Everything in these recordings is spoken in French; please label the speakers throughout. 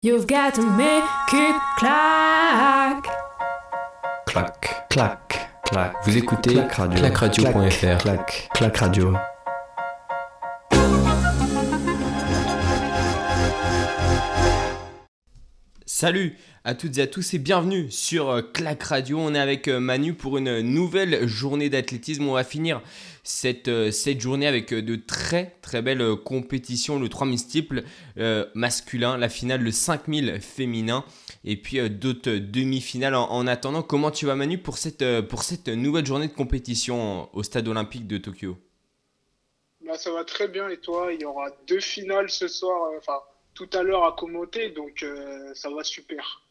Speaker 1: You've got to make it clack.
Speaker 2: Clac, clac, clac. Vous écoutez Clac Radio. clacradio.fr. Clac, clac radio.
Speaker 3: Salut à toutes et à tous et bienvenue sur euh, Clac Radio. On est avec euh, Manu pour une nouvelle journée d'athlétisme. On va finir cette, euh, journée avec de très très belles compétitions. Le 3000 steeple masculin, la finale, le 5000 féminin et puis d'autres demi-finales en, attendant. Comment tu vas Manu pour cette, nouvelle journée de compétition au stade olympique de Tokyo?
Speaker 4: Bah, Ça va très bien et toi? Il y aura deux finales ce soir. Tout à l'heure à commenter, donc euh, ça va super.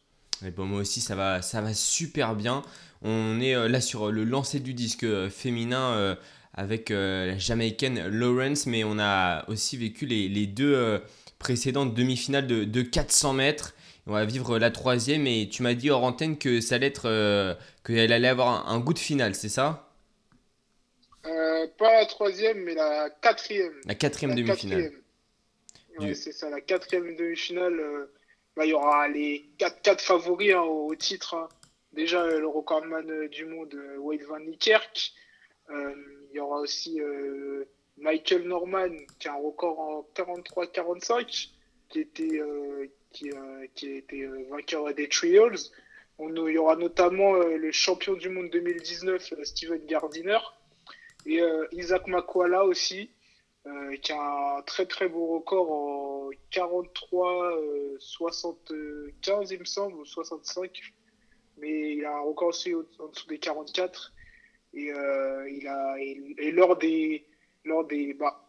Speaker 3: Et bon, moi aussi, ça va, ça va super bien. On est euh, là sur le lancer du disque euh, féminin avec la Jamaïcaine Lawrence, mais on a aussi vécu les, les deux précédentes demi-finales de, de, 400 mètres. On va vivre la troisième et tu m'as dit hors antenne que ça allait être, qu'elle allait avoir un, goût de finale, c'est ça?
Speaker 4: Pas la troisième, mais la quatrième.
Speaker 3: La quatrième demi-finale
Speaker 4: c'est ça, la quatrième demi-finale. Euh, bah, il y aura les quatre, quatre favoris hein, au, titre. Hein. Déjà, euh, le recordman euh, du monde, Wade Van Niekerk. il y aura aussi Michael Norman, qui a un record en 43-45, qui, était, qui, qui a été vainqueur des Trials. On, il y aura notamment le champion du monde 2019, Steven Gardiner, et Isaac Makwala aussi, euh, qui a un très très beau record en 43 75 il me semble ou 65 mais il a un record aussi en dessous des 44 et euh, il a et, lors des lors des bah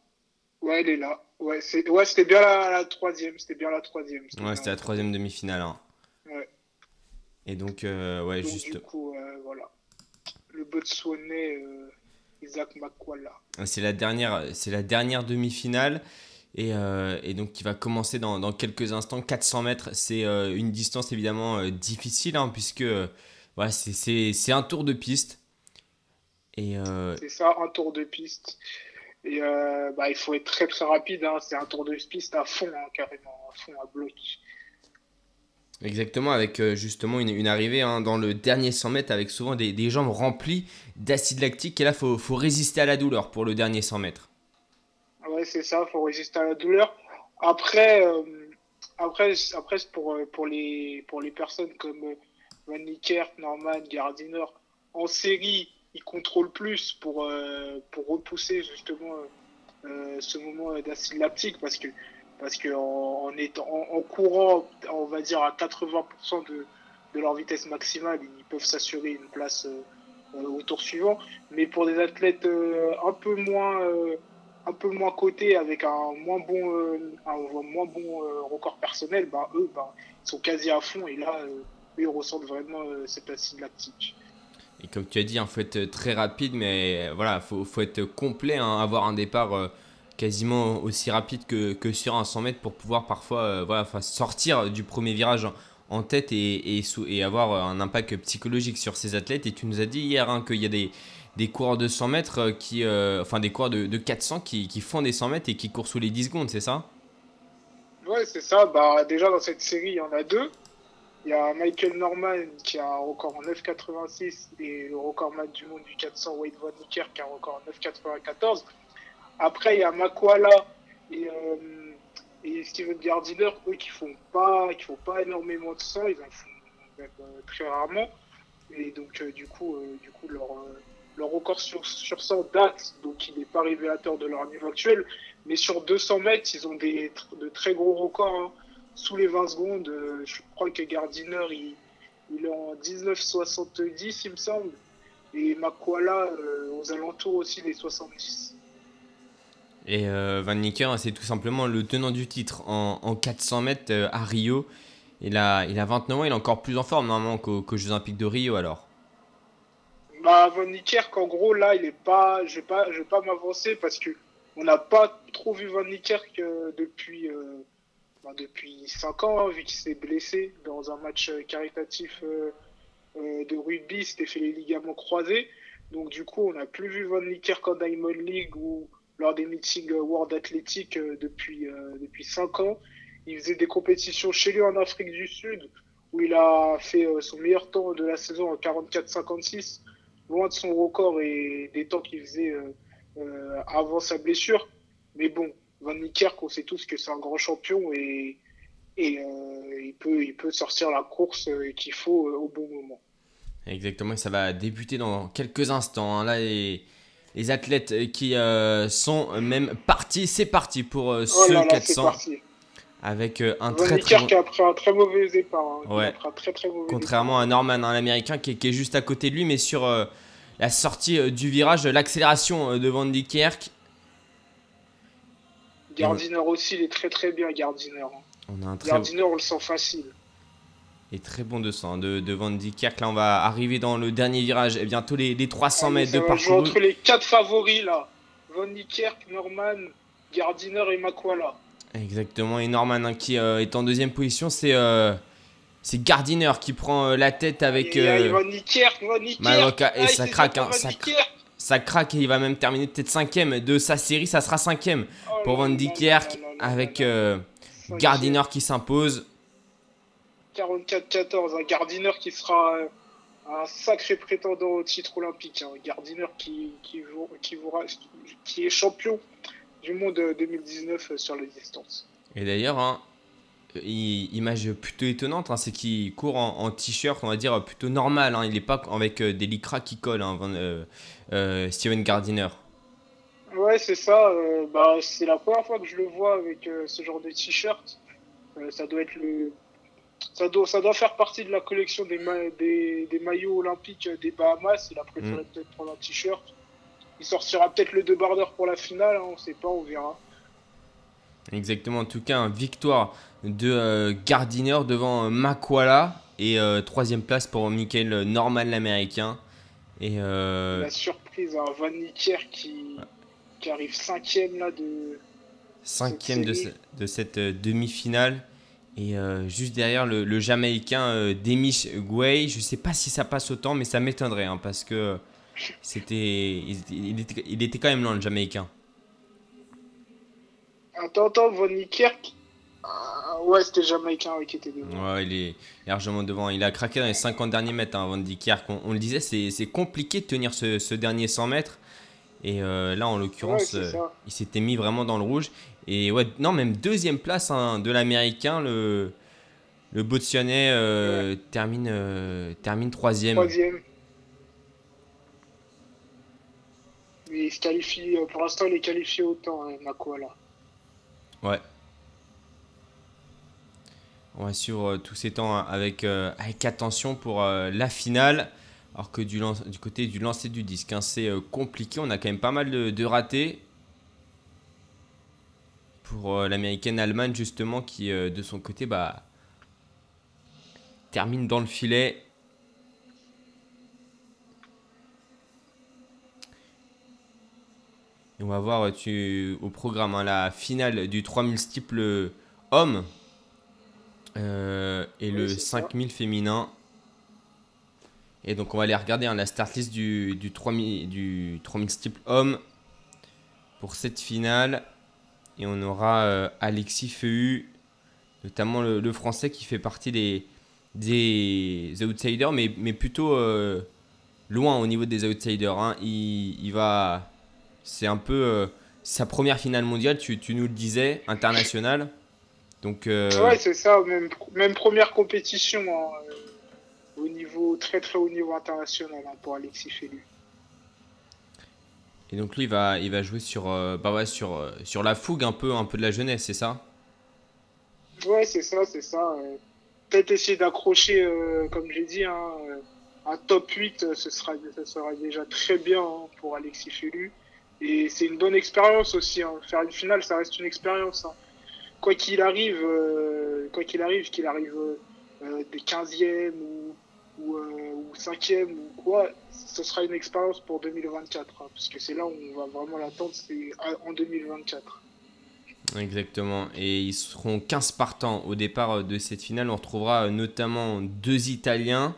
Speaker 4: ouais il est là. Ouais c'est ouais c'était bien la, troisième c'était bien la troisième.
Speaker 3: Ouais c'était la troisième demi-finale hein.
Speaker 4: ouais.
Speaker 3: Et donc euh, ouais
Speaker 4: donc,
Speaker 3: juste
Speaker 4: du coup voilà. Le Botswanais Isaac Makwala.
Speaker 3: C'est la dernière, c'est la dernière demi-finale. Et, euh, et, donc qui va commencer dans, dans, quelques instants. 400 mètres, c'est euh, une distance évidemment euh, difficile, hein, puisque voilà, c'est un tour de piste.
Speaker 4: Et C'est ça, un tour de piste. Et bah, il faut être très très rapide, hein. c'est un tour de piste à fond, hein, carrément, à fond, à bloc.
Speaker 3: Exactement, avec euh, justement une, arrivée hein, dans le dernier 100 mètres avec souvent des, jambes remplies d'acide lactique. Et là, il faut, faut, résister à la douleur pour le dernier 100 mètres.
Speaker 4: Ouais, c'est ça, il faut résister à la douleur. Après, euh, après, après pour, euh, pour, les, pour les personnes comme Van Nickert, Norman, Gardiner, en série, ils contrôlent plus pour, pour repousser justement ce moment d'acide lactique parce que parce qu'en en, en, courant, on va dire à 80% de, de, leur vitesse maximale, ils peuvent s'assurer une place euh, au tour suivant. Mais pour des athlètes euh, un peu moins, euh, un peu moins cotés, avec un moins bon, un moins bon record personnel, bah, eux, bah, ils sont quasi à fond et là, eux, ils ressentent vraiment cette acide lactique.
Speaker 3: Et comme tu as dit, il faut être très rapide, mais voilà, faut, faut être complet, hein, avoir un départ quasiment aussi rapide que, que, sur un 100 mètres pour pouvoir parfois euh, voilà, sortir du premier virage en tête et, et, et, avoir un impact psychologique sur ces athlètes. Et tu nous as dit hier hein, qu'il y a des, des coureurs de 100 mètres, euh, qui, euh, enfin des coureurs de, de 400 qui, qui, font des 100 mètres et qui courent sous les 10 secondes, c'est ça?
Speaker 4: Ouais, c'est ça. Bah, déjà dans cette série, il y en a deux. Il y a Michael Norman qui a un record en 9,86 et le record mat du monde du 400, Wade Van qui a un record en 9,94. Après, il y a Makwala et, euh, Steven Gardiner, eux, qui font font pas énormément de sang, ils en font euh, très rarement. Et donc, euh, du coup, du leur, record sur, sur 100 date, donc il n'est pas révélateur de leur niveau actuel. Mais sur 200 mètres, ils ont de très gros records. Hein. Sous les 20 secondes, je crois que Gardiner, il, il est en 19,70, il me semble. Et Makwala, aux alentours aussi des 70.
Speaker 3: Et euh, Van Nicker, c'est tout simplement le tenant du titre en, 400 mètres euh, à Rio. Il a, il a 29 ans, il est encore plus en forme normalement qu'aux Jeux Olympiques de Rio alors.
Speaker 4: Bah, Van Nicker, qu'en gros là, il est pas, je vais pas, pas m'avancer parce que on n'a pas trop vu Van Nicker depuis, euh, bah, depuis 5 ans, hein, vu qu'il s'est blessé dans un match caritatif de rugby, s'était fait les ligaments croisés. Donc du coup, on n'a plus vu Van Nicker qu'en Diamond League ou lors des meetings World Athletic euh, depuis, euh, depuis 5 ans. il faisait des compétitions chez lui en Afrique du Sud, où il a fait son meilleur temps de la saison en 44-56, loin de son record et des temps qu'il faisait avant sa blessure. Mais bon, Van Niekerk, on sait tous que c'est un grand champion et, et il, peut, il peut sortir la course qu'il faut au bon moment.
Speaker 3: Exactement, ça va débuter dans quelques instants. Hein. Là, les, les, athlètes qui euh, sont même partis, c'est parti pour euh, oh ce 400. Avec euh, un très très,
Speaker 4: qui a pris un très mauvais départ. Hein.
Speaker 3: Ouais. très, très mauvais Contrairement à Norman, hein, l'américain qui, qui, est juste à côté de lui, mais sur la sortie du virage, l'accélération de Van.
Speaker 4: Gardiner aussi, il est très très bien, Gardiner. On a un très... Gardiner, on le sent facile
Speaker 3: est très bon de sang de, de Van Kerk. Là, on va arriver dans le dernier virage et bientôt les, les 300 mètres de parcours.
Speaker 4: entre les quatre favoris là Van Kerk, Norman, Gardiner et Makwala.
Speaker 3: Exactement, et Norman hein, qui euh, est en deuxième position, c'est euh, c'est Gardiner qui prend euh, la tête avec.
Speaker 4: Et, Van Kerk, Van
Speaker 3: et ça craque, hein, ça, ça, craque et il va même terminer peut-être cinquième de sa série, ça sera cinquième oh pour Van Kerk avec Gardiner qui s'impose.
Speaker 4: 44-14. Un Gardiner qui sera euh, un sacré prétendant au titre olympique. Un Gardiner qui, qui, qui, qui, est champion du monde 2019 euh, sur les distances.
Speaker 3: Et d'ailleurs, hein, image plutôt étonnante, hein, c'est qu'il court en, t-shirt, on va dire plutôt normal. Hein. il n'est pas avec euh, des lycras qui collent, Steven Gardiner.
Speaker 4: Ouais, c'est ça. bah, c'est la première fois que je le vois avec ce genre de t-shirt. ça doit être le ça doit, ça doit faire partie de la collection des, des, des maillots olympiques des Bahamas. Il a préféré mm. peut-être prendre un t-shirt. Il sortira peut-être le deux bardeur pour la finale, hein, on ne sait pas, on verra.
Speaker 3: Exactement, en tout cas, victoire de euh, Gardiner devant euh, Makwala et euh, troisième place pour Michael Norman l'américain. Et
Speaker 4: La surprise, hein, Van Nicker qui, qui arrive cinquième là de.
Speaker 3: Cinquième de, de, cette demi-finale. Et euh, juste derrière le, Jamaïcain euh, Demish Guay, je sais pas si ça passe autant, mais ça m'étonnerait hein, parce que c'était, il, était, quand même loin le Jamaïcain.
Speaker 4: Attends, attends, Von Niekerk Ouais, c'était Jamaïcain qui était
Speaker 3: devant. Ouais, il est largement devant. Il a craqué dans les 50 derniers mètres, hein, Von Niekerk. On, le disait, c'est compliqué de tenir ce, dernier 100 mètres. Et euh, là, en l'occurrence, il s'était mis vraiment dans le rouge. Et ouais, non, même deuxième place hein, de l'américain, le, le Botswanais euh, termine, euh, termine troisième.
Speaker 4: Troisième. Il se qualifie, euh, pour l'instant, il est qualifié autant, hein, là.
Speaker 3: Ouais. On va suivre tous ces temps avec, avec attention pour la finale. Alors que du, du côté du lancer du disque, hein, c'est compliqué. On a quand même pas mal de, de ratés pour euh, l'américaine Allemagne justement qui euh, de son côté bah, termine dans le filet. Et on va voir euh, tu, au programme hein, la finale du 3000 steeple homme et le 5000 féminin. Et donc on va aller regarder hein, la start list du, du 3000, du 3000 steeple homme pour cette finale. Et on aura euh, Alexis Feu, notamment le, français qui fait partie des, des outsiders, mais, mais plutôt euh, loin au niveau des outsiders. Hein. Il, va. C'est un peu euh, sa première finale mondiale, tu, nous le disais, internationale. Donc,
Speaker 4: Ouais, c'est ça, même, même première compétition hein, au niveau, très très haut niveau international hein, pour Alexis Félu.
Speaker 3: Et donc lui, il va, il va jouer sur, euh, bah ouais, sur, euh, sur la fougue un peu, un peu de la jeunesse, c'est ça?
Speaker 4: Ouais, c'est ça, c'est ça. Peut-être essayer d'accrocher, euh, comme j'ai dit, hein, un top 8, ce sera, ce sera déjà très bien hein, pour Alexis Felu. Et c'est une bonne expérience aussi. Hein. Faire une finale, ça reste une expérience. Quoi qu'il arrive, quoi qu'il arrive, qu'il arrive des 15e ou ou, euh, ou cinquième ou quoi, ce sera une expérience pour 2024, hein, parce que c'est là où on va vraiment l'attendre, c'est en 2024.
Speaker 3: Exactement, et ils seront 15 partants au départ de cette finale. On retrouvera euh, notamment deux Italiens,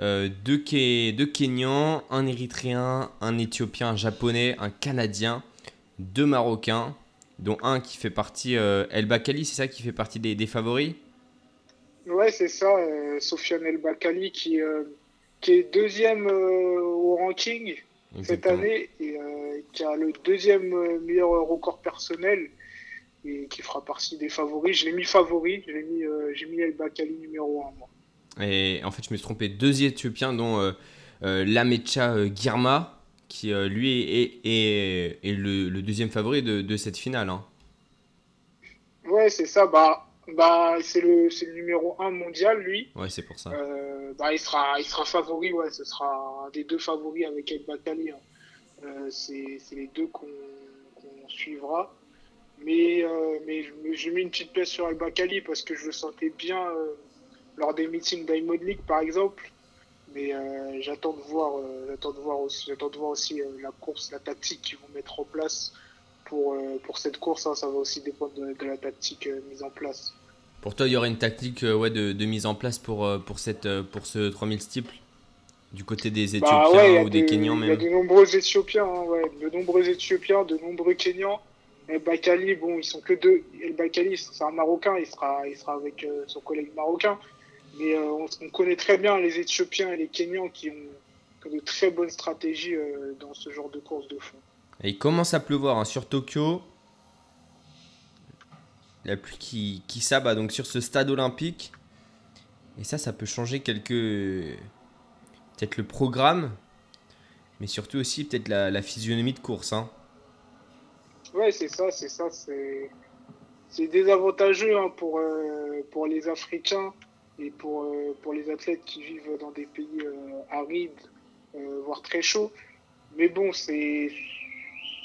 Speaker 3: euh, deux, deux Kenyans, un Érythréen, un Éthiopien, un Japonais, un Canadien, deux Marocains, dont un qui fait partie, El Bakali, c'est ça qui fait partie des, favoris?
Speaker 4: Ouais, c'est ça, Sofiane El Bakali qui, qui est deuxième au ranking cette année et qui a le deuxième meilleur record personnel et qui fera partie des favoris. Je l'ai mis favori, j'ai mis, j'ai mis El Bakali numéro 1 moi.
Speaker 3: Et en fait, je me suis trompé, deux Éthiopiens, dont euh, euh, Lamecha euh, Girma, qui lui est, est, est le, deuxième favori de, de cette finale. Hein.
Speaker 4: Ouais, c'est ça. Bah, bah, c'est le, le, numéro 1 mondial, lui.
Speaker 3: Ouais, c'est pour ça.
Speaker 4: bah, il, sera, il sera favori, ouais, ce sera un des deux favoris avec El Bakali. Hein. c'est les deux qu'on suivra. Mais, mais j'ai mis une petite pièce sur El Bakali parce que je le sentais bien lors des meetings d'Aimod League, par exemple. Mais euh, j'attends de voir, euh, j'attends de voir aussi, de voir aussi euh, la course, la tactique qu'ils vont mettre en place pour, pour cette course. Hein. ça va aussi dépendre de, la tactique mise en place.
Speaker 3: Pour toi, il y aurait une tactique ouais, de, de, mise en place pour, pour, cette, pour ce 3000 steeple? Du côté des bah Éthiopiens ou des, Kenyans même.
Speaker 4: Il y a de nombreux Éthiopiens, hein, ouais, de nombreux Éthiopiens, de nombreux Kenyans. El Bakali, bon, ils sont que deux. El Bakali, c'est un Marocain, il sera, il sera avec son collègue marocain. Mais euh, on, connaît très bien les Éthiopiens et les Kenyans qui ont, de très bonnes stratégies euh, dans ce genre de course de fond.
Speaker 3: Il commence à pleuvoir hein, sur Tokyo. La pluie qui, s'abat donc sur ce stade olympique. Et ça, ça peut changer quelques. Peut-être le programme, mais surtout aussi peut-être la, physionomie de course. Hein.
Speaker 4: Ouais, c'est ça, c'est ça. C'est désavantageux hein, pour, euh, pour les Africains et pour, euh, pour les athlètes qui vivent dans des pays euh, arides, voire très chauds. Mais bon, c'est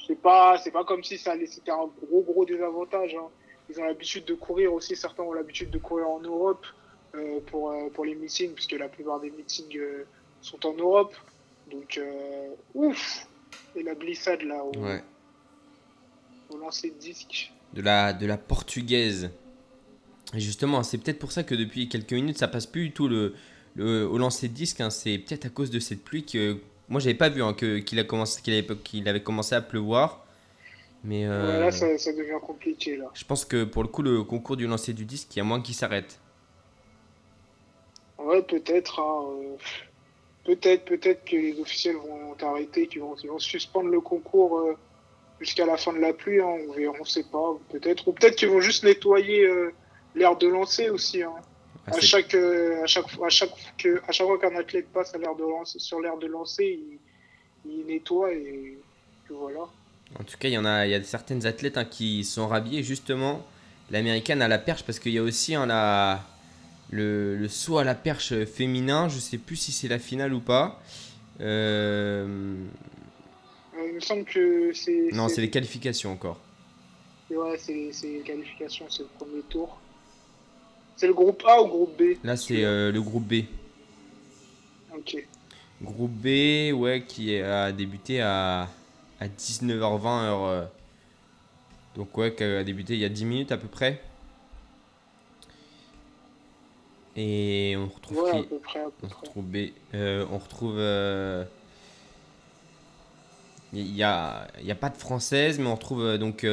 Speaker 4: c'est pas c'est pas comme si ça c'était un gros gros désavantage. Hein. Ils ont l'habitude de courir aussi. Certains ont l'habitude de courir en Europe pour pour les meetings, puisque la plupart des meetings sont en Europe. Donc ouf et la glissade là au, ouais. au lancer de disque.
Speaker 3: De la de la portugaise justement, c'est peut-être pour ça que depuis quelques minutes, ça passe plus du tout le, au lancer de disque. Hein. C'est peut-être à cause de cette pluie que moi, j'avais pas vu hein, qu'il a commencé, qu'il avait, qu'il avait commencé à pleuvoir. Mais
Speaker 4: euh, là, ça, devient compliqué. Là.
Speaker 3: Je pense que pour le coup, le concours du lancer du disque, il y a moins qui s'arrête.
Speaker 4: Ouais, peut-être. Hein, euh, peut-être, peut-être que les officiels vont arrêter, qu'ils vont, vont, suspendre le concours euh, jusqu'à la fin de la pluie. on ne on sait pas. Peut-être, ou peut-être qu'ils vont juste nettoyer l'air de lancer aussi. Hein. Ah, à, chaque, euh, à, chaque, à, chaque, que, à chaque fois qu'un athlète passe à de sur l'air de lancer, il, nettoie et voilà.
Speaker 3: En tout cas, il y en a, il y a certaines athlètes hein, qui sont rhabillées justement l'américaine à la perche parce qu'il y a aussi hein, la, le, le, saut à la perche féminin. Je sais plus si c'est la finale ou pas.
Speaker 4: Euh, il me semble que c'est.
Speaker 3: Non, c'est les qualifications encore.
Speaker 4: Ouais, c'est les qualifications, c'est le premier tour. C'est le groupe A ou groupe B?
Speaker 3: Là, c'est euh, le groupe B.
Speaker 4: Ok.
Speaker 3: Groupe B, ouais, qui a débuté à, à 19h20 heure. Euh, donc, ouais, qui a débuté il y a 10 minutes à peu près. Et on retrouve
Speaker 4: ouais, à peu près, à peu
Speaker 3: on retrouve B. Euh, on retrouve. Il n'y a, y a pas de française, mais on retrouve donc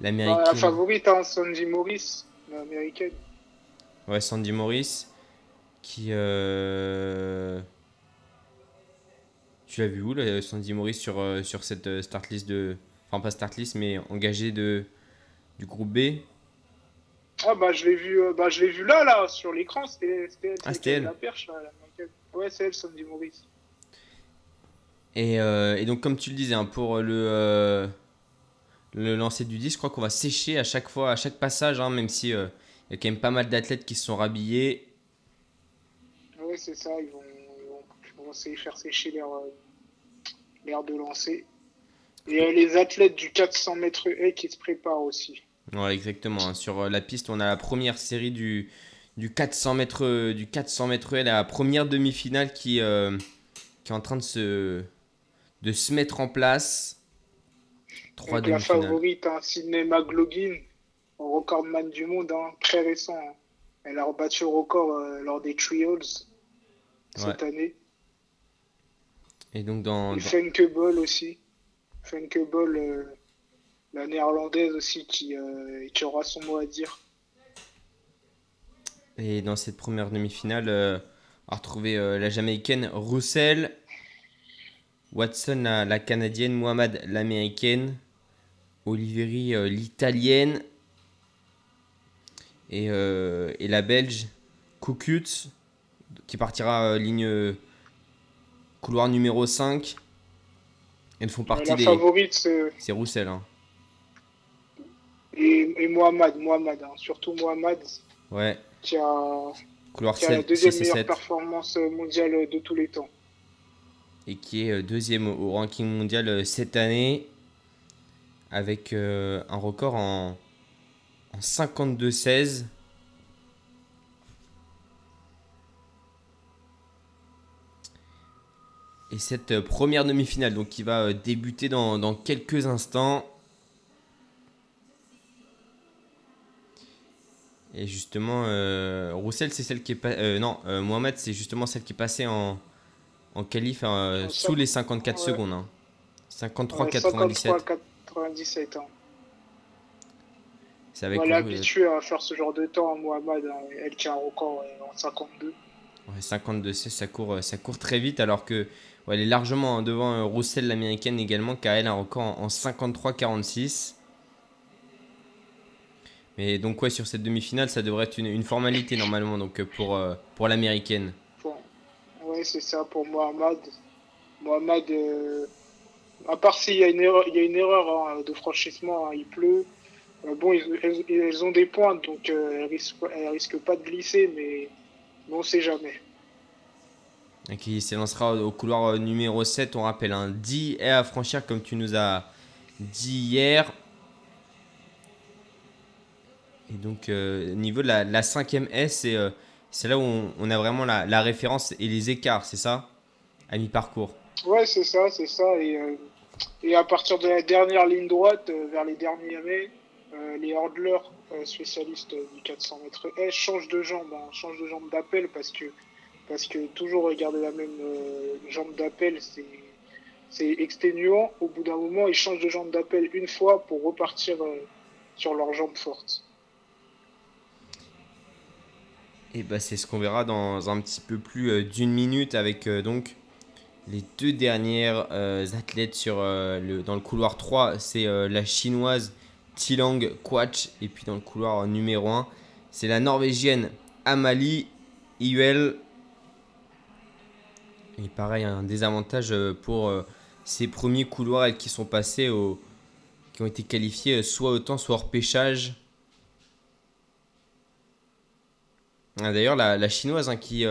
Speaker 3: l'américaine.
Speaker 4: la favorite, hein, Sandy Morris, l'américaine.
Speaker 3: Ouais, Sandy Morris. Qui. Euh... Tu l'as vu où, là, Sandy Morris, sur, euh, sur cette euh, start list de. Enfin, pas start list, mais engagé de, du groupe B?
Speaker 4: Ah, bah, je l'ai vu, euh, bah, je vu là, là, sur l'écran. C'était elle.
Speaker 3: Ah, c'était elle.
Speaker 4: La perche, là, ouais, c'est elle, Sandy Morris.
Speaker 3: Et, et, donc, comme tu le disais, hein, pour le, le lancer du disque, je crois qu'on va sécher à chaque fois, à chaque passage, hein, même si il y a quand même pas mal d'athlètes qui se sont rhabillés.
Speaker 4: Oui, c'est ça. Ils vont, ils vont, essayer de faire sécher l'air, euh, de lancer. Et euh, les athlètes du 400 mètres haies qui se préparent aussi.
Speaker 3: Ouais, exactement. Sur euh, la piste, on a la première série du, du 400 mètres du 400 mètres haies, la première demi-finale qui, qui est en train de se, de se mettre en place.
Speaker 4: Trois la favorite, hein, Sydney McLaughlin, recordman du monde, hein, très récent. Hein. Elle a rebattu le record euh, lors des Trials cette année.
Speaker 3: Et donc dans.
Speaker 4: Funkeball aussi. Funkeball, euh, la néerlandaise aussi qui, qui aura son mot à dire.
Speaker 3: Et dans cette première demi-finale, on a retrouvé la Jamaïcaine Roussel, Watson la, Canadienne, Mohamed l'Américaine, Oliveri l'Italienne et, et, la Belge Kukut qui partira ligne couloir numéro 5. Elles font partie la des.
Speaker 4: favorite,
Speaker 3: c'est. Roussel. Hein.
Speaker 4: Et, et, Mohamed, Mohamed hein. surtout Mohamed.
Speaker 3: Ouais.
Speaker 4: Qui a,
Speaker 3: couloir
Speaker 4: qui a la deuxième meilleure performance mondiale de tous les temps.
Speaker 3: Et qui est euh, deuxième au ranking mondial euh, cette année. Avec euh, un record en, en 52-16. Et cette euh, première demi-finale, donc qui va euh, débuter dans, quelques instants. Et justement, euh, Roussel, c'est celle qui est pas, non, Mohamed, c'est justement celle qui est passée en, en qualif sous les 54 secondes. Hein. 53 97.
Speaker 4: 97 ans.
Speaker 3: C'est avec
Speaker 4: on l'habitué à faire ce genre de temps, Mohamed, hein, elle qui a un record en 52.
Speaker 3: Ouais, 52, ça court, ça court très vite alors que elle est largement devant euh, Roussel, l'américaine également, car elle a un record en, 53-46. Mais donc, ouais, sur cette demi-finale, ça devrait être une, formalité normalement donc, euh, pour, euh, pour l'américaine.
Speaker 4: Oui, c'est ça pour Mohamed. Mohamed, à part s'il y a une erreur, il y a une erreur hein, de franchissement, hein, il pleut. Bon, ils, ont des points, donc elles, risquent, risquent pas de glisser, mais on ne sait jamais
Speaker 3: qui s'élancera au couloir euh, numéro 7. On rappelle un 10 et à franchir comme tu nous as dit hier. Et donc, euh, niveau de la, 5ème S, euh, c'est là où on, a vraiment la, référence et les écarts, c'est ça À mi-parcours.
Speaker 4: Ouais, c'est ça, c'est ça. Et, et, à partir de la dernière ligne droite, vers les derniers mètres, les hurdlers spécialistes du 400 mètres S changent de jambe, hein, changent de jambe d'appel parce que parce que toujours regarder la même euh, jambe d'appel, c'est exténuant. Au bout d'un moment, ils changent de jambe d'appel une fois pour repartir euh, sur leur jambe forte.
Speaker 3: Et bah c'est ce qu'on verra dans un petit peu plus euh, d'une minute avec donc les deux dernières athlètes sur, le, dans le couloir 3. C'est la chinoise Tilang Quach et puis dans le couloir numéro 1, c'est la norvégienne Amalie Iuel et pareil, un désavantage euh, pour euh, ces premiers couloirs qui sont passés au, qui ont été qualifiés euh, soit au temps, soit hors pêchage. Ah, d'ailleurs, la, chinoise hein, qui,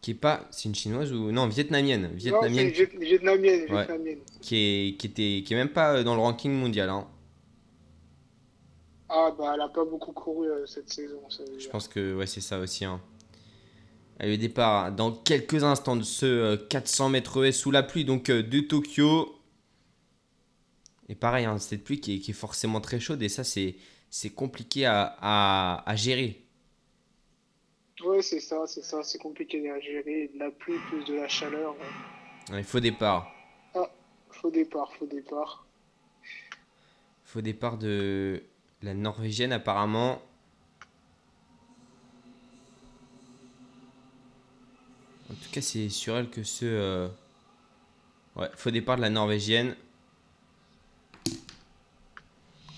Speaker 3: qui est pas. C'est une chinoise ou. Non, vietnamienne.
Speaker 4: Vietnamienne. Non, vietnamienne, vietnamienne.
Speaker 3: Qui, est, qui, était, qui est même pas dans le ranking mondial. Hein.
Speaker 4: Ah, bah, elle a pas beaucoup couru cette saison.
Speaker 3: Je pense que ouais, c'est ça aussi. Hein le départ dans quelques instants de ce 400 euh, mètres sous la pluie donc euh, de Tokyo. Et pareil, hein, cette pluie qui est, forcément très chaude et ça c'est, c'est compliqué à, gérer.
Speaker 4: Ouais, c'est ça, c'est ça, c'est compliqué à gérer. De la pluie plus de la chaleur.
Speaker 3: Il faut départ.
Speaker 4: Ah, faux départ, faux départ.
Speaker 3: Faux départ de la Norvégienne apparemment. En tout cas, c'est sur elle que ce. Euh, ouais, faux départ de la Norvégienne.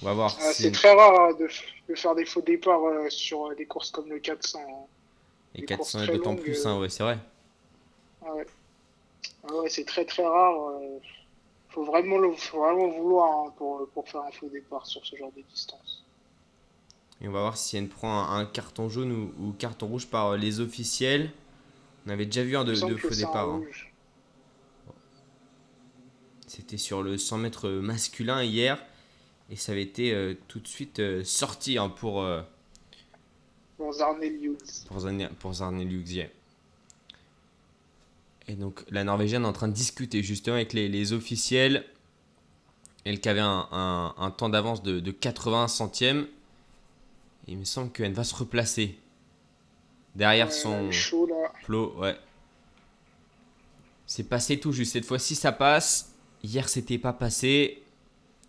Speaker 3: On va voir.
Speaker 4: Ah, c'est très rare hein, de, faire des faux départs euh, sur des courses comme le 400. Hein.
Speaker 3: Et 400 d'autant plus, hein, euh. ouais, c'est vrai.
Speaker 4: Ah ouais, ah ouais c'est très très rare. Faut vraiment, le, faut vraiment vouloir pour, pour, faire un faux départ sur ce genre de distance.
Speaker 3: Et on va voir si elle prend un, carton jaune ou, ou, carton rouge par les officiels. On avait déjà vu un de, faux départ. Hein. C'était sur le 100 mètres masculin hier. Et ça avait été euh, tout de suite euh, sorti hein, pour, euh,
Speaker 4: pour
Speaker 3: Et donc la Norvégienne est en train de discuter justement avec les, officiels. Elle qui avait un, temps d'avance de, de 80 centièmes. Il me semble qu'elle va se replacer derrière son plot. Ouais. C'est passé tout juste. Cette fois-ci, ça passe. Hier, c'était pas passé.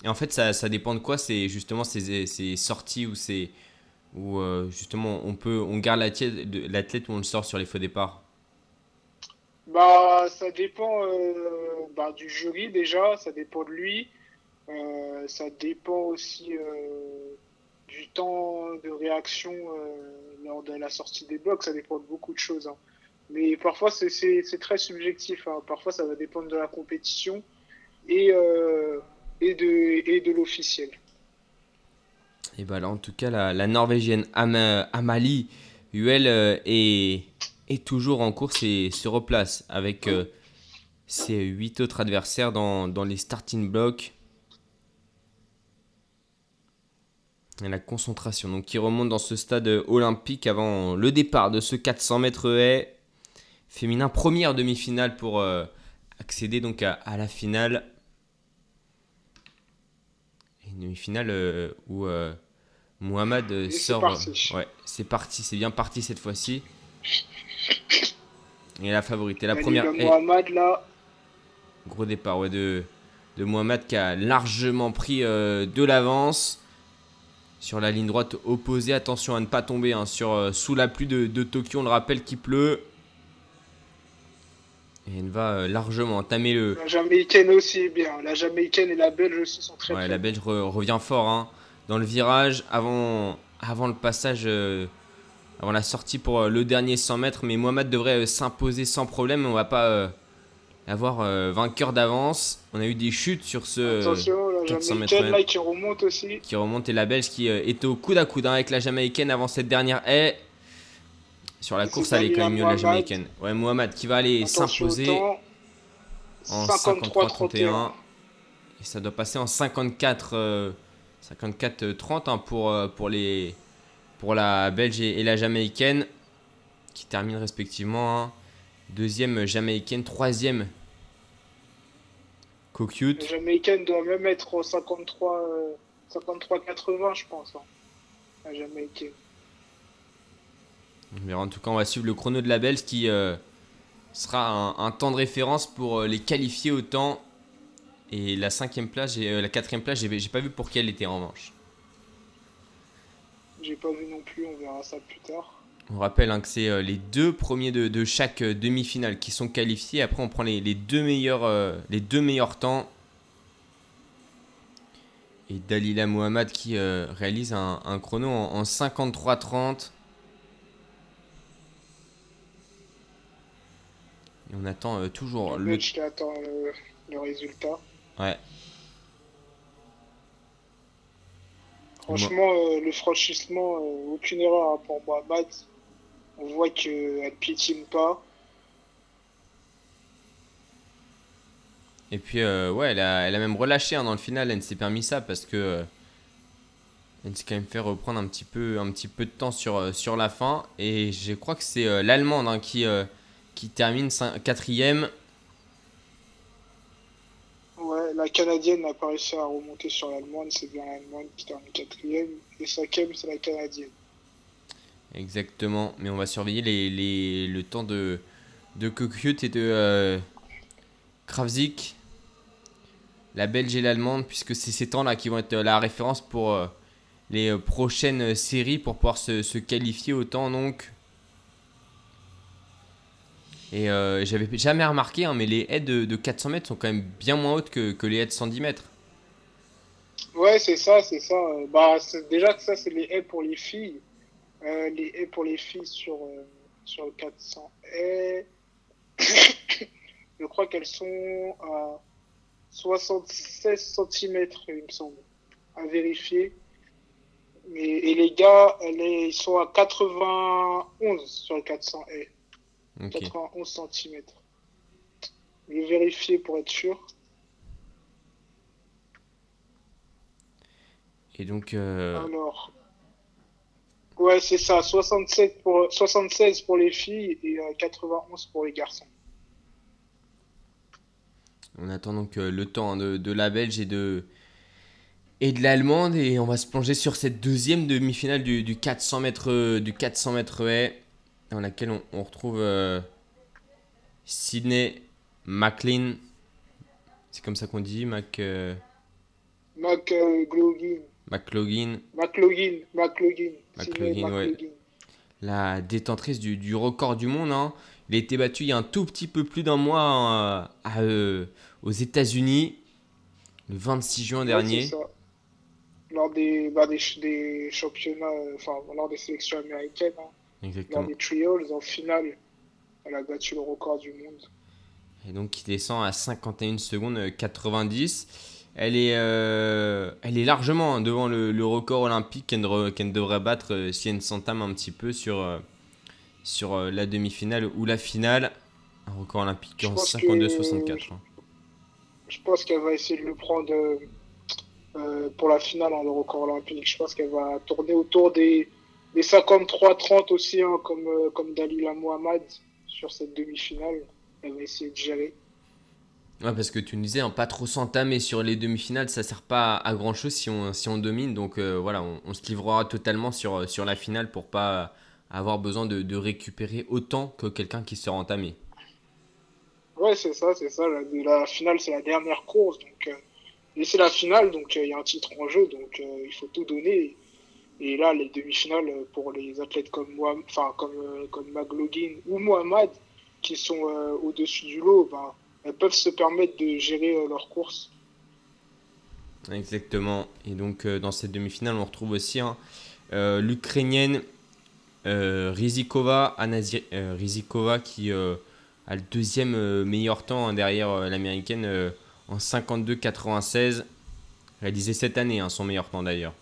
Speaker 3: Et en fait, ça, ça dépend de quoi C'est justement ces, ces sorties ou c'est où euh, justement on peut on garde l'athlète ou on le sort sur les faux départs
Speaker 4: Bah ça dépend euh, bah, du jury déjà, ça dépend de lui, euh, ça dépend aussi du temps de réaction lors de la sortie des blocs, ça dépend de beaucoup de choses. Hein. Mais parfois c'est très subjectif, hein. parfois ça va dépendre de la compétition et, et de, l'officiel.
Speaker 3: Et bah là, en tout cas, la, Norvégienne Amalie Huel euh, est, toujours en course et se replace avec euh, ses huit autres adversaires dans, dans, les starting blocks. Et la concentration, donc qui remonte dans ce stade olympique avant le départ de ce 400 mètres haies féminin, première demi-finale pour euh, accéder donc à, à, la finale demi-finale euh, où euh, Mohamed sort. ouais, c'est parti, c'est bien parti cette fois-ci. Et la favorite. la première.
Speaker 4: Mohamed là.
Speaker 3: Gros départ ouais, de, de Mohamed qui a largement pris de l'avance. Sur la ligne droite opposée, attention à ne pas tomber hein, sur, sous la pluie de, de Tokyo. On le rappelle qu'il pleut. Et elle va euh, largement entamer le.
Speaker 4: La Jamaïcaine aussi bien. La Jamaïcaine et la Belge aussi sont très
Speaker 3: Ouais, la Belge revient fort hein. dans le virage avant, avant le passage, euh, avant la sortie pour euh, le dernier 100 mètres. Mais Mohamed devrait s'imposer sans problème. On va pas avoir vainqueur d'avance. On a eu des chutes sur ce
Speaker 4: Attention, la 400 mètres. qui remonte aussi.
Speaker 3: Qui remonte et la Belge qui était au coude à coude hein, avec la Jamaïcaine avant cette dernière haie. Sur la course, elle est quand même mieux la jamaïcaine. Ouais, Mohamed qui va aller s'imposer en 53-31. Et ça doit passer en 54 54 30 pour, euh, pour, les, pour la Belge et, la Jamaïcaine qui terminent respectivement. Hein. Deuxième Jamaïcaine, troisième Coquette.
Speaker 4: La Jamaïcaine doit même être au 53 80 je pense. Hein. La Jamaïcaine.
Speaker 3: Mais en tout cas, on va suivre le chrono de la Belge qui euh, sera un, temps de référence pour euh, les qualifier au temps. Et la cinquième place, euh, la quatrième place, j'ai pas vu pour qui elle était en revanche.
Speaker 4: J'ai pas vu non plus, on verra ça plus tard.
Speaker 3: On rappelle hein, que c'est les deux premiers de, chaque demi-finale qui sont qualifiés. Après, on prend les, deux, meilleurs, les deux meilleurs temps. Et Dalila Mohamed qui réalise un, chrono en, en 53-30. Et on attend euh, toujours
Speaker 4: le. Match qui attend euh, le, résultat.
Speaker 3: Ouais.
Speaker 4: Franchement, euh, le franchissement, aucune erreur hein, pour Mohamed. On voit qu'elle ne piétine pas.
Speaker 3: Et puis, ouais, elle a, elle a, même relâché hein, dans le final. Elle ne s'est permis ça parce que. elle s'est quand même fait reprendre un petit peu, un petit peu de temps sur, sur la fin. Et je crois que c'est l'Allemande hein, qui qui termine quatrième.
Speaker 4: Ouais, la Canadienne n'a pas réussi à remonter sur l'Allemande, c'est bien l'Allemande qui termine quatrième, et cinquième, c'est la Canadienne.
Speaker 3: Exactement, mais on va surveiller les, les, le temps de, de et de euh, Kravzik, la Belge et l'Allemande, puisque c'est ces temps-là qui vont être la référence pour euh, les euh, prochaines séries pour pouvoir se, qualifier au temps donc et euh, j'avais jamais remarqué, hein, mais les haies de, 400 mètres sont quand même bien moins hautes que, que les haies de 110 mètres.
Speaker 4: Ouais, c'est ça, c'est ça. Bah, déjà ça, c'est les haies pour les filles. Euh, les haies pour les filles sur, euh, sur le 400 haies. Je crois qu'elles sont à 76 cm, il me semble, à vérifier. et les gars, ils sont à 91 sur le 400 haies. 91 cm. Je vais vérifier pour être sûr.
Speaker 3: Et donc. Euh,
Speaker 4: Alors. Ouais, c'est ça. 67 pour, 76 pour les filles et 91 euh, pour les garçons.
Speaker 3: On attend donc euh, le temps de, de, la Belge et de, et de l'Allemande. Et on va se plonger sur cette deuxième demi-finale du, du, 400 mètres, du 400 mètres haies dans laquelle on, retrouve euh, Sidney McLean. C'est comme ça qu'on dit, Mac. Euh,
Speaker 4: McLaughlin.
Speaker 3: McLaughlin.
Speaker 4: McLaughlin. McLaughlin.
Speaker 3: McLaughlin, ouais. La détentrice du, du record du monde. Hein. Il a été battu il y a un tout petit peu plus d'un mois hein, à, euh, aux États-Unis, le 26 juin dernier.
Speaker 4: Ça. Lors des, bah, des, des, championnats, enfin, lors des sélections américaines. Hein. Lors des trials, en finale, elle a battu le record du monde.
Speaker 3: Et donc, il descend à 51 secondes 90. Elle est, euh, elle est largement devant le, le record olympique qu'elle devrait battre euh, si elle s'entame un petit peu sur, euh, sur la demi-finale ou la finale. Un record olympique en 52-64. Hein.
Speaker 4: Je pense qu'elle va essayer de le prendre pour la finale, hein, le record olympique. Je pense qu'elle va tourner autour des, des 53-30 aussi, hein, comme, comme Dalila Mohamed sur cette demi-finale. Elle va essayer de gérer.
Speaker 3: Ouais, parce que tu nous disais, hein, pas trop s'entamer sur les demi-finales, ça sert pas à grand chose si on, si on domine. Donc euh, voilà, on, se livrera totalement sur, euh, sur la finale pour pas avoir besoin de, récupérer autant que quelqu'un qui sera entamé.
Speaker 4: Ouais, c'est ça, c'est ça. La, la finale, c'est la dernière course. Donc, euh, et c'est la finale, donc il y a un titre en jeu, donc il faut tout donner. Et là, les demi-finales pour les athlètes comme moi, enfin comme McLaughlin ou Mohamed, qui sont au-dessus du lot, ben, elles peuvent se permettre de gérer euh, leurs courses.
Speaker 3: Exactement. Et donc euh, dans cette demi-finale, on retrouve aussi hein, euh, l'Ukrainienne Rizikova, Rizikova qui a le deuxième meilleur temps hein, derrière l'américaine en 52-96. Réalisé cette année, hein, son meilleur temps d'ailleurs.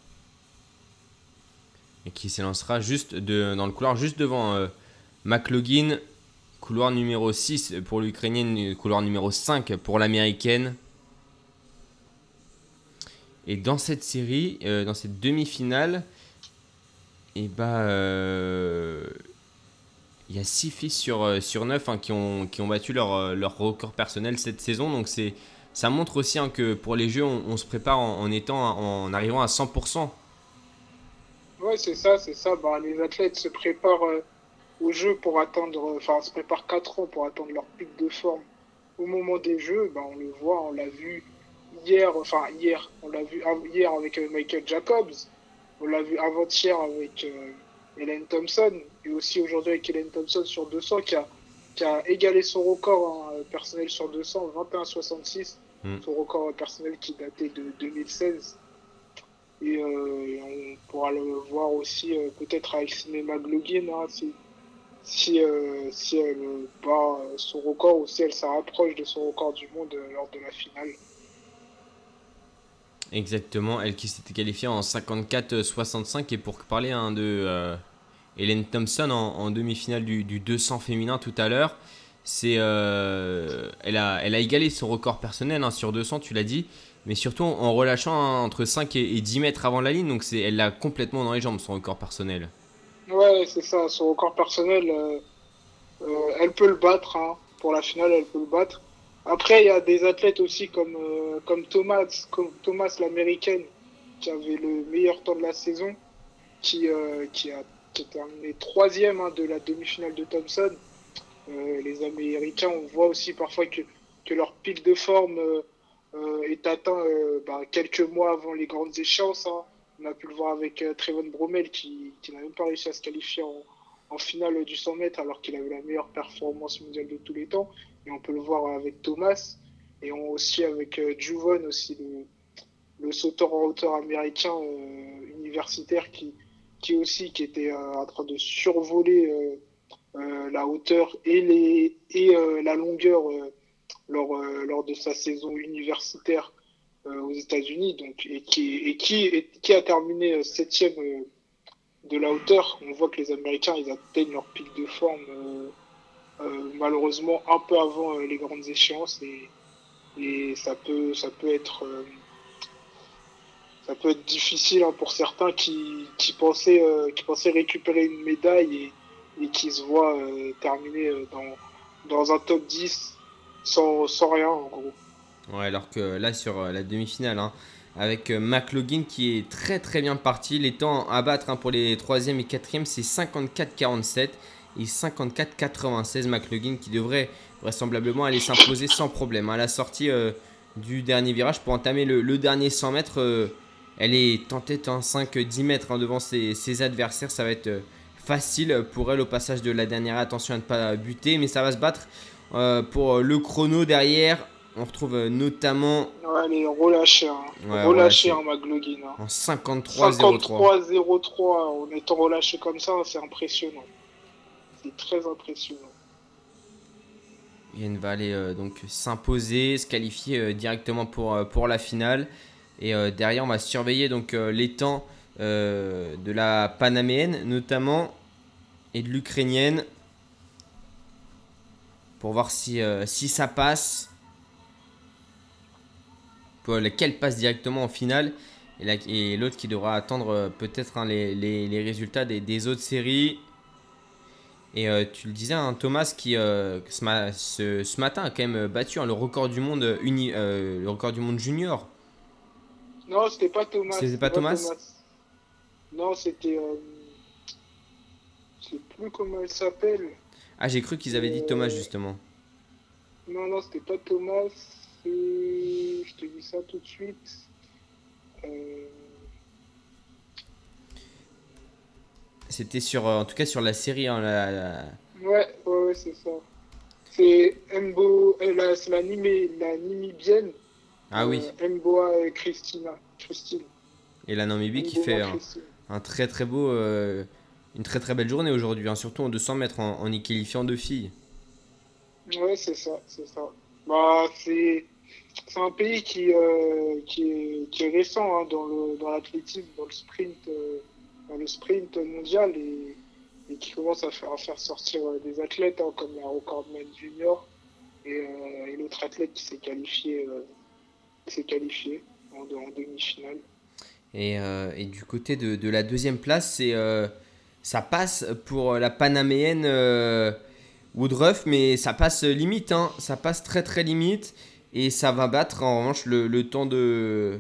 Speaker 3: Et qui s'élancera juste de, dans le couloir juste devant McLaughlin Couloir numéro 6 pour l'Ukrainienne, couloir numéro 5 pour l'Américaine. Et dans cette série, euh, dans cette demi-finale, et eh bah, euh, il y a 6 filles sur, euh, sur 9 hein, qui, ont, qui ont battu leur, leur record personnel cette saison. Donc c'est, ça montre aussi hein, que pour les jeux, on, se prépare en, étant, en arrivant à 100%.
Speaker 4: Ouais, c'est ça, c'est ça. Bah, les athlètes se préparent au jeu pour attendre, enfin, se prépare 4 ans pour attendre leur pic de forme. Au moment des jeux, ben, on le voit, on l'a vu hier, enfin, hier, on l'a vu hier avec euh, Michael Jacobs, on l'a vu avant-hier avec euh, Hélène Thompson, et aussi aujourd'hui avec Hélène Thompson sur 200 qui a, qui a égalé son record hein, personnel sur 200, 21-66, hmm. son record personnel qui datait de 2016. Et, euh, on pourra le voir aussi peut-être avec Simé McLaughlin, hein, si, euh, si elle bat son record ou si elle se rapproche de son record du monde euh, lors de la finale.
Speaker 3: Exactement, elle qui s'était qualifiée en 54-65 et pour parler hein, de euh, Hélène Thompson en, demi-finale du, 200 féminin tout à l'heure, c'est elle, a, elle a égalé son record personnel hein, sur 200, tu l'as dit, mais surtout en relâchant hein, entre 5 et, et, 10 mètres avant la ligne, donc elle l'a complètement dans les jambes son record personnel.
Speaker 4: Ouais, c'est ça. Son record personnel, euh, euh, elle peut le battre. Hein. Pour la finale, elle peut le battre. Après, il y a des athlètes aussi comme, euh, comme Thomas, comme Thomas l'américaine, qui avait le meilleur temps de la saison, qui, qui, a, terminé troisième hein, de la demi-finale de Thompson. les Américains, on voit aussi parfois que, que leur pic de forme est atteint bah, quelques mois avant les grandes échéances. Hein. On a pu le voir avec euh, Trevon Bromel qui, n'a même pas réussi à se qualifier en, finale du 100 mètres alors qu'il avait la meilleure performance mondiale de tous les temps. Et on peut le voir avec Thomas et aussi avec euh, Juvon, aussi le, le, sauteur en hauteur américain euh, universitaire qui, qui aussi qui était euh, en train de survoler euh, la hauteur et, les, et la longueur lors, lors de sa saison universitaire euh, aux États-Unis, donc et qui et qui qui a terminé euh, septième euh, de la hauteur. On voit que les Américains ils atteignent leur pic de forme malheureusement un peu avant les grandes échéances et, et ça peut ça peut être ça peut être difficile hein, pour certains qui, qui pensaient qui pensaient récupérer une médaille et, et qui se voient terminer dans, dans un top 10 sans, sans rien en gros.
Speaker 3: Ouais, alors que là, sur euh, la demi-finale, hein, avec euh, McLaughlin qui est très très bien parti. Les temps à battre hein, pour les 3e et 4e, c'est 54-47 et 54-96. McLaughlin qui devrait vraisemblablement aller s'imposer sans problème. À la sortie euh, du dernier virage pour entamer le, dernier 100 mètres. elle est en tête en 5-10 mètres hein, devant ses, adversaires. Ça va être facile pour elle au passage de la dernière. Attention à ne pas buter, mais ça va se battre pour le chrono derrière. On retrouve euh, notamment.
Speaker 4: Ouais, relâchée. Hein. hein, McLaughlin. Hein.
Speaker 3: En 53-03.
Speaker 4: 53-03, en étant relâché comme ça, c'est impressionnant. C'est très impressionnant.
Speaker 3: Yann va aller euh, donc s'imposer, se qualifier euh, directement pour, pour la finale. Et derrière, on va surveiller donc les temps de la panaméenne notamment et de l'ukrainienne pour voir si, si ça passe lequel passe directement en finale et, l'autre qui devra attendre euh, peut-être hein, les, résultats des, autres séries. Et euh, tu le disais, hein, Thomas qui euh, ce, matin a quand même battu hein, le record du monde uni, le record du monde junior.
Speaker 4: Non, c'était pas Thomas.
Speaker 3: C'était pas, Thomas,
Speaker 4: Non, c'était. je sais plus comment elle s'appelle.
Speaker 3: Ah, j'ai cru qu'ils avaient dit Thomas justement.
Speaker 4: Non, non, c'était pas Thomas je te dis ça tout de suite. Euh,
Speaker 3: C'était sur, euh, en tout cas sur la série. Hein,
Speaker 4: la, Ouais, ouais, c'est ça. C'est Mbo, euh, c'est la, la Namibienne.
Speaker 3: Ah oui.
Speaker 4: Mboa et Christina, Christine.
Speaker 3: Et la Namibie qui fait un, très très beau, une très très belle journée aujourd'hui, hein, surtout en 200 mètres en, en y qualifiant deux filles.
Speaker 4: Ouais, c'est ça, c'est ça. Bah, c'est c'est un pays qui, euh, qui, est, qui, est, récent hein, dans l'athlétisme, dans, le sprint, euh, dans le sprint mondial et, qui commence à faire, à faire sortir euh, des athlètes hein, comme la recordman junior et, et l'autre athlète qui s'est qualifié, qualifié en, en demi-finale.
Speaker 3: Et, et, du côté de, de la deuxième place, c'est ça passe pour la panaméenne Woodruff, mais ça passe limite, hein, ça passe très très limite. Et ça va battre en revanche le, temps de.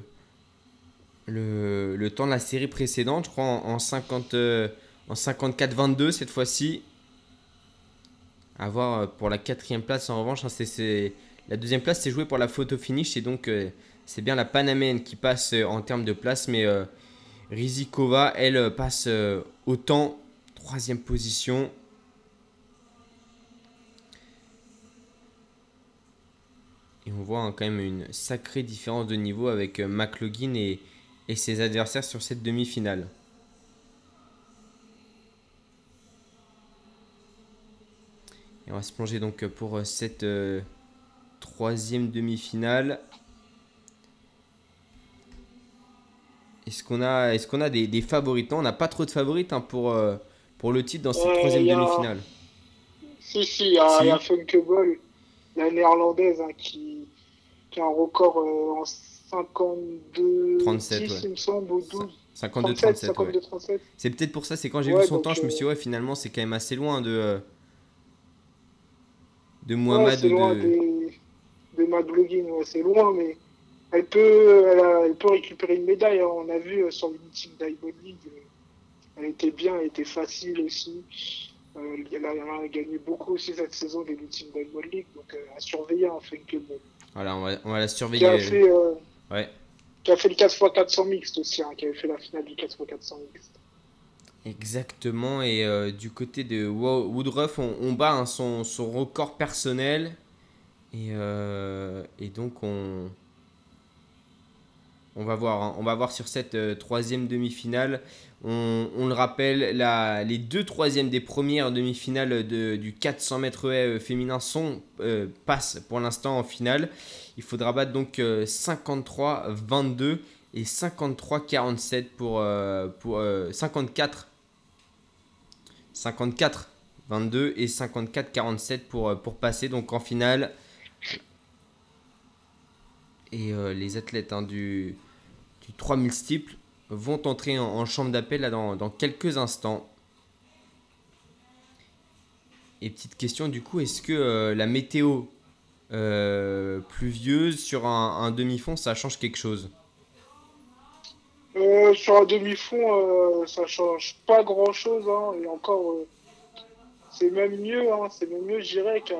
Speaker 3: Le, temps de la série précédente, je crois en, 50, en 54-22 euh, cette fois-ci. À voir euh, pour la quatrième place en revanche. Hein, la deuxième place c'est joué pour la photo finish et donc euh, c'est bien la Panamène qui passe en termes de place. Mais Rizikova, elle passe au temps, troisième position. Et on voit hein, quand même une sacrée différence de niveau avec euh, McLaughlin et, ses adversaires sur cette demi-finale. Et on va se plonger donc pour euh, cette euh, troisième demi-finale. Est-ce qu'on a, est qu'on a des, favorites On n'a pas trop de favorites hein, pour, pour le titre dans cette troisième demi-finale.
Speaker 4: Si, si, il y a, si. la néerlandaise, hein, qui, a un record euh, en 52
Speaker 3: 37,
Speaker 4: 10, il me semble, ou 12.
Speaker 3: 52 37, C'est peut-être pour ça, c'est quand j'ai vu son temps, je me suis dit, ouais, finalement, c'est quand même assez loin de. Euh, de Mohamed.
Speaker 4: c'est loin de, de, de c'est loin, mais elle peut, elle, peut récupérer une médaille. Hein. On a vu euh, sur le meeting d'Iron League, elle était bien, elle était facile aussi. elle, a, gagné beaucoup aussi cette saison des meetings d'Iron League, donc à surveiller en fait que
Speaker 3: voilà, on va, on va la surveiller.
Speaker 4: Qui a fait, euh, ouais. qui a fait le 4x400 mixte aussi, hein, qui avait fait la finale du 4x400 mixte.
Speaker 3: Exactement, et euh, du côté de Woodruff, on, on bat hein, son, son, record personnel. Et, euh, et donc, on, on, va voir, hein, on va voir sur cette troisième demi-finale. On, le rappelle, les deux troisièmes des premières demi-finales du 400 mètres euh, féminin sont, euh, passent pour l'instant en finale. Il faudra battre donc 53-22 euh, et 53-47 pour, pour 54 54 22 et 54 47 pour, pour passer donc en finale et les athlètes hein, du, du 3000 steeple vont entrer en, chambre d'appel dans, dans, quelques instants. Et petite question du coup, est-ce que euh, la météo euh, pluvieuse sur un, demi-fond, ça change quelque chose?
Speaker 4: Euh, Sur un demi-fond, ça change pas grand-chose. Hein, et encore, c'est même mieux, hein, c'est même mieux, je dirais, car,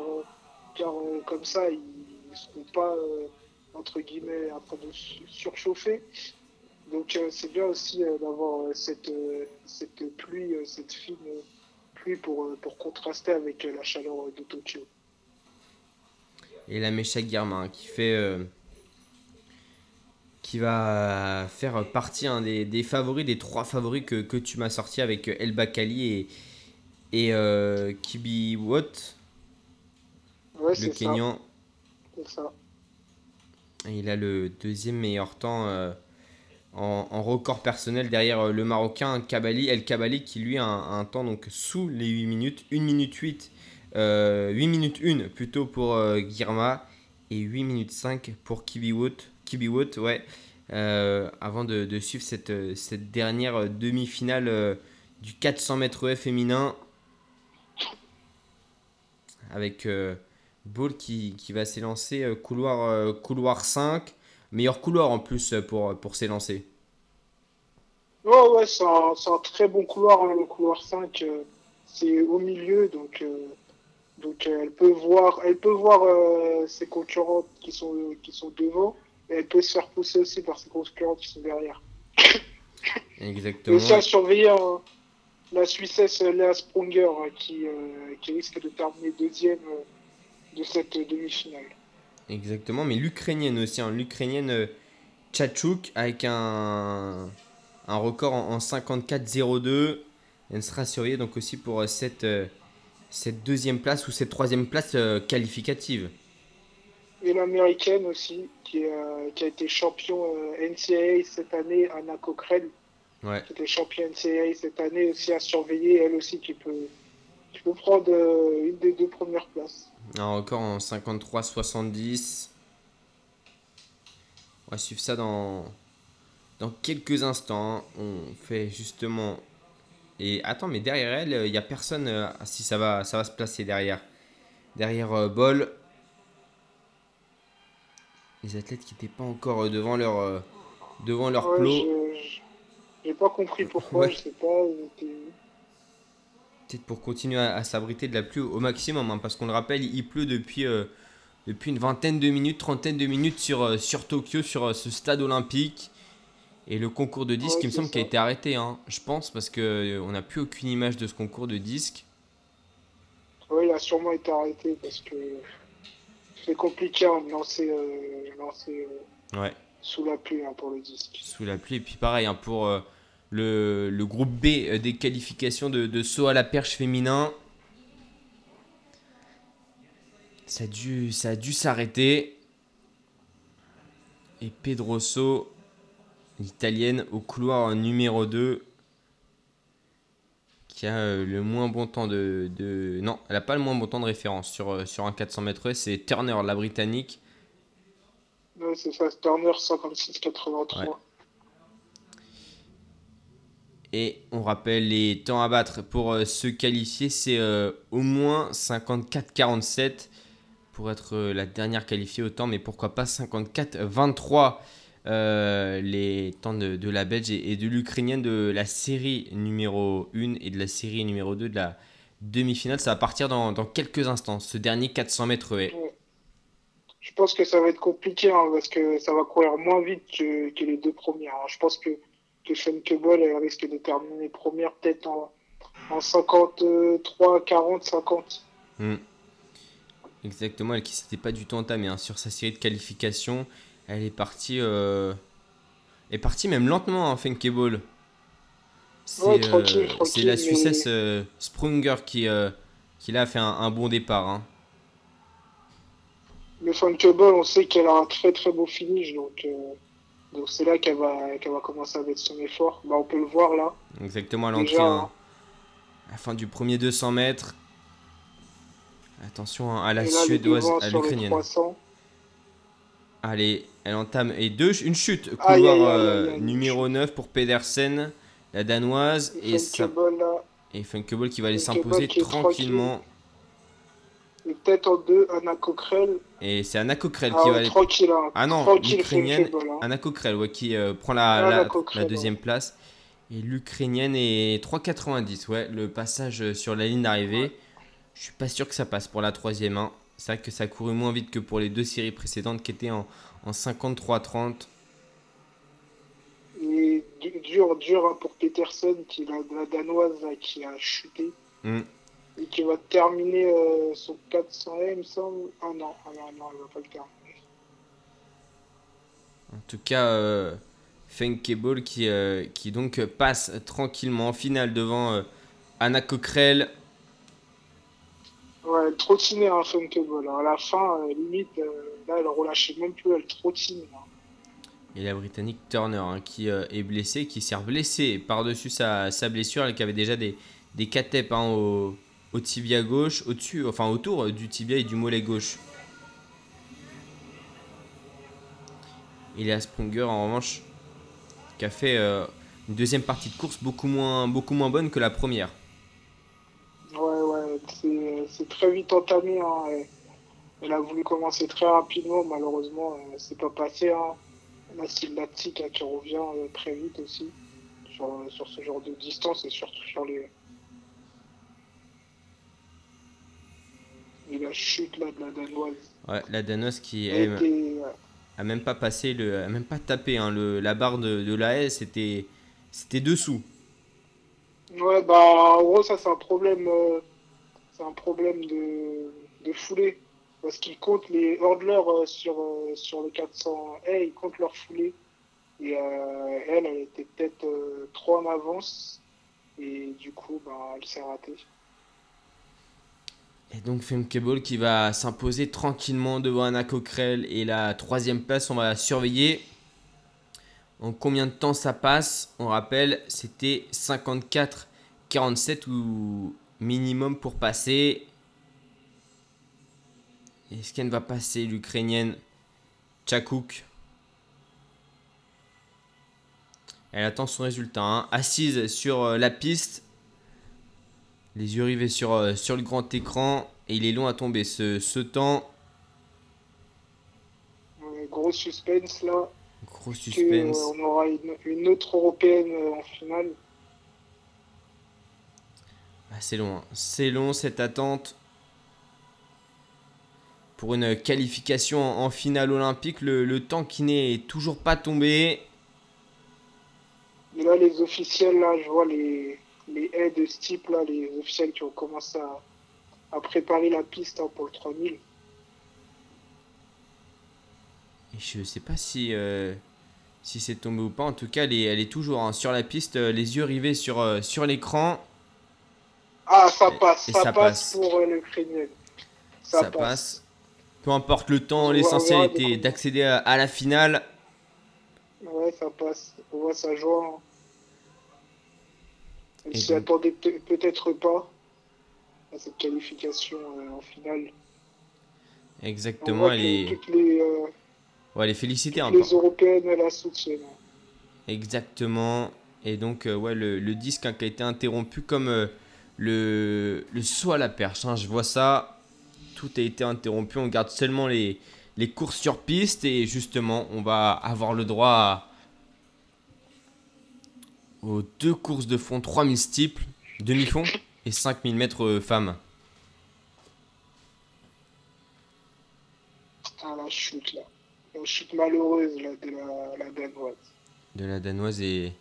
Speaker 4: car comme ça, ils ne seront pas entre guillemets, en train de surchauffer. Donc c'est bien aussi d'avoir cette, cette pluie, cette fine pluie pour, pour contraster avec la chaleur de Tokyo.
Speaker 3: Et la Meshach Guermain qui fait qui va faire partie un des, favoris, des trois favoris que, que tu m'as sorti avec El Bakali et, et euh, Kibi Watt, le Kenyan. Ça. Il a le deuxième meilleur temps euh, en, record personnel derrière euh, le Marocain Kabali, El Kabali qui lui a un, temps donc sous les 8 minutes, 1 minute 8, 8 minutes 1 plutôt pour Girma et 8 minutes 5 pour Kibiwot. Kibiwot, ouais. Euh, avant de, suivre cette, cette dernière demi-finale euh, du 400 mètres F féminin avec euh, Ball qui, qui va s'élancer couloir, couloir 5 meilleur couloir en plus pour, pour s'élancer
Speaker 4: ouais ouais c'est un, un, très bon couloir hein, le couloir 5 c'est au milieu donc donc elle peut voir elle peut voir ses concurrentes qui sont qui sont devant elle peut se faire pousser aussi par ses concurrents qui sont derrière.
Speaker 3: Exactement.
Speaker 4: Et aussi à surveiller hein, la Suissesse Léa Sprunger hein, qui, euh, qui, risque de terminer deuxième euh, de cette demi-finale.
Speaker 3: Exactement, mais l'Ukrainienne aussi, hein, l'Ukrainienne euh, Tchatchouk avec un, un record en, 54-02. Elle sera surveillée donc aussi pour cette, cette deuxième place ou cette troisième place qualificative.
Speaker 4: Et l'américaine aussi, qui, euh, qui, a été champion euh, NCAA cette année, Anna Cochrane,
Speaker 3: ouais.
Speaker 4: qui était champion NCAA cette année, aussi à surveiller, elle aussi, qui peut, qui peut prendre euh, une des deux premières places.
Speaker 3: Encore en 53-70. On va suivre ça dans, dans quelques instants. On fait justement. Et attends, mais derrière elle, il n'y a personne. si ça va, ça va se placer derrière. Derrière Ball, les athlètes qui n'étaient pas encore euh, devant leur, euh, devant leur plot.
Speaker 4: J'ai pas compris pourquoi, je sais pas.
Speaker 3: Peut-être pour continuer à, s'abriter de la pluie au maximum, hein, parce qu'on le rappelle, il pleut depuis, euh, depuis une vingtaine de minutes, trentaine de minutes sur, sur Tokyo, sur ce stade olympique. Et le concours de disque, il me semble, qu'il a été arrêté, hein, je pense, parce qu'on n'a plus aucune image de ce concours de disque.
Speaker 4: Oui, il a sûrement été arrêté parce que c'est compliqué lancer, euh, lancer
Speaker 3: euh, ouais.
Speaker 4: sous la pluie hein, pour le disque.
Speaker 3: Sous la pluie, et puis pareil hein, pour euh, le, le, groupe B des qualifications de, de, saut à la perche féminin. Ça a dû, ça a dû s'arrêter. Et Pedroso, l'italienne, au couloir numéro 2, qui a euh, le moins bon temps de, de... Non, elle n'a pas le moins bon temps de référence sur, euh, sur un 400 mètres. C'est Turner, la britannique.
Speaker 4: Ouais, c'est ça, Turner 56-83.
Speaker 3: Et on rappelle les temps à battre pour euh, se qualifier, c'est au moins 54-47 pour être la dernière qualifiée au temps, mais pourquoi pas 54-23 euh, les temps de, la Belge et, de l'Ukrainienne de la série numéro 1 et de la série numéro 2 de la demi-finale. Ça va partir dans, quelques instants, ce dernier 400 mètres
Speaker 4: Je pense que ça va être compliqué hein, parce que ça va courir moins vite que, les deux premières. Hein. Je pense que, que Fenkebol risque de terminer première peut-être en, 53, 40, 50.
Speaker 3: Exactement, elle qui s'était pas du tout entamée hein, sur sa série de qualification. Elle est partie. Euh... est partie même lentement, en hein, Ball. Euh, c'est la Suissesse euh, Sprunger qui, euh, qui là, a fait un, bon départ. Hein.
Speaker 4: Le Funkable, on sait qu'elle a un très très beau finish, donc donc c'est là qu'elle va, qu'elle va commencer à mettre son effort. Bah, on peut le voir là.
Speaker 3: Exactement à l'entrée. Hein. À la fin du premier 200 mètres. Attention à la suédoise, à l'ukrainienne. Allez, elle entame. Et deux, une chute. Couloir euh, numéro 9 pour Pedersen, la danoise. Et, et Funkeball qui va aller s'imposer tranquillement.
Speaker 4: Et peut-être en deux, Anna Coquerel.
Speaker 3: Et c'est Anna Coquerel qui va aller.
Speaker 4: Hein.
Speaker 3: Ah non, l'Ukrainienne. Hein. Anna Coquerel ouais, qui euh, prend la, la, deuxième place. Et l'Ukrainienne est 3,90. Ouais, le passage sur la ligne d'arrivée. Je suis pas sûr que ça passe pour la troisième. Hein. C'est vrai que ça a couru moins vite que pour les deux séries précédentes qui étaient en, en 53-30.
Speaker 4: Et dur, dur hein, pour Peterson, qui la, la danoise qui a chuté.
Speaker 3: Mm.
Speaker 4: Et qui va terminer euh, son 400 il me semble. Ah non, ah non, non, il va pas le terminer.
Speaker 3: En tout cas, euh, qui, euh, qui donc passe tranquillement en finale devant euh, Anna Coquerel.
Speaker 4: Ouais, elle trottinait hein, Fenkeball. À la fin, limite, là, elle relâchait même plus, elle trottinait. hein.
Speaker 3: Et la Britannique Turner hein, qui euh, est blessée, qui s'est blessée par-dessus sa, sa blessure, elle qui avait déjà des, des hein, au, au tibia gauche, au-dessus, enfin autour euh, du tibia et du mollet gauche. Et Léa Sprunger en revanche, qui a fait euh, une deuxième partie de course beaucoup moins, beaucoup moins bonne que la première.
Speaker 4: Ouais, ouais, c'est- très vite entamé. hein, Elle a voulu commencer très rapidement, malheureusement, euh, c'est pas passé. Hein. C'est Latic hein, qui revient très vite aussi sur, sur ce genre de distance et surtout sur les. Et la chute là, de la Danoise.
Speaker 3: Ouais, la Danoise qui
Speaker 4: elle, était, euh,
Speaker 3: a même pas passé, le, a même pas tapé hein, le, la barre de, de la haie, c'était, c'était dessous.
Speaker 4: Ouais, bah, en gros, ça, c'est un problème, euh, c'est un problème de, de foulée. Parce qu'ils comptent les hurdlers euh, sur, euh, sur le 400 A, ils comptent leur foulée. Et euh, elle, elle était peut-être euh, trop en avance. Et du coup, bah, elle s'est ratée.
Speaker 3: Et donc Femkeball qui va s'imposer tranquillement devant Anna Coquerel et la troisième place, on va surveiller en combien de temps ça passe? On rappelle, c'était 54-47 ou minimum pour passer. Est-ce qu'elle va passer l'Ukrainienne? Tchakouk Elle attend son résultat. hein. Assise sur euh, la piste, les yeux rivés sur, euh, sur le grand écran et il est long à tomber. Ce, ce temps,
Speaker 4: Euh, gros suspense là.
Speaker 3: gros
Speaker 4: Que,
Speaker 3: suspense.
Speaker 4: euh, on aura une, une autre européenne en finale.
Speaker 3: Ah, c'est long, hein. c'est long cette attente. Pour une qualification en, en finale olympique, le, le temps qui n'est toujours pas tombé.
Speaker 4: Et là, les officiels, là, je vois les, les haies de ce type, là, les officiels qui ont commencé à, à préparer la piste hein, pour le 3000.
Speaker 3: Et je sais pas si, euh, si c'est tombé ou pas. En tout cas, elle est, elle est toujours hein, sur la piste, euh, les yeux rivés sur, euh, sur l'écran.
Speaker 4: Ah, ça passe,
Speaker 3: et
Speaker 4: ça,
Speaker 3: ça
Speaker 4: passe,
Speaker 3: passe.
Speaker 4: pour l'Ukrainienne.
Speaker 3: Ça,
Speaker 4: Ça,
Speaker 3: passe.
Speaker 4: passe.
Speaker 3: Peu importe le temps, l'essentiel était d'accéder à, à la finale.
Speaker 4: Ouais, ça passe. On voit ça joie. hein. Elle
Speaker 3: Et
Speaker 4: s'y
Speaker 3: donc-
Speaker 4: attendait peut- peut-être pas à cette qualification euh, en finale.
Speaker 3: Exactement, elle est,
Speaker 4: toutes les, euh,
Speaker 3: ouais, elle est félicitée. hein,
Speaker 4: toutes les Européennes la soutiennent.
Speaker 3: Exactement. Et donc, euh, ouais, le, le disque hein, qui a été interrompu comme euh, le, le saut à la perche. hein. Je vois ça. Tout a été interrompu. On garde seulement les, les courses sur piste. Et justement, on va avoir le droit à- aux deux courses de fond 3000 steeples, demi-fond et 5000 mètres euh, femmes.
Speaker 4: Ah, la chute là. La chute malheureuse là, de la, la Danoise.
Speaker 3: de la danoise et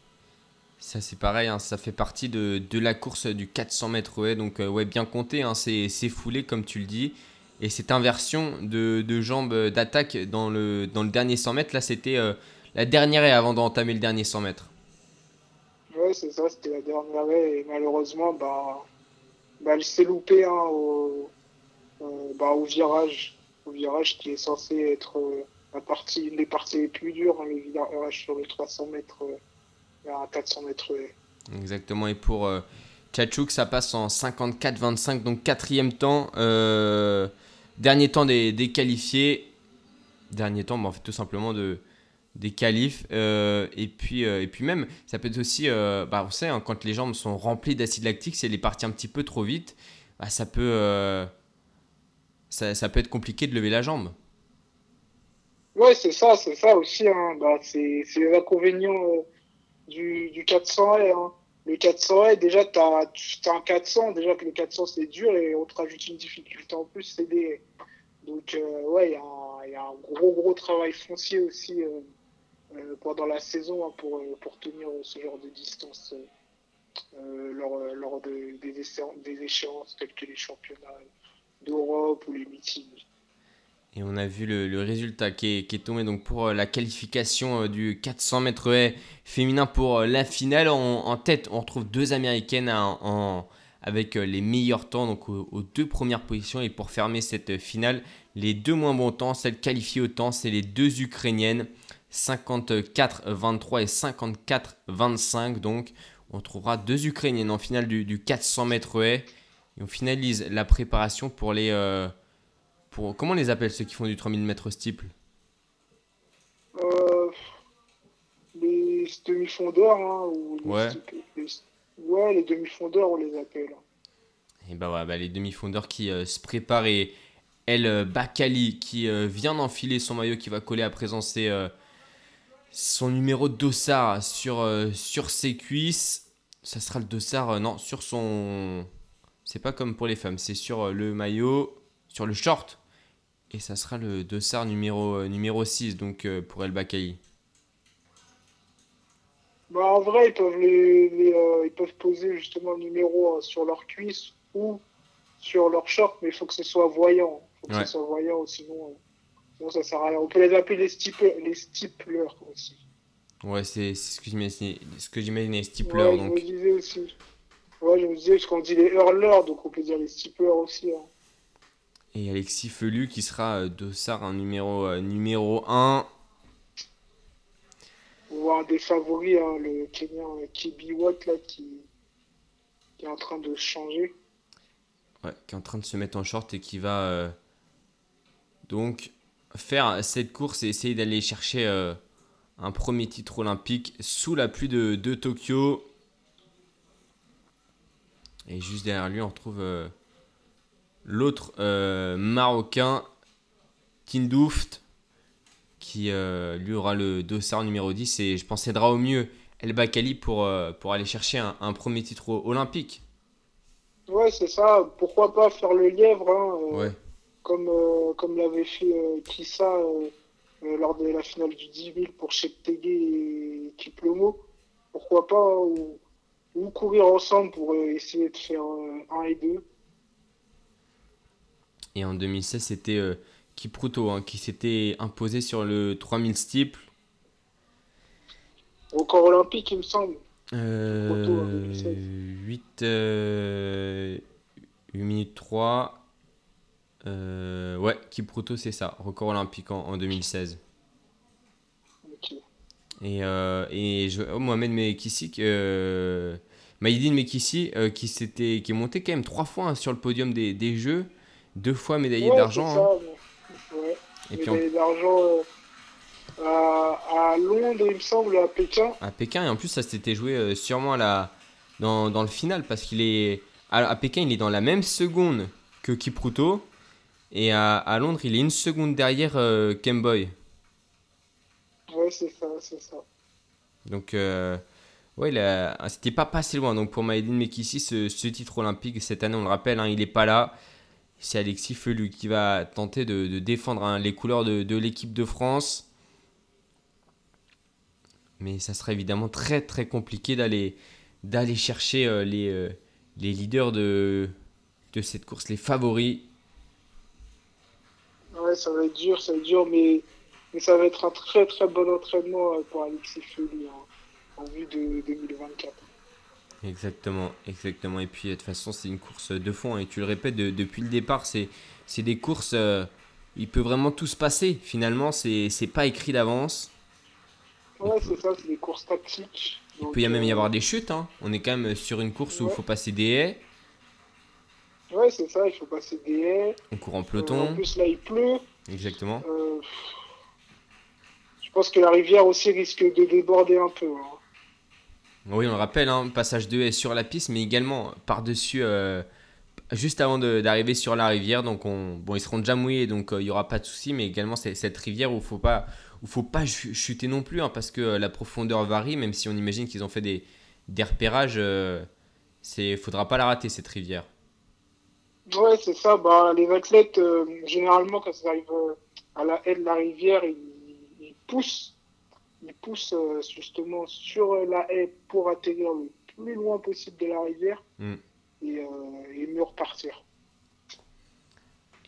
Speaker 3: ça c'est pareil, hein, ça fait partie de, de la course du 400 mètres ouais, donc euh, ouais bien compté, hein, c'est c'est foulé comme tu le dis et cette inversion de, de jambes d'attaque dans le, dans le dernier 100 mètres, là c'était euh, la dernière et avant d'entamer le dernier 100 mètres.
Speaker 4: Ouais, c'est ça, c'était la dernière et malheureusement, bah, bah elle s'est loupée hein, au, euh, bah, au virage. Au virage qui est censé être euh, la partie, une des parties les plus dures, hein, le virage sur les 300 mètres euh, à 400 mètres.
Speaker 3: Exactement, et pour euh, Tchatchouk, ça passe en 54-25, donc quatrième temps, dernier temps des, des qualifiés, dernier temps, en fait, tout simplement de, des qualifs, euh, et, puis, euh, et puis même, ça peut être aussi, euh, bah, on sait, hein, quand les jambes sont remplies d'acide lactique, si elle est partie un petit peu trop vite, bah, ça, peut, euh, ça, ça peut être compliqué de lever la jambe.
Speaker 4: Ouais, c'est ça, c'est ça aussi. Hein. Bah, c'est les inconvénients du, du 400 hein. Le 400 déjà, tu as, un 400. Déjà que le 400, c'est dur et on te rajoute une difficulté en plus, c'est des, Donc, ouais, il y, a un gros, gros travail foncier aussi pendant la saison hein, pour, pour tenir ce genre de distance lors, lors de, des, échéances telles que les championnats d'Europe ou les meetings.
Speaker 3: Et on a vu le, résultat qui est, tombé donc pour euh, la qualification euh, du 400 mètres haies féminin pour euh, la finale. En, tête, on retrouve deux américaines avec les meilleurs temps, donc aux, deux premières positions. Et pour fermer cette finale, les deux moins bons temps, celles qualifiées au temps, c'est les deux ukrainiennes, 54-23 et 54-25. Donc on trouvera deux ukrainiennes en finale du, 400 mètres haies. Et on finalise la préparation pour les comment on les appelle ceux qui font du 3000 mètres steeple?
Speaker 4: Euh, Les demi-fondeurs. Hein,
Speaker 3: ouais.
Speaker 4: ouais, les demi-fondeurs, on les appelle.
Speaker 3: Et bah ouais, bah, les demi-fondeurs qui euh, se préparent et euh, Bakali, qui vient d'enfiler son maillot, qui va coller à présent son numéro de dossard sur, sur ses cuisses. Ça sera le dossard, non, sur son. C'est pas comme pour les femmes, c'est sur le maillot, sur le short et ça sera le dossard numéro, euh, numéro 6 donc, euh, pour El Bakaï.
Speaker 4: Bah, en vrai, ils peuvent, les, euh, ils peuvent poser justement le numéro sur leur cuisse ou sur leur short, mais il faut que ce soit voyant. Il faut que ce soit voyant, sinon, ça sert à rien. On peut les appeler les, stiplers, les stiplers aussi.
Speaker 3: Ouais, c'est ce que j'imaginais, stiplers.
Speaker 4: Ouais, donc. je me disais aussi. Ouais, je me disais, parce qu'on dit les hurleurs, donc on peut dire les stiplers aussi. Hein.
Speaker 3: Et Alexis Felu qui sera euh, Dossard un numéro, euh, numéro 1.
Speaker 4: On voit un des favoris, hein, le Kenyan Kibi Watt là, qui, est en train de changer.
Speaker 3: Ouais, qui est en train de se mettre en short et qui va euh, donc faire cette course et essayer d'aller chercher un premier titre olympique sous la pluie de, de, Tokyo. Et juste derrière lui, on retrouve L'autre euh, marocain, Tindouft, qui euh, lui aura le dossard numéro 10 et je pense aidera au mieux El Bakali pour, euh, pour aller chercher un, premier titre olympique.
Speaker 4: Ouais, c'est ça. Pourquoi pas faire le lièvre, hein, comme, comme l'avait fait Kissa lors de la finale du 10 000 pour Cheptegei et Kiplomo. Pourquoi pas, ou, ou courir ensemble pour essayer de faire un et deux.
Speaker 3: Et en 2016, c'était euh, Kipruto hein, qui s'était imposé sur le 3000 steeple.
Speaker 4: Record olympique, il me semble.
Speaker 3: Euh, 8, euh, 8 minutes 3. Euh, ouais, Kipruto, c'est ça. Record olympique en, 2016. Et, euh, et je, oh, Mohamed Mekissi, euh, Maïdine Mekissi, qui, qui est monté quand même trois fois hein, sur le podium des, des Jeux deux fois médaillé d'argent.
Speaker 4: Hein. Ouais. Et médaillé d'argent euh, à, Londres, il me semble, à Pékin.
Speaker 3: À Pékin, et en plus, ça s'était joué euh, sûrement à la, dans, dans, le final, parce qu'il est. À, Pékin, il est dans la même seconde que Kipruto, et à, à Londres, il est une seconde derrière euh, Kemboy.
Speaker 4: Ouais, c'est ça, c'est ça.
Speaker 3: Donc, euh, ouais, c'était pas passé loin. Donc, pour Maïdine Mekissi, ce, ce, titre olympique, cette année, on le rappelle, hein, il est pas là c'est Alexis Felu qui va tenter de, défendre hein, les couleurs de, l'équipe de France. Mais ça sera évidemment très très compliqué d'aller d'aller chercher euh, les, euh, les leaders de, de cette course, les favoris.
Speaker 4: Ouais, ça va être dur, ça va être dur, mais, mais ça va être un très très bon entraînement euh, pour Alexis Felu en vue de 2024.
Speaker 3: Exactement, exactement. Et puis de toute façon, c'est une course de fond. Hein. Et tu le répètes depuis le départ, c'est, des courses. Euh, il peut vraiment tout se passer. Finalement, c'est, pas écrit d'avance.
Speaker 4: Ouais, c'est ça, c'est des courses tactiques.
Speaker 3: il peut y même y avoir des chutes. Hein. On est quand même sur une course où il faut passer des haies.
Speaker 4: Ouais, c'est ça, il faut passer des haies.
Speaker 3: On court en peloton.
Speaker 4: en plus, là, il pleut.
Speaker 3: Exactement.
Speaker 4: Euh, je pense que la rivière aussi risque de déborder un peu. Hein.
Speaker 3: Oui, on le rappelle, hein, passage de haie sur la piste, mais également par-dessus, euh, juste avant d'arriver sur la rivière. Donc, on, bon, ils seront déjà mouillés, donc euh, il n'y aura pas de souci, mais également cette rivière où il ne faut pas, faut pas chuter non plus, hein, parce que euh, la profondeur varie, même si on imagine qu'ils ont fait des, des repérages, il ne faudra pas la rater, cette rivière.
Speaker 4: Ouais, c'est ça. Bah, les athlètes, généralement, quand ils arrivent à la haie de la rivière, ils, ils poussent. Ils poussent justement sur la haie pour atterrir le plus loin possible de la rivière mm. et, et mieux repartir.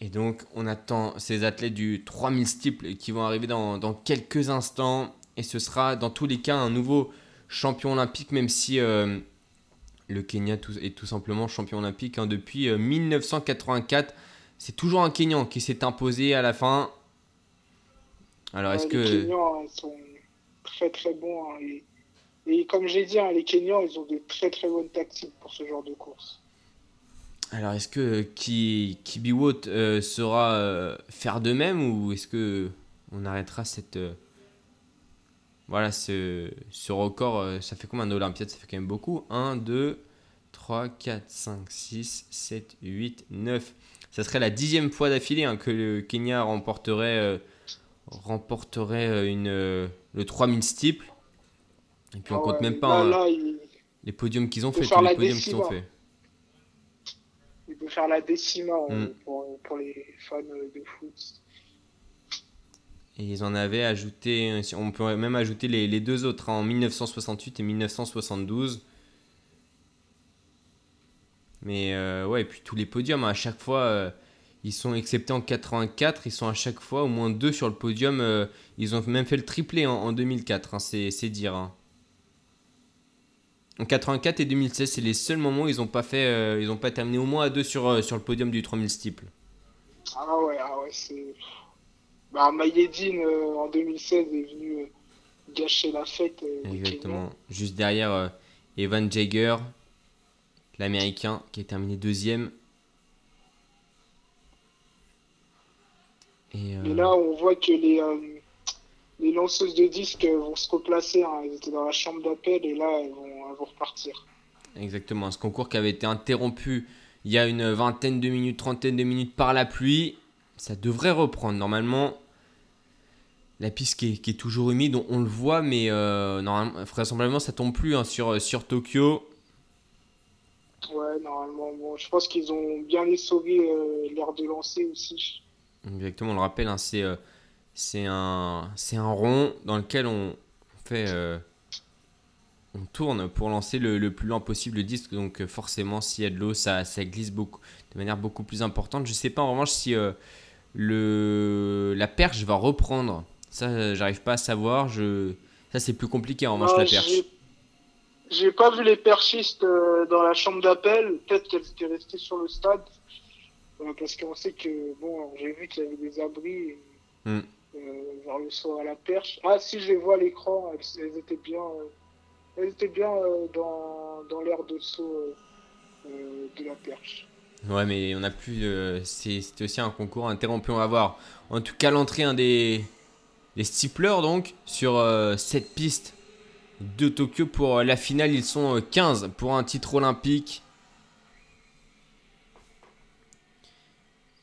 Speaker 3: Et donc, on attend ces athlètes du 3000 steeple qui vont arriver dans, dans, quelques instants. Et ce sera dans tous les cas un nouveau champion olympique, même si euh, le Kenya est tout simplement champion olympique hein, depuis 1984. Euh, C'est toujours un Kenyan qui s'est imposé à la fin.
Speaker 4: Alors, est-ce que. Les Kenyans sont très très bons. Hein, et, et, comme j'ai dit, hein, les Kenyans, ils ont de très très bonnes tactiques pour ce genre de course.
Speaker 3: Alors, est-ce que Kibiwot euh, sera euh, faire de même ou est-ce que on arrêtera cette voilà ce, ce record Ça fait combien d'Olympiades? Ça fait quand même beaucoup. 1, 2, 3, 4, 5, 6, 7, 8, 9. Ça serait la dixième fois d'affilée hein, que le Kenya remporterait, remporterait une, le 3000 steeple. Et puis on ah compte même pas hein, les podiums qu'ils ont fait. Tous les podiums qu'ils ont fait
Speaker 4: peut faire la décima euh, mm. pour, les fans de foot.
Speaker 3: Et ils en avaient ajouté, on peut même ajouter les, deux autres hein, en 1968 et 1972. Mais euh, ouais, et puis tous les podiums, à chaque fois, euh, ils sont exceptés en 84, ils sont à chaque fois au moins deux sur le podium. ils ont même fait le triplé en, 2004, hein, c'est dire. Hein. En 84 et 2016, c'est les seuls moments où ils n'ont pas euh, pas terminé au moins à deux sur, euh, sur le podium du 3000 steeple.
Speaker 4: Ah ouais, ah ouais, c'est. Bah, Mayedine euh, en 2016 est venu gâcher la fête.
Speaker 3: Exactement. Juste derrière Evan Jagger, l'américain, qui a terminé deuxième.
Speaker 4: Et, Et, là, on voit que les, les lanceuses de disques vont se replacer. Hein. Elles étaient dans la chambre d'appel et là, elles vont, repartir.
Speaker 3: Exactement. Ce concours qui avait été interrompu il y a une vingtaine de minutes, trentaine de minutes par la pluie, ça devrait reprendre. Normalement, la piste qui est, toujours humide, on, le voit, mais euh, normalement, vraisemblablement, ça tombe plus hein, sur, sur Tokyo.
Speaker 4: Ouais, normalement, bon, je pense qu'ils ont bien essoré euh, l'air de lancer aussi.
Speaker 3: Exactement, on le rappelle, hein, c'est euh, un, un rond dans lequel on fait. Euh, on tourne pour lancer le, plus loin possible le disque. Donc, euh, forcément, s'il y a de l'eau, ça, ça glisse beaucoup, de manière beaucoup plus importante. Je sais pas en revanche si euh, le, la perche va reprendre. Ça, j'arrive pas à savoir. Je, ça, c'est plus compliqué en revanche, la perche.
Speaker 4: J'ai pas vu les perchistes dans la chambre d'appel. Peut-être qu'elles étaient restées sur le stade. parce qu'on sait que, bon, j'ai vu qu'il y avait des abris. Hmm. Euh, vers le saut à la perche. Ah, si je les vois à l'écran, elles, étaient bien, euh, elles étaient bien euh, dans, dans l'air de saut de la perche.
Speaker 3: Ouais, mais on a plus. C'était aussi un concours interrompu. On va voir. En tout cas, l'entrée un des, des stiplers donc sur cette piste de Tokyo pour la finale. Ils sont 15 pour un titre olympique.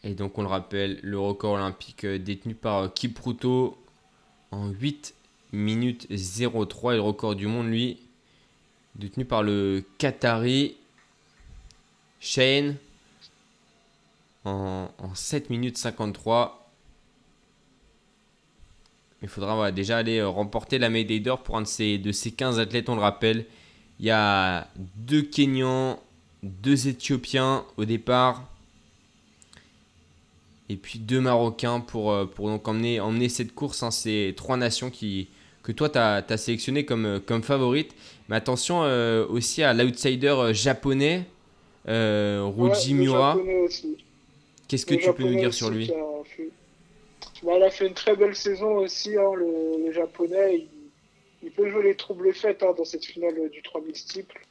Speaker 3: Et donc on le rappelle, le record olympique euh, détenu par euh, Kipruto en 8 minutes 03 et le record du monde lui détenu par le Qatari Shane en, 7 minutes 53. Il faudra déjà aller euh, remporter la médaille d'or pour un de ces, de ces 15 athlètes, on le rappelle. Il y a deux Kenyans, deux Éthiopiens au départ et puis deux Marocains pour, euh, pour donc emmener, emmener cette course. Hein, c'est trois nations qui, que toi, tu as, as, sélectionné comme, euh, comme favorite. Mais attention euh, aussi à l'outsider japonais, euh, Ruji Miura. Qu'est-ce que tu peux nous dire sur lui
Speaker 4: bah, Il a fait une très belle saison aussi, hein, le, japonais. Il, peut jouer les troubles faites hein, dans cette finale du 3000 steeple.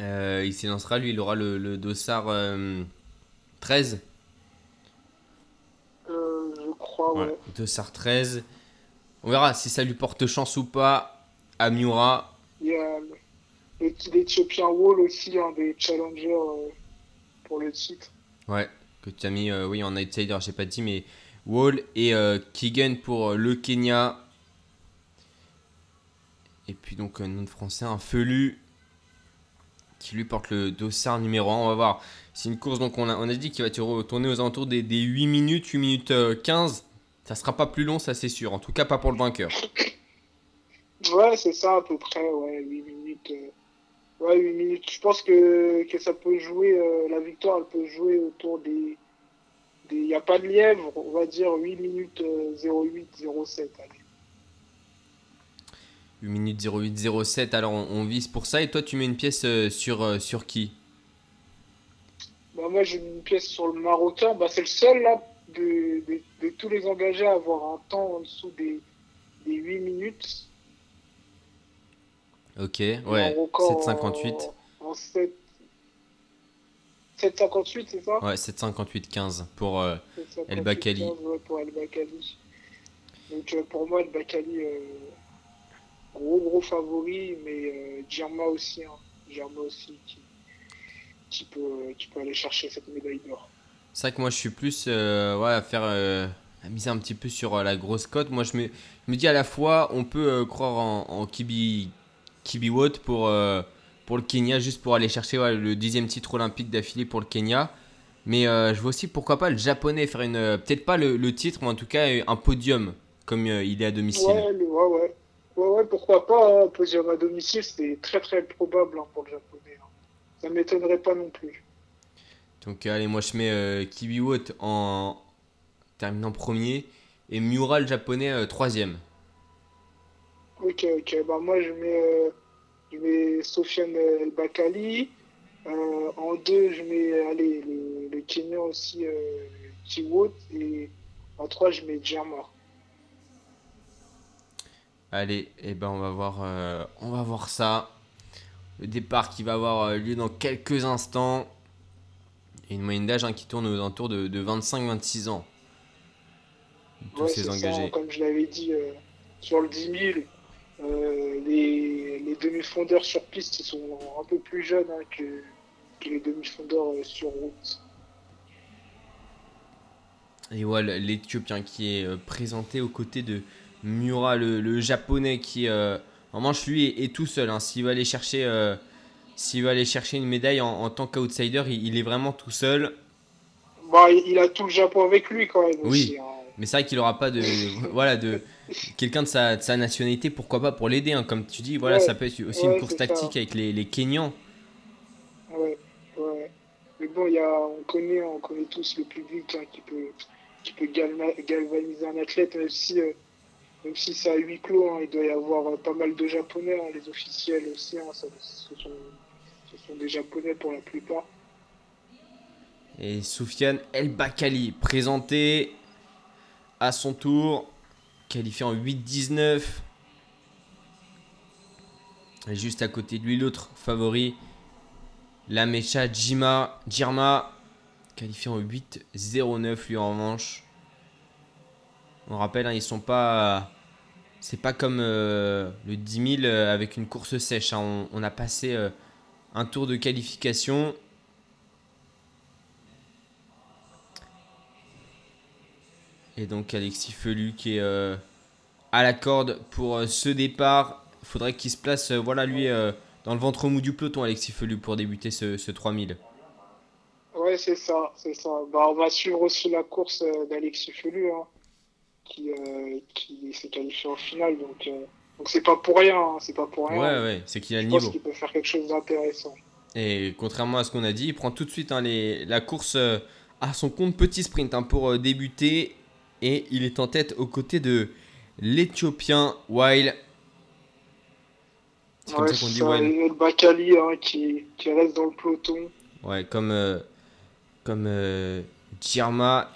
Speaker 3: Euh, il s'élancera, lui, il aura le, le dossard 13.
Speaker 4: Euh, euh, je crois, ouais.
Speaker 3: Dossard 13. On verra si ça lui porte chance ou pas à Miura.
Speaker 4: Il y a l'Ethiopian Wall aussi, un des challengers pour le titre.
Speaker 3: Ouais, que tu as mis oui, en outsider, j'ai pas dit, mais Wall et Keegan pour le Kenya. Et puis donc un nom de français, un Felu qui lui porte le dossard numéro 1. On va voir. C'est une course, donc on a, on a dit qu'il va tourner aux alentours des, des 8 minutes, 8 minutes 15. Ça sera pas plus long, ça c'est sûr. En tout cas, pas pour le vainqueur.
Speaker 4: Ouais, c'est ça à peu près, ouais, 8 minutes. Ouais, 8 minutes. Je pense que, que ça peut jouer, la victoire, elle peut jouer autour des il n'y a pas de lièvre, on va dire 8 minutes 08, 07.
Speaker 3: 8 minutes 08, 07, alors on, vise pour ça. Et toi, tu mets une pièce euh, sur, euh, sur qui?
Speaker 4: Bah, Moi, j'ai une pièce sur le Marocain. Bah, c'est le seul là, de, de, tous les engagés à avoir un temps en dessous des, des 8 minutes.
Speaker 3: Ok, ouais, 7,58.
Speaker 4: En, en 7, 7,58, c'est ça?
Speaker 3: Ouais, 7,58-15 pour euh, El Bakali.
Speaker 4: pour El Bakali. Donc euh, pour moi, El Bakali, euh, gros gros favori, mais Djerma aussi, hein. aussi qui, qui, peut, qui peut aller chercher cette médaille d'or.
Speaker 3: C'est vrai que moi je suis plus ouais, à faire à miser un petit peu sur la grosse cote. Moi je me, me, dis à la fois on peut croire en, en Kibi, Kibi Watt pour pour le Kenya, juste pour aller chercher le dixième titre olympique d'affilée pour le Kenya. Mais euh, je vois aussi pourquoi pas le japonais faire une. Euh, peut-être pas le, titre, mais en tout cas un podium, comme euh, il est à domicile.
Speaker 4: Ouais, ouais, ouais. ouais, pourquoi pas, un podium à domicile, c'est très très probable hein, pour le japonais. Hein. Ça m'étonnerait pas non plus.
Speaker 3: Donc allez, moi je mets Kibiwot en terminant premier et Miura le japonais troisième.
Speaker 4: Ok, ok, bah moi je mets je mets Sofiane El Bakali. Euh, en deux, je mets allez, le, le Kenyan aussi, euh, Kiwot. Et en trois, je mets Djerma.
Speaker 3: Allez, eh ben on va voir, euh, on va voir ça. Le départ qui va avoir lieu dans quelques instants. Et une moyenne d'âge hein, qui tourne aux alentours de, de 25-26 ans.
Speaker 4: Tous ces engagés. comme je l'avais dit sur le 10 000, euh, les, demi-fondeurs sur piste, ils sont un peu plus jeunes hein, que, les demi-fondeurs euh, sur route.
Speaker 3: Et voilà, l'Éthiopien qui est euh, présenté aux côtés de Mura, le, japonais qui, en manche, lui, est, tout seul. Hein. S'il va aller chercher, s'il va aller chercher une médaille en, tant qu'outsider, il, est vraiment tout seul.
Speaker 4: Bah, il a tout le Japon avec lui quand même.
Speaker 3: Oui,
Speaker 4: hein.
Speaker 3: mais c'est vrai qu'il n'aura pas de, voilà, de, quelqu'un de sa, de sa, nationalité, pourquoi pas pour l'aider, hein. comme tu dis, voilà, ça peut être aussi une course tactique avec les, les Kenyans.
Speaker 4: Ouais, ouais. Mais bon, y a, on, connaît, on connaît tous le public hein, qui peut, qui peut galvaniser un athlète, même si, euh, même si c'est à huis clos, hein, il doit y avoir euh, pas mal de Japonais, les officiels aussi, ce, sont, ce sont des Japonais pour la plupart.
Speaker 3: Et Soufiane El Bakali, présenté à son tour qualifié en 8-19. Et juste à côté de lui, l'autre favori, la Mecha Jima, Jirma, qualifié en 8-09 lui en revanche. On rappelle, hein, ils sont pas. C'est pas comme euh, le 10 000 euh, avec une course sèche. Hein. On, a passé euh, un tour de qualification. Et donc Alexis Felu qui est euh, à la corde pour euh, ce départ. Il faudrait qu'il se place, euh, voilà lui, dans le ventre mou du peloton, Alexis Felu, pour débuter ce, ce 3000.
Speaker 4: Ouais, c'est ça, c'est ça. Bah, on va suivre aussi la course d'Alexis Felu, hein, qui, qui s'est qualifié en finale. Donc, donc c'est pas pour rien, hein, c'est pas pour rien.
Speaker 3: Ouais, ouais, c'est qu'il a le
Speaker 4: niveau. Je pense qu'il peut faire quelque chose d'intéressant.
Speaker 3: Et contrairement à ce qu'on a dit, il prend tout de suite hein, les, la course à son compte petit sprint pour débuter et il est en tête aux côtés de l'Éthiopien Wild.
Speaker 4: C'est comme ça qu'on dit Bakali hein, qui, qui, reste dans le peloton.
Speaker 3: Ouais, comme, euh, comme euh,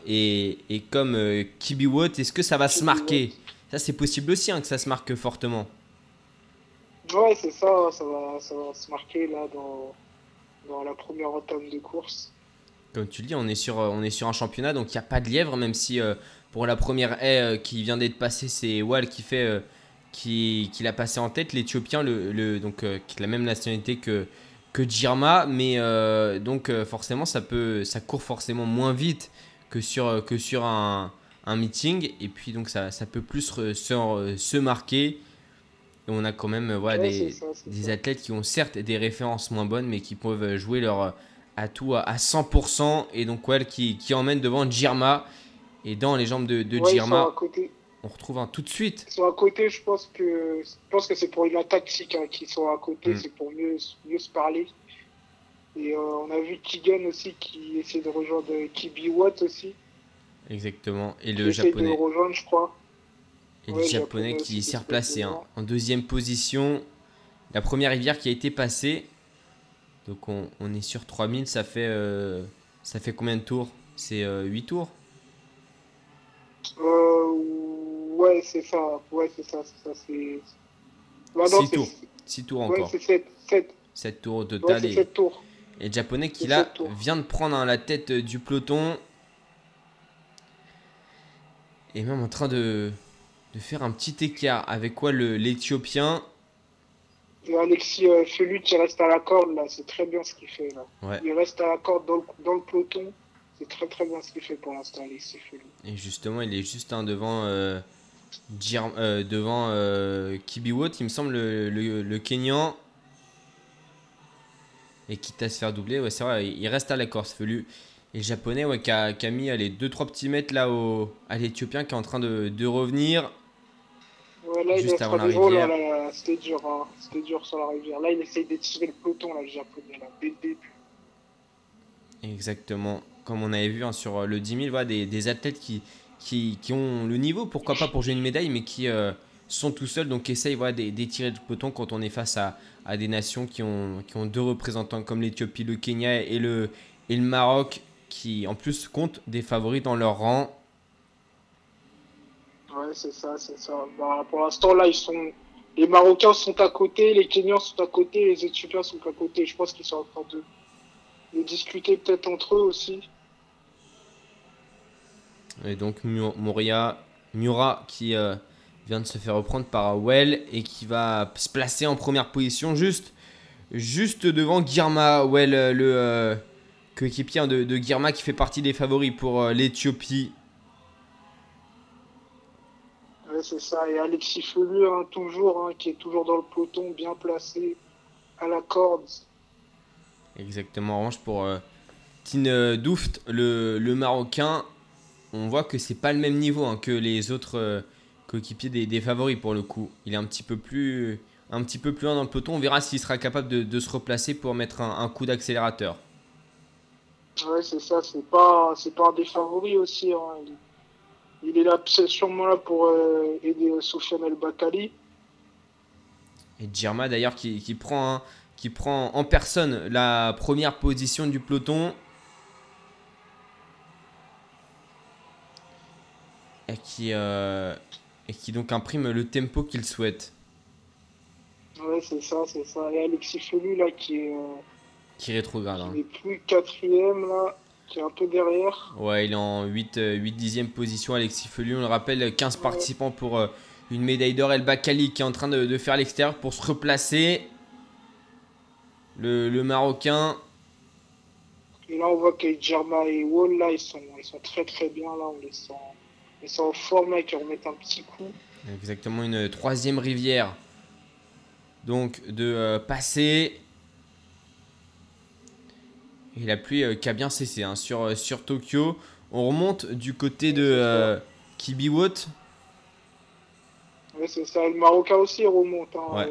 Speaker 3: et, et comme euh, Kibiwot. Est-ce que ça va se marquer? Ça, c'est possible aussi hein, que ça se marque fortement.
Speaker 4: Ouais, c'est ça, ça va, ça va se marquer là dans, dans la première entame de course.
Speaker 3: Comme tu le dis, on est sur, on est sur un championnat, donc il n'y a pas de lièvre, même si euh, pour la première haie euh, qui vient d'être passée, c'est Wall qui fait euh, qui, qui l'a passé en tête, l'Éthiopien, le, le, donc qui a la même nationalité que que Jirma, mais donc forcément ça peut ça court forcément moins vite que sur que sur un, un meeting. Et puis donc ça, ça peut plus se, se marquer. Et on a quand même voilà, des, des athlètes qui ont certes des références moins bonnes, mais qui peuvent jouer leur atout à, 100%. Et donc, Well qui, qui emmène devant Jirma. Et dans les jambes de, de Jirma, on retrouve un tout de suite.
Speaker 4: Ils sont à côté, je pense que, je pense que c'est pour une tactique hein, qu'ils sont à côté, mm. c'est pour mieux, mieux se parler. Et euh, on a vu Kigan aussi qui essaie de rejoindre Kibi Watt aussi.
Speaker 3: Exactement. Et le japonais.
Speaker 4: De rejoindre, je crois.
Speaker 3: Et le japonais, qui s'est replacé hein. en deuxième position. La première rivière qui a été passée. Donc on, on est sur 3000, ça fait, euh, ça fait combien de tours? C'est 8 euh, tours?
Speaker 4: Euh, Ouais, c'est ça. Ouais, c'est ça. C'est ça. C'est...
Speaker 3: 6 tours. 6 tours encore.
Speaker 4: Ouais, c'est 7. 7.
Speaker 3: 7 tours au total.
Speaker 4: Ouais, 7 tours.
Speaker 3: Et le japonais qui là vient de prendre la tête du peloton. Et même en train de, de faire un petit écart avec quoi l'éthiopien.
Speaker 4: Alexis euh, Felu qui reste à la corde là, c'est très bien ce qu'il fait là. Il reste à la corde dans le, dans le peloton. C'est très très bien ce qu'il fait pour l'instant, Alexis Felu.
Speaker 3: Et justement, il est juste un devant, euh, euh, devant euh, Kibiwot, il me semble, le, le, le Kenyan et quitte à se faire doubler, ouais, c'est vrai, il reste à la Corse Felu. Et le japonais, ouais, qui a, mis les 2-3 petits mètres là au, à l'éthiopien qui est en train de, de revenir.
Speaker 4: Ouais, là, juste avant la rivière. C'était dur, hein. c'était dur sur la rivière. Là, il essaye d'étirer le peloton, là, le japonais, là, dès le début.
Speaker 3: Exactement. Comme on avait vu hein, sur euh, le 10 000, voilà, des, athlètes qui, ont le niveau, pourquoi pas pour jouer une médaille, mais qui euh, sont tout seuls, donc essayent voilà, d'étirer le peloton quand on est face à, des nations qui ont, deux représentants comme l'Éthiopie, le Kenya et le, Maroc, qui en plus comptent des favoris dans leur rang.
Speaker 4: Ouais, c'est ça, c'est ça. Bah, pour l'instant, là. Les Marocains sont à côté, les Kenyans sont à côté, les Éthiopiens sont à côté. Je pense qu'ils sont en train de, de discuter peut-être entre eux aussi.
Speaker 3: Et donc Mouria, Mura qui euh, vient de se faire reprendre par Well et qui va se placer en première position juste, juste devant Girma. Well, euh, le euh, coéquipier de, de, Girma qui fait partie des favoris pour euh, l'Ethiopie.
Speaker 4: Ouais, c'est ça. Et Alexis Felu, hein, toujours, hein, qui est toujours dans le peloton, bien placé à la corde.
Speaker 3: Exactement. En revanche, pour euh, Tin Douft, le, le, Marocain, on voit que c'est pas le même niveau hein, que les autres coéquipier des, favoris pour le coup. Il est un petit peu plus, un petit peu plus loin dans le peloton. On verra s'il sera capable de, se replacer pour mettre un, coup d'accélérateur.
Speaker 4: Ouais, c'est ça. C'est pas, c'est pas un des favoris aussi. Hein. Il, est là, sûrement là pour euh, aider Sofiane El Bakali.
Speaker 3: Et Djerma d'ailleurs qui, prend, qui prend en personne la première position du peloton. Et qui, euh, et qui donc imprime le tempo qu'il souhaite.
Speaker 4: Ouais, c'est ça, c'est ça. Et Alexis Felu, là, qui est. Euh,
Speaker 3: qui rétrograde. Qui
Speaker 4: hein. plus quatrième, là, qui est un peu derrière.
Speaker 3: Ouais, il est en 8, 8 10 position, Alexis Felu. On le rappelle, 15 participants pour euh, une médaille d'or. El Bakali qui est en train de, de faire l'extérieur pour se replacer. Le, le, Marocain.
Speaker 4: Et là, on voit que Djerma et Wall, là, ils sont, ils sont très très bien. Là, on les sent ils sont en forme et qui remettent un petit coup.
Speaker 3: Exactement, une troisième rivière. Donc de euh, passer. Et la pluie euh, qui a bien cessé hein, sur, euh, sur Tokyo. On remonte du côté de Kibiwot.
Speaker 4: Oui, c'est ça. Le Marocain aussi remonte. Hein,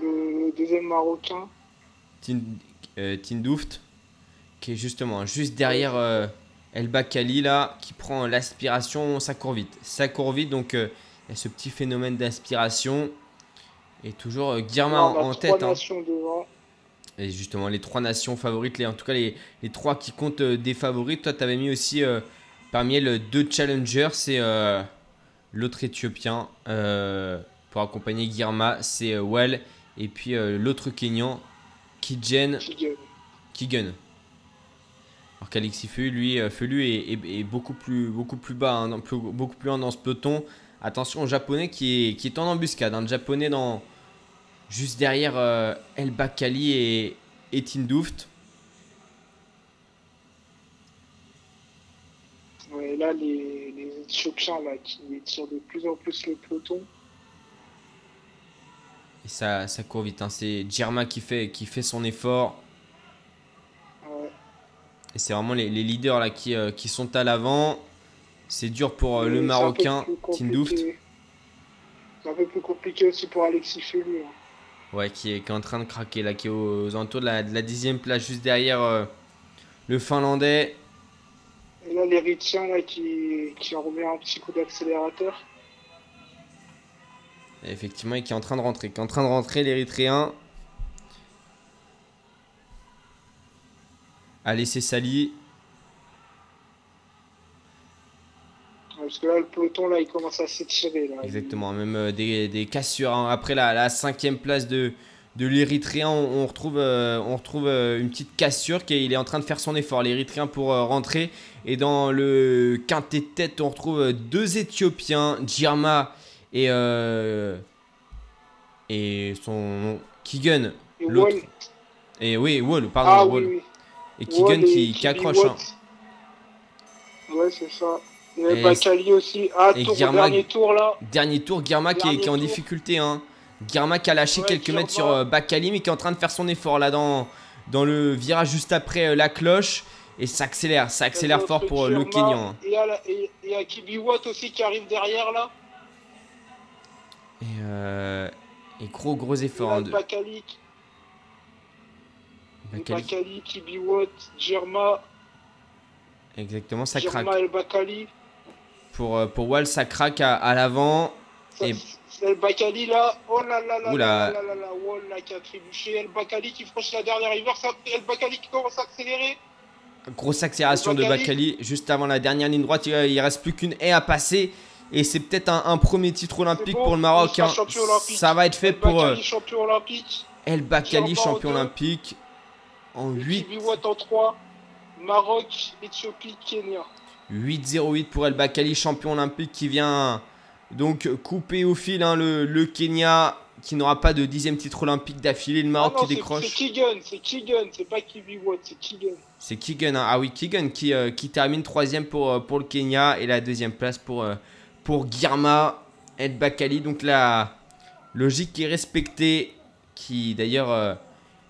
Speaker 4: le, deuxième Marocain.
Speaker 3: Tindouft. Qui est justement juste derrière El Bakali là qui prend l'aspiration, ça court vite. Ça court vite donc euh, il y a ce petit phénomène d'aspiration. Et toujours euh, Guirma en, tête. Hein. Et justement les trois nations favorites, les, en tout cas les, les trois qui comptent euh, des favoris. Toi tu avais mis aussi parmi elles deux challengers, c'est l'autre éthiopien pour accompagner Guirma, c'est Well. Et puis l'autre Kenyan, Kijen. Kigen. Alors qu'Alexis Felu, lui, euh, Felu est, beaucoup, plus, beaucoup plus bas, hein, beaucoup plus loin dans ce peloton. Attention au japonais qui est, qui est en embuscade. Un hein. japonais dans, juste derrière euh, El Bakali et, et Tindouft.
Speaker 4: Ouais, là, les, les Éthiopiens là, qui tirent de plus en plus le peloton.
Speaker 3: Et ça, ça court vite. Hein. C'est Djerma qui fait, qui fait son effort. Et c'est vraiment les, leaders là qui, euh, qui sont à l'avant. C'est dur pour euh, le Marocain, Tindouft.
Speaker 4: C'est un peu plus compliqué aussi pour Alexis Felu. Hein.
Speaker 3: Ouais, qui est, en train de craquer là, qui est aux, alentours de la, dixième place, juste derrière euh, le Finlandais.
Speaker 4: Et là, l'Érythréen là, qui, qui remet un petit coup d'accélérateur.
Speaker 3: Effectivement, et qui est en train de rentrer. Qui est en train de rentrer, l'Érythréen. Allez, c'est Sali.
Speaker 4: Parce que là, le peloton, là, il commence à s'étirer.
Speaker 3: Exactement, même euh, des, cassures. Hein. Après la, la, cinquième place de, de l'Érythréen, on, retrouve, euh, on retrouve euh, une petite cassure qui il est en train de faire son effort, l'Érythréen, pour rentrer. Et dans le quintet de tête, on retrouve deux Éthiopiens, Djirma et, et son Kigun. L'autre. Et oui, Wall, pardon.
Speaker 4: Ah, et
Speaker 3: Kigun qui, qui, accroche. Hein.
Speaker 4: Ouais, c'est ça. Et Bakali aussi. Ah, tour, dernier tour là.
Speaker 3: Dernier tour, Girma qui, est, en difficulté. Hein. Girma qui a lâché quelques mètres sur euh, Bakali, mais qui est en train de faire son effort là dans, dans le virage juste après euh, la cloche. Et ça accélère, ça accélère fort pour euh, le Kenyan.
Speaker 4: Et il y a, Kibiwat aussi qui arrive derrière là.
Speaker 3: Et, et gros gros effort. Hein,
Speaker 4: de... Bakali. Bakali Kibiwat, Girma.
Speaker 3: Exactement, ça craque.
Speaker 4: El Bakali.
Speaker 3: Pour, euh, pour Wall, ça craque à, l'avant.
Speaker 4: Et... El Bakali là, oh là là là là là là là, Wall là qui a trébuché. El Bakali qui franchit la dernière rivière, El Bakali qui commence à accélérer.
Speaker 3: Grosse accélération de Bakali juste avant la dernière ligne droite. Il reste plus qu'une haie à passer. Et c'est peut-être un, premier titre olympique pour le Maroc. Hein. Ça va être fait
Speaker 4: El
Speaker 3: pour.
Speaker 4: Bakali, euh, champion olympique.
Speaker 3: El Bakali, champion olympique. En 8.
Speaker 4: en 3. Maroc, Éthiopie, Kenya.
Speaker 3: 8-0-8 pour El Bakali, champion olympique qui vient donc couper au fil hein, le, Kenya qui n'aura pas de dixième titre olympique d'affilée. Le Maroc ah qui décroche.
Speaker 4: C'est Kigun, c'est Kigun, c'est pas c'est Kigun,
Speaker 3: hein. ah oui, Kigun qui, euh, qui termine troisième pour, euh, pour le Kenya et la deuxième place pour, euh, pour Girma El Bakali. Donc la logique qui est respectée, qui d'ailleurs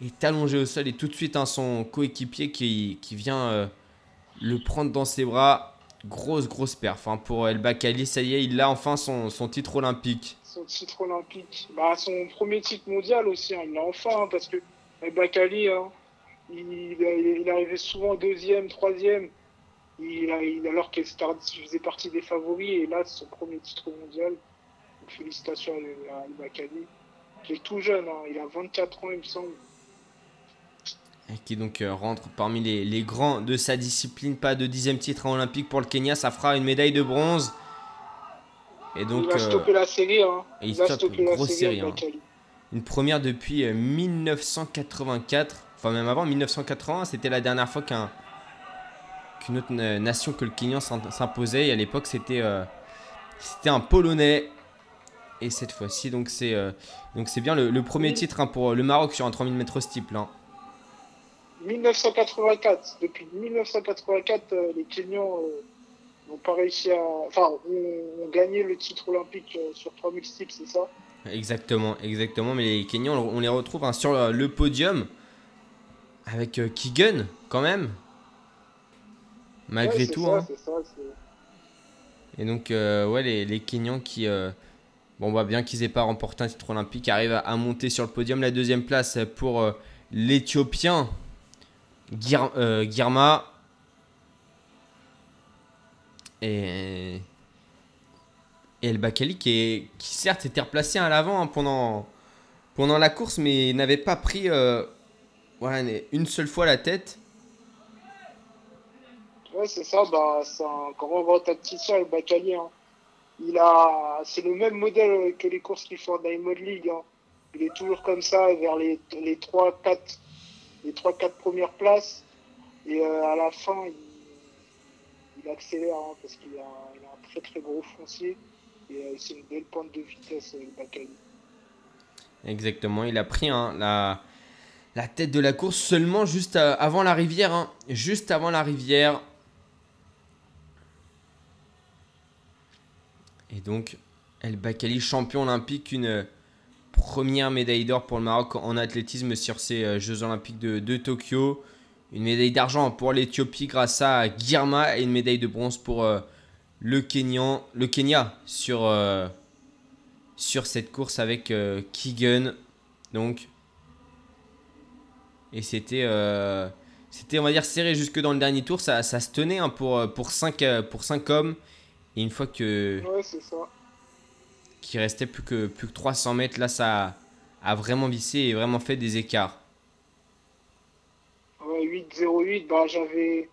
Speaker 3: est allongé au sol et tout de suite hein, son coéquipier qui, qui vient euh, le prendre dans ses bras. Grosse, grosse perf hein, pour El Bakali. Ça y est, il a enfin son, son titre olympique.
Speaker 4: Son titre olympique. Bah, son premier titre mondial aussi, hein, il l'a enfin parce que El Bakali, il, arrivait souvent deuxième, troisième. Il, alors qu'il faisait partie des favoris et là, son premier titre mondial. félicitations à El Bakali. Il est tout jeune, il a 24 ans, il me semble
Speaker 3: qui donc euh, rentre parmi les, grands de sa discipline. Pas de dixième titre olympique pour le Kenya, ça fera une médaille de bronze.
Speaker 4: Et donc, il va euh, stopper la série. Hein.
Speaker 3: il, stoppe une grosse série. Hein. Une première depuis 1984, euh, enfin même avant 1980, c'était la dernière fois qu'un qu'une autre nation que le Kenya s'imposait. Et à l'époque, c'était c'était un Polonais. Et cette fois-ci, donc c'est donc c'est bien le, premier titre hein, pour le Maroc sur un 3000 mètres steeple.
Speaker 4: 1984. Depuis 1984, euh, les Kenyans euh, n'ont pas réussi à. Enfin, ont, gagné le titre olympique euh, sur 3000 styles, c'est ça?
Speaker 3: Exactement, exactement. Mais les Kenyans, on les retrouve hein, sur le podium avec Kigun, quand même. Malgré tout. Ça, hein. ça, Et donc, ouais, les, les Kenyans qui. Bon, bah, bien qu'ils aient pas remporté un titre olympique, arrivent à, à, monter sur le podium. La deuxième place pour l'Éthiopien euh, Girma. Et, El Bakali qui, qui certes était replacé à l'avant hein, pendant, pendant la course, mais n'avait pas pris euh, une seule fois la tête.
Speaker 4: Ouais, c'est ça, bah, c'est un grand tacticien, El Bakali. Hein. Il a, c'est le même modèle que les courses qu'il fait en Diamond League. Hein. Il est toujours comme ça, vers les, les 3, 4, les 3-4 premières places. Et euh, à la fin, il, accélère hein, parce qu'il a, un très très gros foncier. Et euh, c'est une belle pente de vitesse, euh.
Speaker 3: Exactement, il a pris hein, la, la tête de la course seulement juste avant la rivière. Hein. juste avant la rivière. Et donc, El Bakali, champion olympique, une première médaille d'or pour le Maroc en athlétisme sur ces Jeux Olympiques de, Tokyo. Une médaille d'argent pour l'Éthiopie grâce à Girma et une médaille de bronze pour le, Kenyan, le Kenya sur, sur cette course avec Keegan. Donc, et c'était c'était, on va dire, serré jusque dans le dernier tour. Ça, ça se tenait hein, pour, pour, 5, euh, pour hommes. Et une fois que.
Speaker 4: Ouais, c'est ça.
Speaker 3: Qu'il restait plus que, plus que 300 mètres, là, ça a vraiment vissé et vraiment fait des écarts.
Speaker 4: Ouais, 8-0-8, bah j'avais.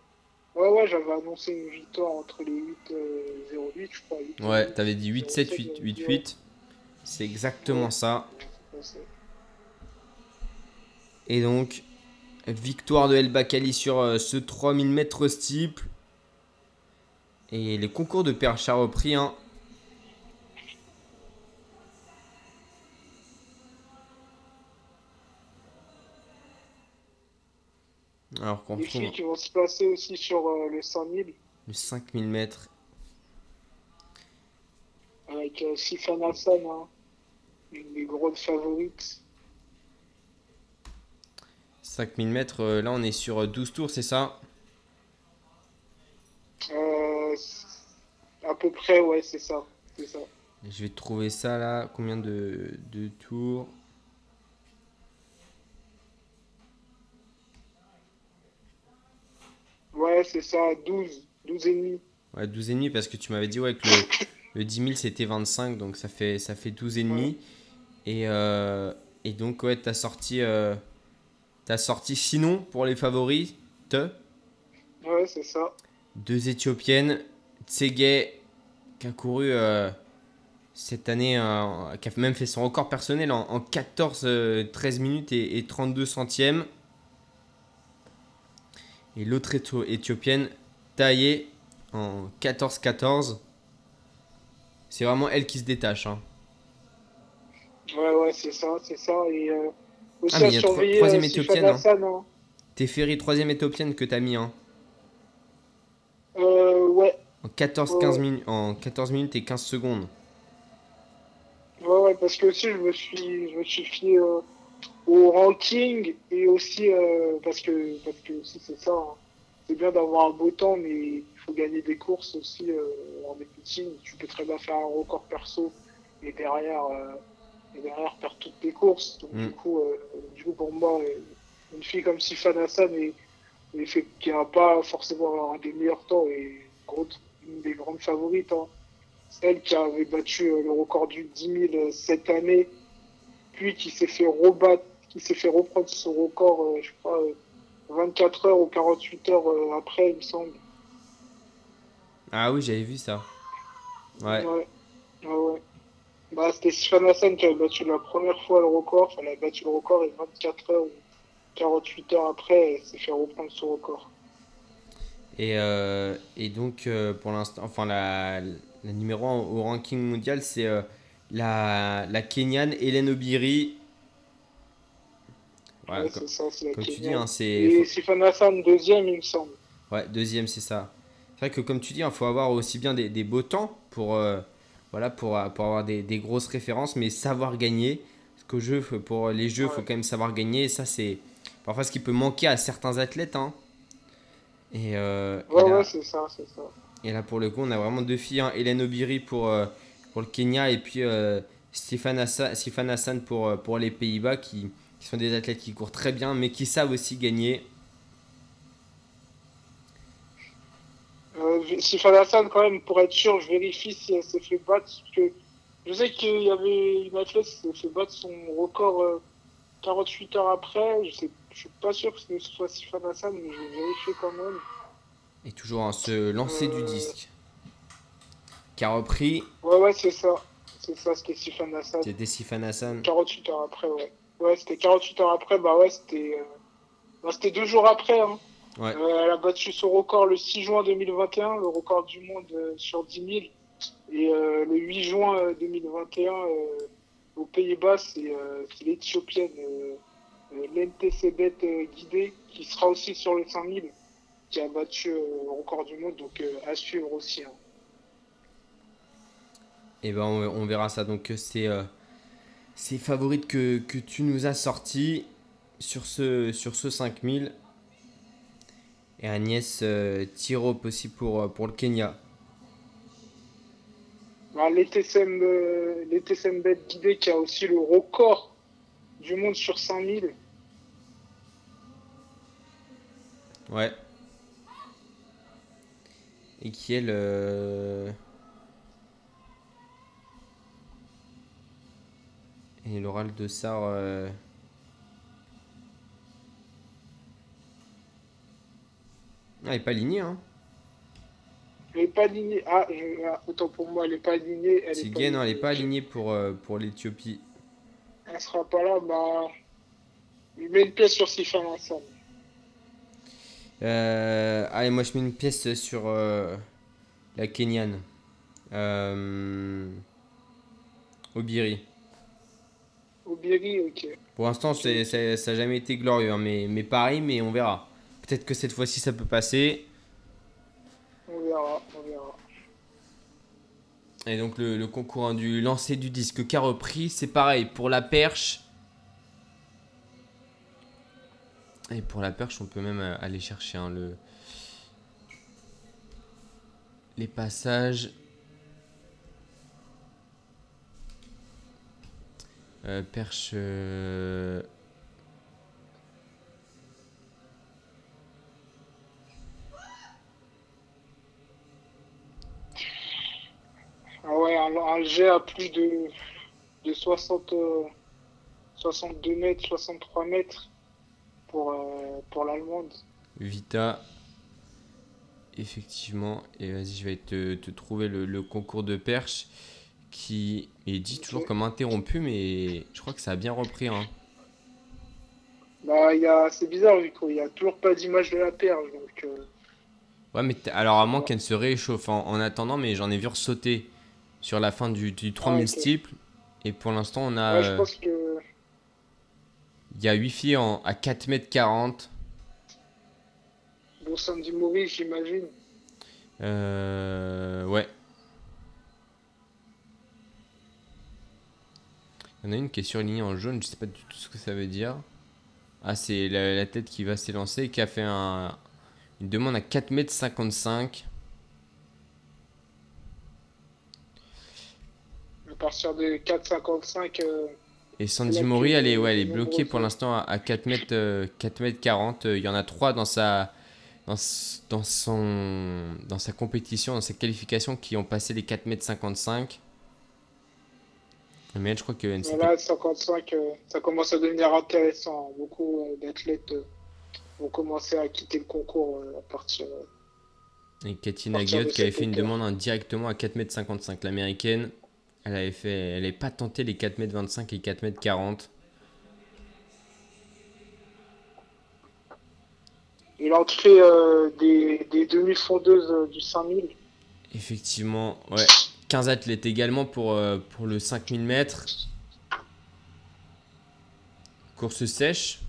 Speaker 4: Ouais, ouais, j'avais annoncé une victoire entre les 8 0 8 je crois. 8,
Speaker 3: ouais, t'avais dit 8-7, 8-8. C'est exactement ça. Et donc, Victoire de El Bakali sur euh, ce 3000 mètres steeple. Et les concours de perche a repris. Hein.
Speaker 4: Alors qu'on Les filles qui vont se placer aussi sur euh, le 100 000.
Speaker 3: Le 5000 mètres.
Speaker 4: Avec euh, Sifan Hassan, hein, une des grosses favorites.
Speaker 3: 5000 mètres, euh, là on est sur 12 tours, c'est ça?
Speaker 4: Euh, À peu près, ouais, c'est ça. ça.
Speaker 3: Je vais trouver ça là. Combien de, de tours?
Speaker 4: Ouais, c'est ça, 12. 12 et demi.
Speaker 3: Ouais, 12 et demi parce que tu m'avais dit ouais, que le, le 10 000 c'était 25, donc ça fait, ça fait 12 et demi. Et, euh, et donc, ouais, t'as sorti. Euh, T'as sorti sinon pour les favoris te
Speaker 4: Ouais, c'est ça.
Speaker 3: Deux Éthiopiennes, Tsege qui a couru euh, cette année, euh, qui a même fait son record personnel en, 14, 13 euh, minutes et, 32 centièmes. Et l'autre Éthiopienne, Taillé, en 14-14. C'est vraiment elle qui se détache. Hein.
Speaker 4: Ouais, ouais, c'est ça, c'est ça. Et
Speaker 3: ah, mais il y a troisième euh, éthiopienne. Hein. T'es ferry troisième éthiopienne que t'as mis. Hein.
Speaker 4: Euh, ouais.
Speaker 3: En 14, 15 minutes, en 14 minutes et 15 secondes.
Speaker 4: Ouais, ouais, parce que aussi je me suis, je me suis fié euh, au ranking et aussi euh, parce que, parce que aussi c'est ça. Hein. C'est bien d'avoir un beau temps, mais il faut gagner des courses aussi en meetings. Tu peux très bien faire un record perso et derrière et derrière perdre toutes tes courses. Donc, du, mm. coup, euh, du coup, pour moi, une fille comme Sifan Hassan, et, qui n'a pas forcément un des meilleurs temps et une des grandes favorites, hein. celle qui avait battu euh, le record du 10 000 cette année, puis qui s'est fait rebattre, qui s'est fait reprendre son record, euh, je crois, 24 heures ou 48 heures après, il me semble.
Speaker 3: Ah oui, j'avais vu ça. Ouais.
Speaker 4: Ouais. ouais. Bah, c'était Sifan Hassan qui a battu la première fois le record. Enfin, elle a battu le record et 24 heures ou 48 heures après, elle s'est fait reprendre son record.
Speaker 3: Et, euh, et donc, euh, pour l'instant, enfin, la, la, numéro 1 au ranking mondial, c'est euh, la, la Kenyane Hélène Obiri.
Speaker 4: Ouais, c'est ça,
Speaker 3: comme
Speaker 4: tu
Speaker 3: dis, hein, c'est.
Speaker 4: Et Sifan Hassan, deuxième, il me semble.
Speaker 3: Ouais, deuxième, c'est ça. C'est vrai que, comme tu dis, il faut avoir aussi bien des, des beaux temps pour voilà, pour, euh, pour avoir des, des, grosses références, mais savoir gagner. Parce qu'au jeu, pour les jeux, il faut quand même savoir gagner. Et ça, c'est parfois ce qui peut manquer à certains athlètes. Hein. Et, euh,
Speaker 4: ouais, ouais, c'est ça, c'est ça.
Speaker 3: Et là, pour le coup, on a vraiment deux filles. Hein. Hélène Obiri pour, euh, pour le Kenya et puis euh, Stéphane, Hassan, pour, pour les Pays-Bas qui, qui sont des athlètes qui courent très bien, mais qui savent aussi gagner.
Speaker 4: si Hassan, quand même, pour être sûr, je vérifie si elle s'est fait battre. Parce que je sais qu'il y avait une athlète qui s'est fait battre son record 48 euh, heures après. Je je suis pas sûr que ce soit Sifan Hassan, mais je vais vérifier quand même.
Speaker 3: Et toujours à se lancer du euh, disque. Qui a repris.
Speaker 4: Ouais, ouais, c'est ça. C'est ça, c'était Sifan Hassan.
Speaker 3: C'était Sifan Hassan.
Speaker 4: 48 heures après, ouais. Ouais, c'était 48 heures après, bah ouais, c'était. Euh, bah, c'était deux jours après, hein. Euh, elle a battu son record le 6 juin 2021, le record du monde euh, sur 10 000. Et euh, le 8 juin 2021, aux Pays-Bas, c'est l'Éthiopienne Sebet Guidé, qui sera aussi sur le 5000, qui a battu le record du monde, donc à suivre aussi. Et hein.
Speaker 3: eh ben on, verra ça. Donc c'est ces favorites que, que tu nous as sortis sur ce, sur ce 5000. Et Agnès euh, Tirop aussi pour, euh, pour le Kenya.
Speaker 4: Bah, les TSM, euh, les TSM Bet guidé qui a aussi le record du monde sur 5000.
Speaker 3: Ouais. Et qui est le. Et l'oral de Sar. euh, Ah, elle est pas alignée, hein.
Speaker 4: Elle n'est pas alignée. Ah, je- ah, autant pour moi, elle n'est pas alignée. Elle est
Speaker 3: Gay, non, elle est
Speaker 4: alignée.
Speaker 3: pas alignée pour, euh, pour l'Ethiopie.
Speaker 4: Elle sera pas là, bah. Il met une pièce sur Sifan Hassan.
Speaker 3: Euh, allez, moi je mets une pièce sur euh, la Kenyane. Euh, Obiri.
Speaker 4: Ok.
Speaker 3: Pour l'instant, c'est- ça n'a jamais été glorieux, hein, mais, mais pareil, mais on verra. Peut-être que cette fois-ci ça peut passer.
Speaker 4: On verra, on verra.
Speaker 3: Et donc le, le concours hein, du lancer du disque qu'a repris, c'est pareil pour la perche. Et pour la perche, on peut même euh, aller chercher hein, le... les passages. Euh, perche. euh,
Speaker 4: Ah ouais, jet à plus de, de 60, euh, 62 mètres, 63 mètres pour, euh, pour l'Allemande.
Speaker 3: Vita. Effectivement. Et vas-y, je vais te, te trouver le, le concours de perche qui est dit toujours comme interrompu, mais je crois que ça a bien repris. Hein.
Speaker 4: Bah, il y a, c'est bizarre, vu qu'il n'y a toujours pas d'image de la perche. Donc, euh,
Speaker 3: Ouais, mais alors à moins qu'elle ne se réchauffe en, en attendant, mais j'en ai vu ressauter sur la fin du, du 3000
Speaker 4: ok.
Speaker 3: steeple. Et pour l'instant, on a.
Speaker 4: ouais, je pense que.
Speaker 3: Il y a 8 filles en, à 4m40.
Speaker 4: Bon, Sandy Maurice, j'imagine.
Speaker 3: Euh, ouais. Il y en a une qui est surlignée en jaune, je sais pas du tout ce que ça veut dire. Ah, c'est la, la tête qui va s'élancer et qui a fait un, une demande à 4m55.
Speaker 4: À partir de 4,55. euh,
Speaker 3: Et Sandy Mori, elle est, ouais, elle est bloquée pour l'instant à, à 4 mètres, euh, 4 mètres 40. Euh, Il y en a 3 dans sa, dans, dans, son, dans sa compétition, dans sa qualification qui ont passé les 4 mètres 55. Mais je crois que NCT
Speaker 4: Voilà, 55, euh, ça commence à devenir intéressant. Beaucoup euh, d'athlètes euh, vont commencer à quitter le concours euh, à partir. euh,
Speaker 3: Et Katina Guillot qui avait fait une demande hein, directement à 4m55. L'américaine, elle avait fait, elle n'avait pas tenté les 4m25 et 4m40.
Speaker 4: Et l'entrée euh, des, des demi-fondeuses euh, du 5000.
Speaker 3: Effectivement, ouais. 15 athlètes également pour, euh, pour le 5000 mètres. Course sèche.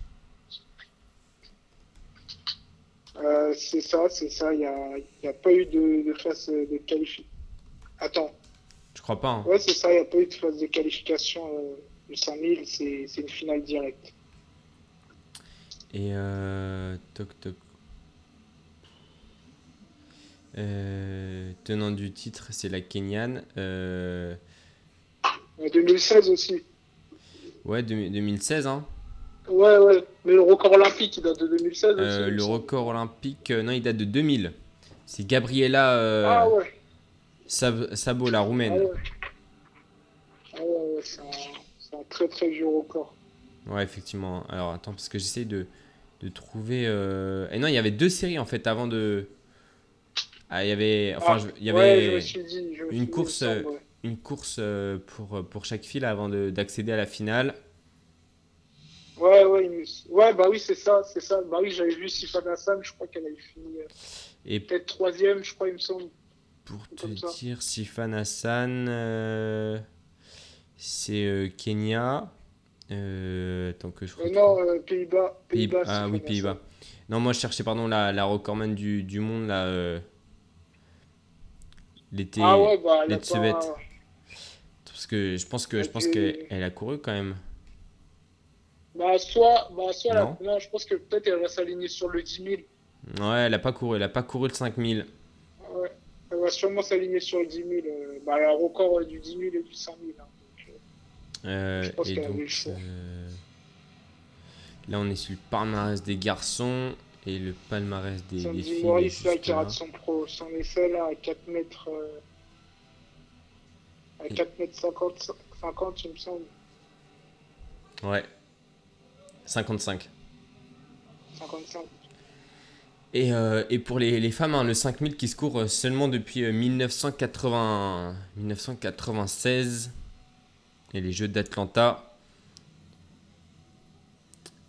Speaker 4: Euh, c'est ça, c'est ça. Il n'y a, a pas eu de, de phase de qualification. Attends,
Speaker 3: Je crois pas. hein.
Speaker 4: ouais, c'est ça. Il n'y a pas eu de phase de qualification euh, du 5000. C'est c'est une finale directe.
Speaker 3: Et euh, toc toc. Euh, tenant du titre, c'est la Kenyane. Euh,
Speaker 4: En 2016 aussi.
Speaker 3: ouais, deux- 2016. Hein.
Speaker 4: Ouais, ouais. Mais le record olympique, il date de 2016 aussi.
Speaker 3: Euh, le record olympique, non, il date de 2000. C'est Gabriela
Speaker 4: Ah ouais.
Speaker 3: Sab- Sabo, la
Speaker 4: Ah
Speaker 3: roumaine.
Speaker 4: ouais. Ah ouais, ouais, c'est un, très très vieux record.
Speaker 3: Ouais, effectivement. Alors attends, parce que j'essaye de, de trouver. euh, Et non, il y avait deux séries en fait avant de. Ah, il y avait. Enfin,
Speaker 4: Ah,
Speaker 3: il y avait.
Speaker 4: dit,
Speaker 3: une course,
Speaker 4: semble,
Speaker 3: euh,
Speaker 4: ouais.
Speaker 3: une course euh, pour, pour chaque file avant de- d'accéder à la finale.
Speaker 4: Ouais, ouais, me- ouais, bah oui, c'est ça, c'est ça. Bah oui, j'avais vu Sifan Hassan, je crois qu'elle avait fini euh,
Speaker 3: Et
Speaker 4: peut-être troisième, je crois, il me semble.
Speaker 3: pour te dire, Sifan Hassan, euh, c'est euh, Kenya. Euh, attends que je
Speaker 4: non, Pays-Bas.
Speaker 3: Pays-
Speaker 4: Pays-Bas.
Speaker 3: ah
Speaker 4: Sifan
Speaker 3: oui. Pays-Bas. Non, moi je cherchais pardon la, la recordman du, du monde là. Euh, l'été.
Speaker 4: Ah ouais, bah elle a
Speaker 3: les
Speaker 4: pas...
Speaker 3: Tibet. Parce que je pense que je pense qu'elle a couru quand même.
Speaker 4: Bah, soit, bah, soit non. non je pense que peut-être elle va s'aligner sur le 10 000.
Speaker 3: Ouais, elle a pas couru, elle a pas couru le 5000.
Speaker 4: Ouais, elle va sûrement s'aligner sur le 10 000. Euh, bah, elle a record euh, du 10 000 et du 100 000. Hein,
Speaker 3: euh, je pense qu'elle a le choix. Là, on est sur le palmarès des garçons et le palmarès des, des filles.
Speaker 4: Maurice, là, qui rate son, pro, son essai là, à 4 mètres. Euh, à 4 mètres 50, 50, il me semble.
Speaker 3: Ouais. 55.
Speaker 4: 55.
Speaker 3: Et, euh, et pour les, les femmes, hein, le 5000 qui se court euh, seulement depuis 1980, 1996 et les Jeux d'Atlanta.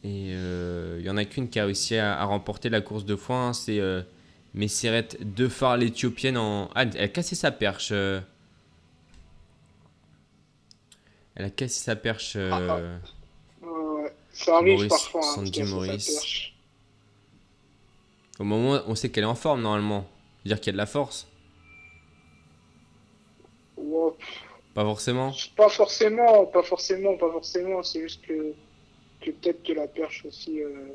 Speaker 3: Et il euh, y en a qu'une qui a réussi à, remporter la course de foin, hein, c'est euh, Messeret Defar, l'éthiopienne. En... Ah, elle a cassé sa perche. Euh. Elle a cassé sa perche. Ah,
Speaker 4: ah. Ça arrive Maurice, parfois. Hein,
Speaker 3: Sandy Maurice. Au moment où on sait qu'elle est en forme normalement. dire qu'il y a de la force. Pas forcément.
Speaker 4: Pas forcément, pas forcément, pas forcément. C'est juste que peut-être que la perche aussi euh,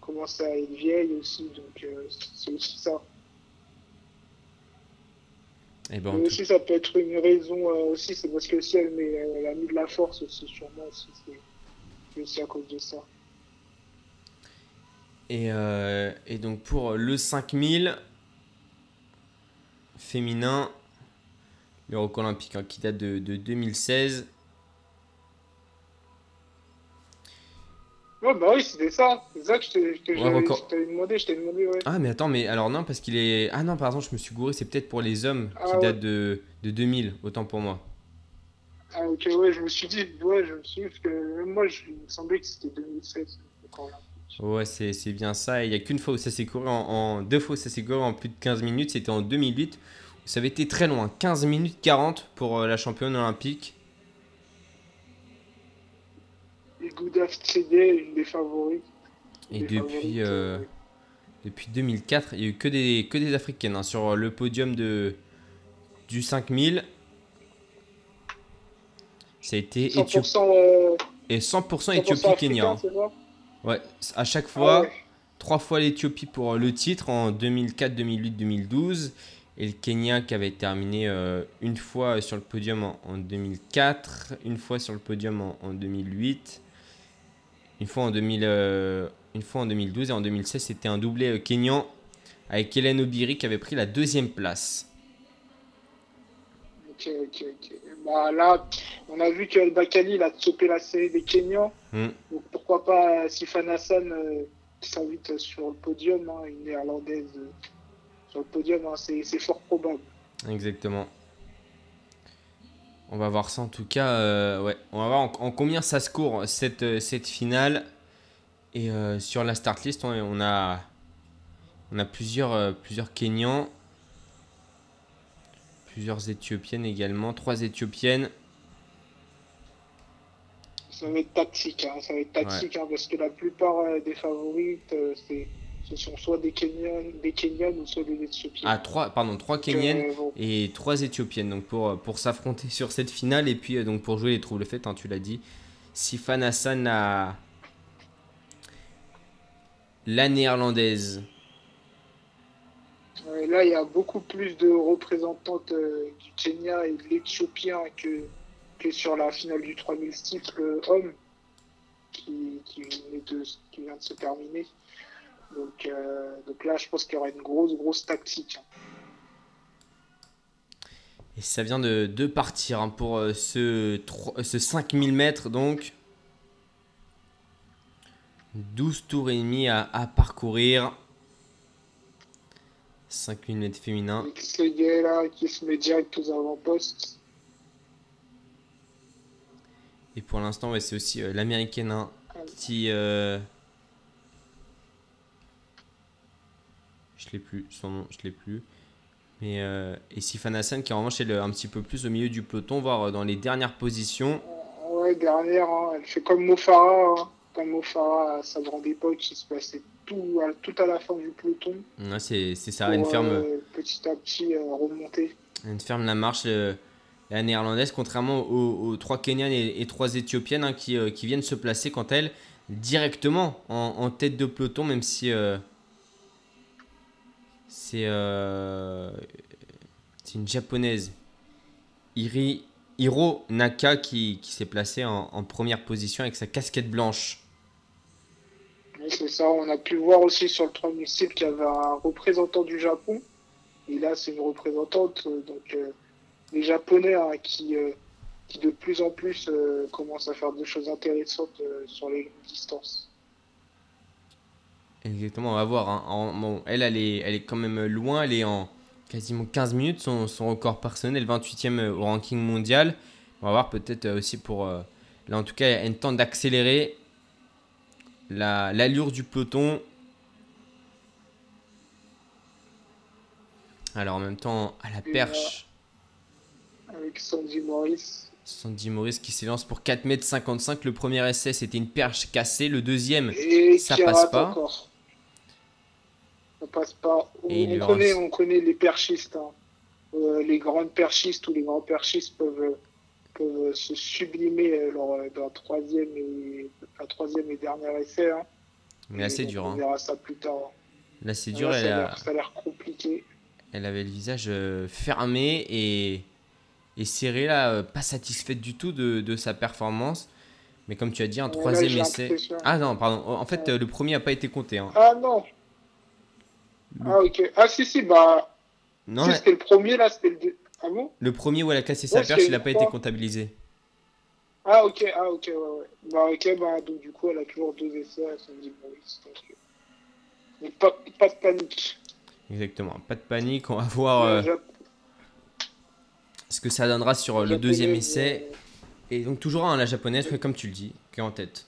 Speaker 4: commence à être vieille aussi, donc euh, c'est aussi ça. Et eh ben, aussi, ça peut être une raison euh, aussi, c'est parce que si elle, met, elle, a mis de la force aussi sur moi, aussi, c'est aussi à cause de ça.
Speaker 3: Et, et donc pour le 5000 féminin, le record olympique hein, qui date de, de 2016,
Speaker 4: Ouais, bah oui, c'était ça. C'est ça que je t'avais demandé, je t'ai demandé, ouais.
Speaker 3: Ah, mais attends, mais alors non, parce qu'il est. Ah non, pardon, je me suis gouré, c'est peut-être pour les hommes qui ah, date de, de 2000, autant pour moi.
Speaker 4: Ah, ok, ouais, je me suis dit, ouais, je me suis dit, parce que même moi, je, il me semblait que c'était 2016.
Speaker 3: Ouais, c'est bien ça. Il n'y a qu'une fois où ça s'est couru en, Deux fois où ça s'est couru en plus de 15 minutes, c'était en 2008. Où ça avait été très loin, 15 minutes 40 pour euh, la championne olympique.
Speaker 4: Une des favorites.
Speaker 3: Et depuis, euh, depuis 2004, il n'y a eu que des, que des Africaines hein, sur le podium de, du 5000. Ça a été 100%, euh, et 100%, Éthiopie-Kenya. Ouais, à chaque ah fois, trois fois l'Éthiopie pour le titre en 2004, 2008, 2012. Et le Kenya qui avait terminé euh, une fois sur le podium en, 2004, une fois sur le podium en, en 2008 une fois en, 2000, euh, une fois en 2012 et en 2016, c'était un doublé euh, kényan avec Hélène Obiri qui avait pris la deuxième place.
Speaker 4: Ok, ok, ok. Bah, là, on a vu que Bakali il a chopé la série des Kenyans. Hmm. Donc pourquoi pas euh, Sifan Hassan qui s'invite sur le podium, hein, une néerlandaise sur le podium, hein, c'est fort probable.
Speaker 3: Exactement. On va voir ça en tout cas. Euh, ouais, on va voir en, combien ça se court cette, euh, cette finale. Et euh, sur la start list, on, a, on a plusieurs, plusieurs Kenyans, plusieurs Éthiopiennes également, trois Éthiopiennes.
Speaker 4: Ça va être tactique, hein, ça va être tactique hein, parce que la plupart des favorites, c'est ce sont soit des Kenyans, des ou soit des Éthiopiennes.
Speaker 3: Ah, trois, pardon, trois Kenyanes et trois Éthiopiennes donc pour, pour s'affronter sur cette finale et puis euh, donc pour jouer les troubles faits, hein, tu l'as dit. Sifan Hassan a la néerlandaise.
Speaker 4: là, il y a beaucoup plus de représentantes euh, du Kenya et de l'Éthiopien que, que sur la finale du 3000 cycle homme qui, qui, qui vient de se terminer. Donc, euh, donc là, je pense qu'il y aura une grosse, grosse tactique.
Speaker 3: Et ça vient de, de partir hein, pour euh, ce, ce 5000 mètres. Donc, 12 tours et demi à, à parcourir. 5000 mètres féminins.
Speaker 4: là qui se met direct aux avant-postes.
Speaker 3: Et pour l'instant, ouais, c'est aussi euh, l'américaine hein, qui. Je l'ai plus, son nom, je l'ai plus. Mais, euh, et Sifan Hassan qui en revanche est un petit peu plus au milieu du peloton, voire euh, dans les dernières positions.
Speaker 4: Ouais, dernière, hein. elle fait comme Mofara, hein. comme Mofara à sa grande époque, il se passait tout à, tout à la fin du peloton.
Speaker 3: Ouais, c'est ça, une ferme.
Speaker 4: Euh, petit à petit remonter.
Speaker 3: Une ferme la marche. la néerlandaise, contrairement aux, trois Kenyanes et, trois Éthiopiennes hein, qui, qui, viennent se placer quant elles directement en, tête de peloton, même si c'est une japonaise, Iri, Hiro Naka, qui, qui s'est placée en, première position avec sa casquette blanche.
Speaker 4: c'est ça, on a pu voir aussi sur le troisième site qu'il y avait un représentant du Japon. Et là, c'est une représentante, euh, donc euh, les Japonais hein, qui, euh, qui de plus en plus commencent à faire des choses intéressantes sur les distances.
Speaker 3: Exactement, on va voir. Hein. bon, elle, elle est, elle est quand même loin, elle est en quasiment 15 minutes, son, record personnel, 28e au ranking mondial. On va voir peut-être aussi pour... là, en tout cas, elle tente d'accélérer l'allure du peloton. Alors en même temps, à la perche.
Speaker 4: avec Sandy Morris.
Speaker 3: Sandy Morris qui s'élance pour 4m55. Le premier essai, c'était une perche cassée. Le deuxième,
Speaker 4: ça passe pas. Ça passe pas. On, connaît, on connaît les perchistes. Hein. Euh, les grandes perchistes ou les grands perchistes peuvent, peuvent se sublimer lors d'un troisième et, un troisième et dernier essai. Hein.
Speaker 3: Mais là, c'est dur. On
Speaker 4: hein. verra ça plus tard.
Speaker 3: Là, c'est dur.
Speaker 4: ça a l'air compliqué
Speaker 3: elle avait le visage euh, fermé et, et serré là, euh, pas satisfaite du tout de, de, sa performance. Mais comme tu as dit, un troisième essai. Ah non, pardon. En fait, le premier n'a pas été compté. Hein.
Speaker 4: Ah non. Ah ok. Ah si si bah. Non. Si, c'était le premier là, c'était le. Ah bon?
Speaker 3: Le premier où elle a cassé sa perche, il n'a pas été comptabilisé.
Speaker 4: Ah ok, ah ok, ouais, ouais. Bah ok, bah donc du coup elle a toujours deux essais à son Donc, pas, pas de panique.
Speaker 3: Exactement, pas de panique, on va voir euh, ce que ça donnera sur le deuxième essai. Et donc toujours un la japonaise, comme tu le dis, qui est en tête.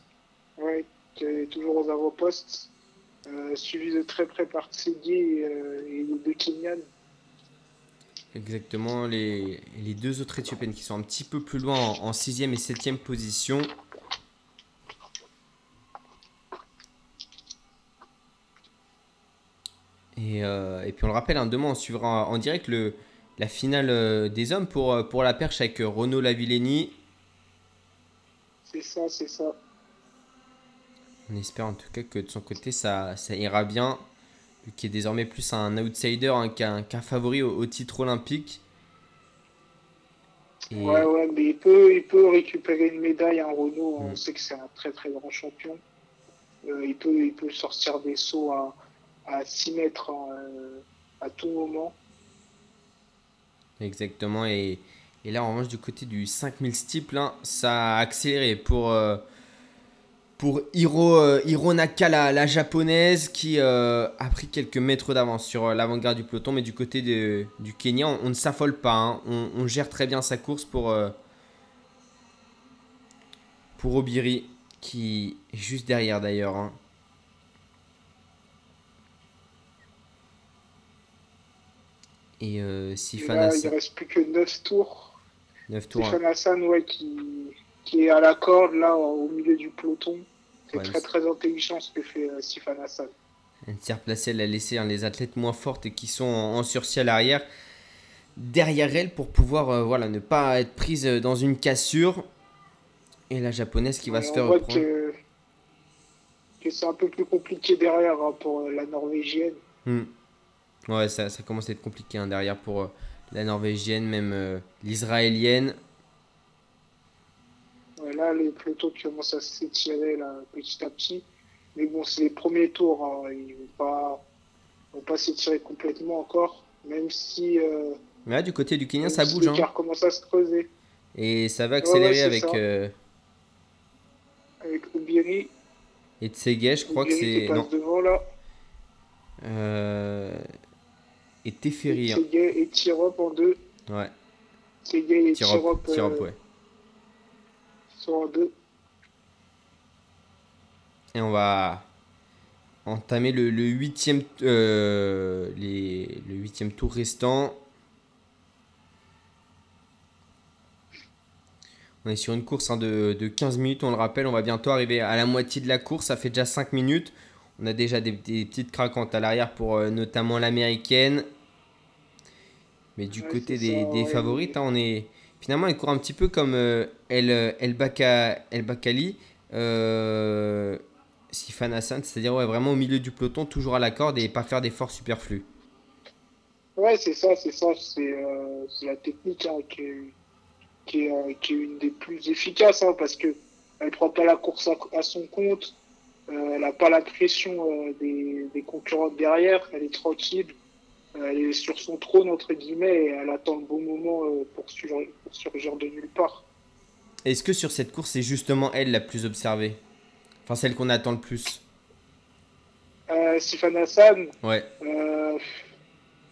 Speaker 4: Oui, qui est toujours aux avant-postes, euh, suivi de très près par Tsegi et, euh, de Kinyan.
Speaker 3: Exactement, les, les, deux autres éthiopiennes qui sont un petit peu plus loin en 6ème et 7ème position. Euh, et, puis on le rappelle, hein, demain on suivra en direct le, la finale euh, des hommes pour, euh, pour la perche avec Renaud Lavillenie.
Speaker 4: C'est ça, c'est ça.
Speaker 3: On espère en tout cas que de son côté ça, ça ira bien, vu qu'il est désormais plus un outsider hein, qu'un favori au, titre olympique.
Speaker 4: Ouais, ouais, mais il peut, il peut récupérer une médaille, en hein, Renault. On mm. sait que c'est un très très grand champion. il, peut, il peut sortir des sauts à à 6 mètres euh, à tout moment.
Speaker 3: Exactement. Et, et, là, en revanche, du côté du 5000 steeple, hein, ça a accéléré pour, euh, pour Hiro, euh, Hiro Naka, la, japonaise, qui a pris quelques mètres d'avance sur l'avant-garde du peloton. Mais du côté de, du Kenya, on, ne s'affole pas. Hein. On, on, gère très bien sa course pour, pour Obiri, qui est juste derrière d'ailleurs. Hein. Et euh, Sifan
Speaker 4: Hassan. Il ne reste plus que 9 tours. 9 tours. Sifan Hassan, ouais, qui, qui, est à la corde, là, au milieu du peloton. C'est très, très intelligent ce que fait euh, Sifan Hassan.
Speaker 3: Elle s'est replacée, elle a laissé hein, les athlètes moins fortes et qui sont en, sursis à l'arrière derrière elle pour pouvoir euh, voilà, ne pas être prise dans une cassure. Et la japonaise qui va se faire reprendre.
Speaker 4: Que, que c'est un peu plus compliqué derrière hein, pour la norvégienne.
Speaker 3: Hmm. Ouais, ça, ça, commence à être compliqué hein, derrière pour euh, la norvégienne, même euh, l'israélienne.
Speaker 4: Là, les peloton commencent à s'étirer petit à petit. Mais bon, c'est les premiers tours. Hein. Ils ne vont pas, vont pas s'étirer complètement encore. Même si. Euh,
Speaker 3: Mais là, du côté du Kenya, ça bouge.
Speaker 4: Hein. commence à se creuser.
Speaker 3: Et ça va accélérer avec.
Speaker 4: Avec Ubiri.
Speaker 3: Et Tsege, je crois que c'est.
Speaker 4: Non. devant là.
Speaker 3: Euh et Teferi.
Speaker 4: et Tirop en deux.
Speaker 3: Ouais.
Speaker 4: Segay et Tirop. Tirop,
Speaker 3: euh, ouais.
Speaker 4: Sont en deux.
Speaker 3: Et on va entamer le, le huitième, euh, les, le huitième tour restant. On est sur une course hein, de, de, 15 minutes, on le rappelle, on va bientôt arriver à la moitié de la course, ça fait déjà 5 minutes. On a déjà des, petites craquantes à l'arrière pour euh, notamment l'américaine. Mais du côté des, favorites, hein, on est finalement, elle court un petit peu comme El, El, Baka, El Bakali, Sifan Hassan, c'est-à-dire vraiment au milieu du peloton, toujours à la corde et pas faire d'efforts superflus.
Speaker 4: Ouais, c'est ça, c'est ça, c'est la technique hein, qui, qui, est, qui, est, une des plus efficaces hein, parce que elle prend pas la course à son compte, euh, elle n'a pas la pression euh, des, des concurrents derrière, elle est tranquille, euh, elle est sur son trône entre guillemets et elle attend le bon moment pour, surgir, de nulle part.
Speaker 3: Est-ce que sur cette course, c'est justement elle la plus observée? Enfin, celle qu'on attend le plus?
Speaker 4: Sifan Hassan
Speaker 3: Ouais.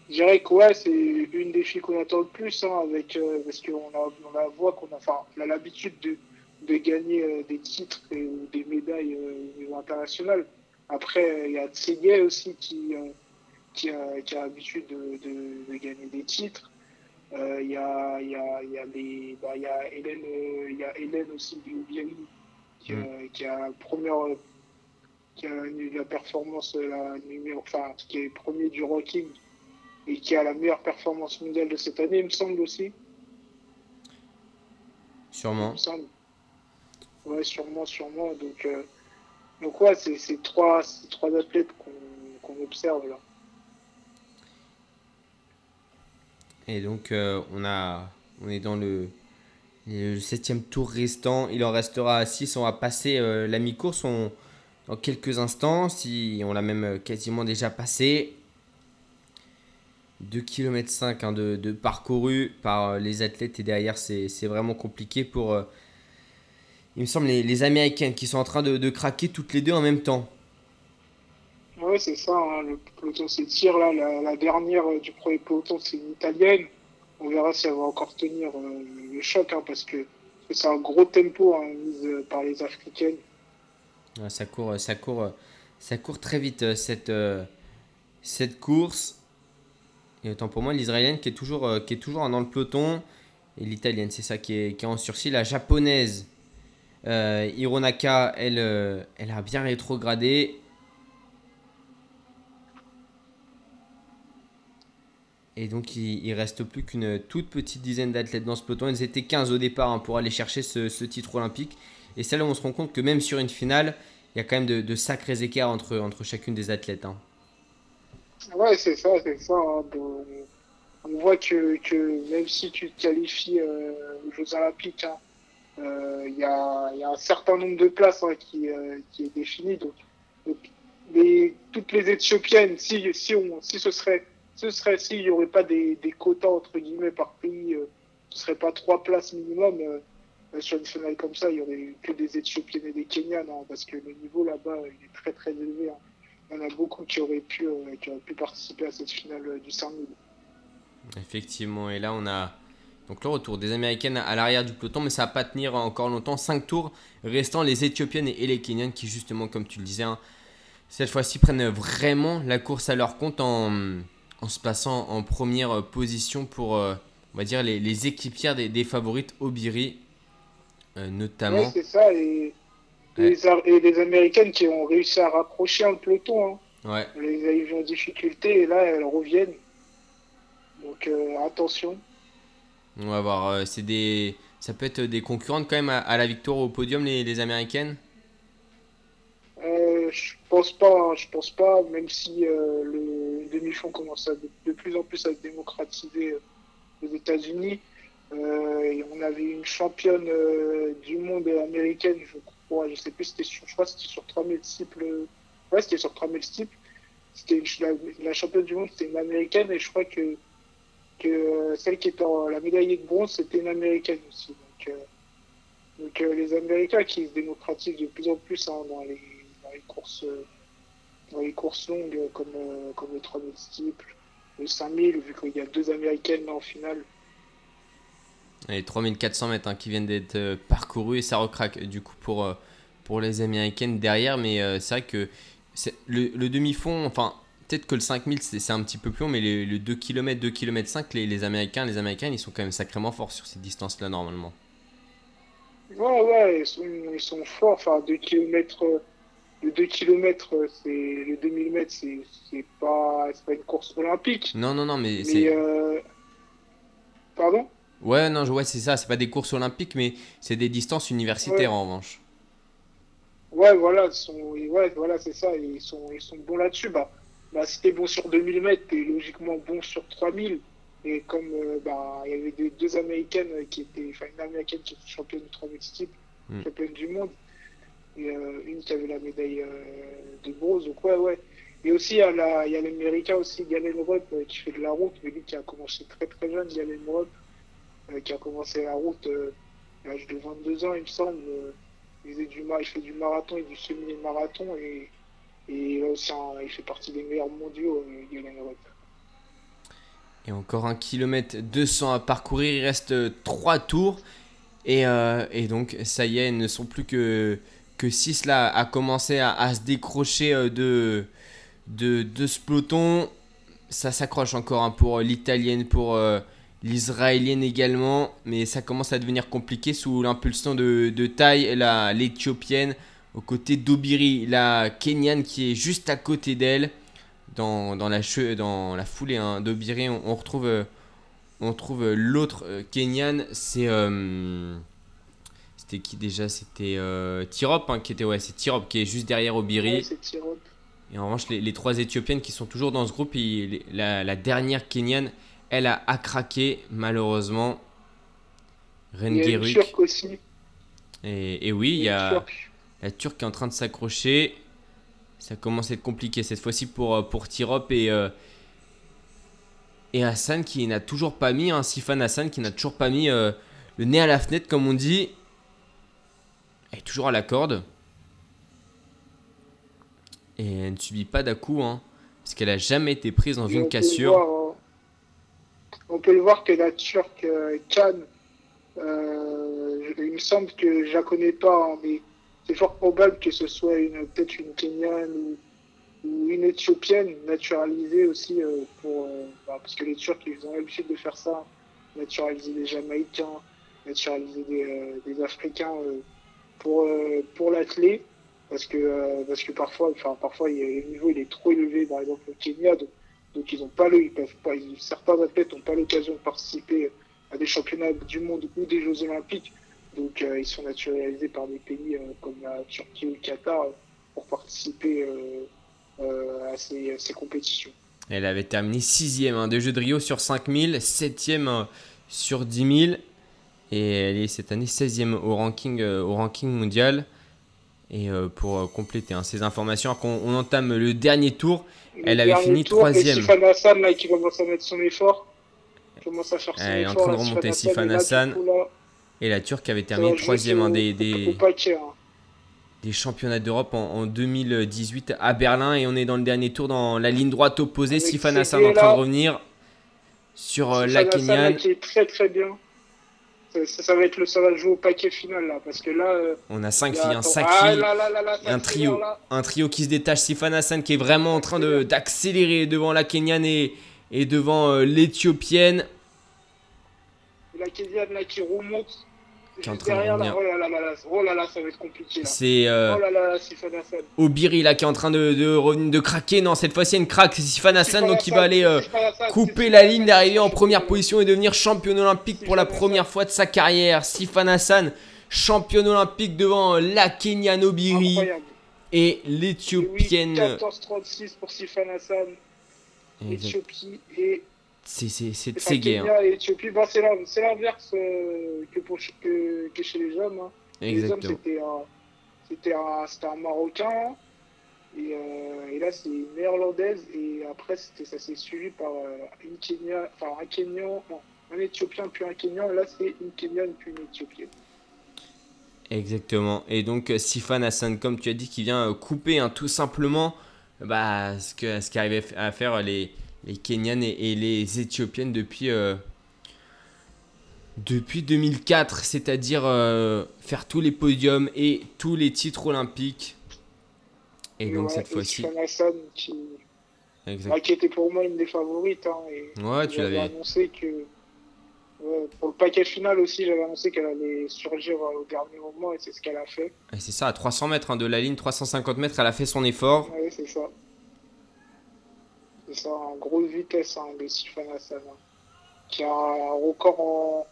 Speaker 4: je dirais que ouais, c'est une des filles qu'on attend le plus, hein, avec, parce qu'on a, on a, voit qu'on a, enfin, on a l'habitude de, de gagner euh, des titres ou des médailles euh, au niveau international. Après, il y a Tsegay aussi qui, euh, qui, a, qui a l'habitude de, de, gagner des titres. Il y, a, y, a, y, a les, bah, y a Hélène, il y a Hélène aussi qui, mm. qui a première qui a la performance la numéro, enfin qui est premier du ranking et qui a la meilleure performance mondiale de cette année, il me semble aussi.
Speaker 3: Sûrement.
Speaker 4: Ouais, sûrement, sûrement. Donc, euh, donc ouais, c'est trois, trois athlètes qu'on observe là.
Speaker 3: Et donc, euh, on, a, on est dans le, septième tour restant. Il en restera 6. On va passer euh, la mi-course dans quelques instants. Si on l'a même quasiment déjà passé. 2 km 5 de, de, parcouru par les athlètes et derrière c'est vraiment compliqué pour il me semble, les, les Américaines qui sont en train de, craquer toutes les deux en même temps.
Speaker 4: Ouais, c'est ça. Hein, le peloton s'étire là. La, dernière euh, du premier peloton, c'est une Italienne. On verra si elle va encore tenir euh, le choc, hein, parce que c'est un gros tempo hein, mis euh, par les Africaines.
Speaker 3: ça court, ça court, ça court très vite cette cette course. Et autant pour moi, l'Israélienne qui est toujours qui est toujours dans le peloton et l'Italienne, c'est ça qui est, qui est en sursis. La japonaise Hironaka, elle, elle a bien rétrogradé. Et donc, il, il reste plus qu'une toute petite dizaine d'athlètes dans ce peloton. Ils étaient 15 au départ hein, pour aller chercher ce, titre olympique. Et c'est là où on se rend compte que même sur une finale, il y a quand même de, sacrés écarts entre, entre chacune des athlètes. Hein.
Speaker 4: Ouais, c'est ça, c'est ça. Hein. on voit que, même si tu te qualifies euh, aux Jeux Olympiques, hein, il euh, y, a, un certain nombre de places qui, euh, qui, est défini. Donc, toutes les Éthiopiennes, si, si, on, si ce serait, ce serait s'il n'y aurait pas des, quotas entre guillemets par pays, euh, ce serait pas trois places minimum. sur une finale comme ça, il y aurait que des Éthiopiennes et des Kenyanes, hein, parce que le niveau là-bas il est très très élevé. Hein. Il y en a beaucoup qui auraient pu, qui auraient pu participer à cette finale du 5000.
Speaker 3: Effectivement, et là on a donc le retour des Américaines à l'arrière du peloton, mais ça va pas tenir encore longtemps. 5 tours restant les Éthiopiennes et les Kenyanes qui justement, comme tu le disais, hein, cette fois-ci prennent vraiment la course à leur compte en, se plaçant en première position pour, euh, on va dire, les, équipières des, favorites Obiri, euh, notamment.
Speaker 4: Oui, c'est ça, et, les, Américaines qui ont réussi à rapprocher un peloton. Hein.
Speaker 3: Ouais.
Speaker 4: Les eu en difficulté et là elles reviennent. Donc euh, attention.
Speaker 3: On va voir. Euh, c'est des, ça peut être des concurrentes quand même à, la victoire au podium, les, américaines?
Speaker 4: Euh, Je pense pas. Hein, je pense pas, même si euh, le demi-fond commence de, plus en plus à se démocratiser aux États-Unis. on avait une championne du monde américaine, je crois. Je sais plus, c'était sur, je crois, c'était sur 3000 steeples. Ouais, c'était sur 3000 steeples. C'était la, championne du monde, c'était une américaine, et je crois que que euh, celle qui est en la médaillée de bronze, c'était une américaine aussi. Donc, euh, euh, les Américains qui se démocratisent de plus en plus hein, dans, les, les, courses dans les courses longues comme, comme le 3000 steeple, le 5000, vu qu'il y a deux Américaines en finale.
Speaker 3: Les 3400 mètres hein, qui viennent d'être parcourus et ça recraque du coup pour, pour les Américaines derrière, mais c'est vrai que le, le demi-fond, enfin peut-être que le 5000 c'est un petit peu plus long, mais le 2 km, 2 km 5, les, les, Américains, les Américains, ils sont quand même sacrément forts sur ces distances-là normalement.
Speaker 4: Ouais, ouais, ils sont, ils sont forts. Enfin, 2 km, le 2 km, c'est le 2000 mètres, c'est pas, pas une course olympique.
Speaker 3: Non, non, non, mais, c'est.
Speaker 4: Euh... Pardon?
Speaker 3: Ouais, non, ouais, c'est ça. C'est pas des courses olympiques, mais c'est des distances universitaires en revanche.
Speaker 4: Ouais, voilà, sont, ouais, voilà c'est ça. Ils sont, ils sont bons là-dessus. Bah, bah, si t'es bon sur 2000 mètres, t'es logiquement bon sur 3000. Et comme euh, bah, il y avait des, deux américaines qui étaient, enfin une américaine qui était championne de 3000 type, championne du monde, euh, une qui avait la médaille euh, de bronze. Donc ouais, ouais. Et aussi il y a l'américain aussi, Galen Rupp, qui fait de la route, mais lui qui a commencé très très jeune, Galen Rupp, qui a commencé la route à l'âge de 22 ans, il me semble. il, faisait du, il fait du marathon et du semi-marathon et là aussi, il fait partie des meilleurs mondiaux, euh,
Speaker 3: Et encore un kilomètre 200 à parcourir, il reste 3 euh, tours. Et, euh, et, donc, ça y est, ils ne sont plus que, que 6 là à commencer à, se décrocher de, de, de, ce peloton. Ça s'accroche encore hein, pour l'italienne, pour l'israélienne également. Mais ça commence à devenir compliqué sous l'impulsion de, de taille, l'éthiopienne. Aux côtés d'Obiri, la Kenyane qui est juste à côté d'elle. Dans, dans, la, dans la foulée hein, d'Obiri, on, retrouve, euh, euh, l'autre euh, Kenyan. C'est. C'était qui déjà? C'était Tirop hein, qui était. Ouais, c'est Tirop qui est juste derrière Obiri. et en revanche, les, trois Éthiopiennes qui sont toujours dans ce groupe, la, la, dernière Kenyane, elle a, a craqué malheureusement.
Speaker 4: Rengeruk. aussi.
Speaker 3: Et, et oui, il y a. La Turque est en train de s'accrocher. Ça commence à être compliqué cette fois-ci pour, euh, pour Tirop et, euh, et Hassan qui n'a toujours pas mis, hein, Sifan Hassan qui n'a toujours pas mis euh, le nez à la fenêtre comme on dit. Elle est toujours à la corde. Et elle ne subit pas d'à-coup, hein, parce qu'elle n'a jamais été prise dans une cassure.
Speaker 4: Hein. on peut le voir que la Turque Khan, il me semble que je la connais pas, mais c'est fort probable que ce soit une peut-être une Kenyane ou, une Éthiopienne naturalisée aussi euh, pour euh, bah, parce que les Turcs ils ont l'habitude de faire ça, naturaliser des Jamaïcains, naturaliser des, euh, Africains pour pour l'athlète parce que parce que parfois enfin parfois le niveau il est trop élevé par exemple au Kenya donc, ils ont pas le ils peuvent pas certains athlètes n'ont pas l'occasion de participer à des championnats du monde ou des Jeux olympiques donc euh, ils sont naturalisés par des pays euh, comme la Turquie ou le Qatar euh, pour participer à ces, compétitions.
Speaker 3: Elle avait terminé 6 hein, de Jeux de Rio sur 5000, 7 sur 10 000. Et elle est cette année 16e au ranking, au ranking mondial. Et pour compléter hein, ces informations, on entame le dernier tour, elle avait fini 3e.
Speaker 4: Sifan Hassan là, qui commence à mettre son effort.
Speaker 3: Commence à faire son elle est en train de remonter Sifan Hassan. Et la Turque avait terminé troisième hein, des, des, des, championnats d'Europe en, 2018 à Berlin. Et on est dans le dernier tour dans la ligne droite opposée. Sifan Hassan en train de revenir sur euh, la Kenyan.
Speaker 4: qui est très très bien. Ça, va être le, ça va jouer au paquet final là, parce que là. Euh,
Speaker 3: on a cinq filles, un sac ah, un trio, un trio qui se détache. Sifan Hassan qui est vraiment en train de d'accélérer devant la Kenyan et, et devant euh, l'Éthiopienne.
Speaker 4: La Kenyan là qui remonte qui est en train de revenir. oh, là là là oh là là, ça va être compliqué.
Speaker 3: C'est euh,
Speaker 4: oh là là,
Speaker 3: Obiri là qui est en train de, de, de craquer. Non, cette fois-ci, il y a une craque. C'est Sifan Hassan donc il va aller euh, couper la ligne d'arrivée en première position et devenir champion olympique pour la première fois de sa carrière. Sifan Hassan, champion olympique devant la Kenyan Obiri et l'Éthiopienne.
Speaker 4: 14-36 pour Sifan Hassan. Éthiopie et
Speaker 3: c'est gay. Hein.
Speaker 4: Bah, c'est l'inverse euh, que, pour, que, que, chez les hommes. Hein. Les hommes, c'était un, un, Marocain. Et, euh, et là, c'est une Néerlandaise. Et après, ça s'est suivi par euh, une Kenya, enfin, un Kenyan, non, un Éthiopien puis un Kenyan. Et là, c'est une Kenyane puis une Éthiopienne.
Speaker 3: Exactement. Et donc, Sifan Hassan, comme tu as dit, qui vient couper hein, tout simplement bah, ce qu'arrivaient ce qu à faire les les Kenyanes et, les Éthiopiennes depuis, euh, depuis 2004, c'est-à-dire euh, faire tous les podiums et tous les titres olympiques. Et, donc cette fois-ci.
Speaker 4: Qui... Bah, qui était pour moi une des favorites. Hein, et
Speaker 3: ouais, tu l'avais
Speaker 4: annoncé que. pour le paquet final aussi, j'avais annoncé qu'elle allait surgir au dernier moment et c'est ce qu'elle a fait.
Speaker 3: c'est ça, à 300 mètres hein, de la ligne, 350 mètres, elle a fait son effort.
Speaker 4: Ouais, c'est ça. C'est ça, en grosse vitesse, hein, le Sifan Hassan. Hein, qui a un record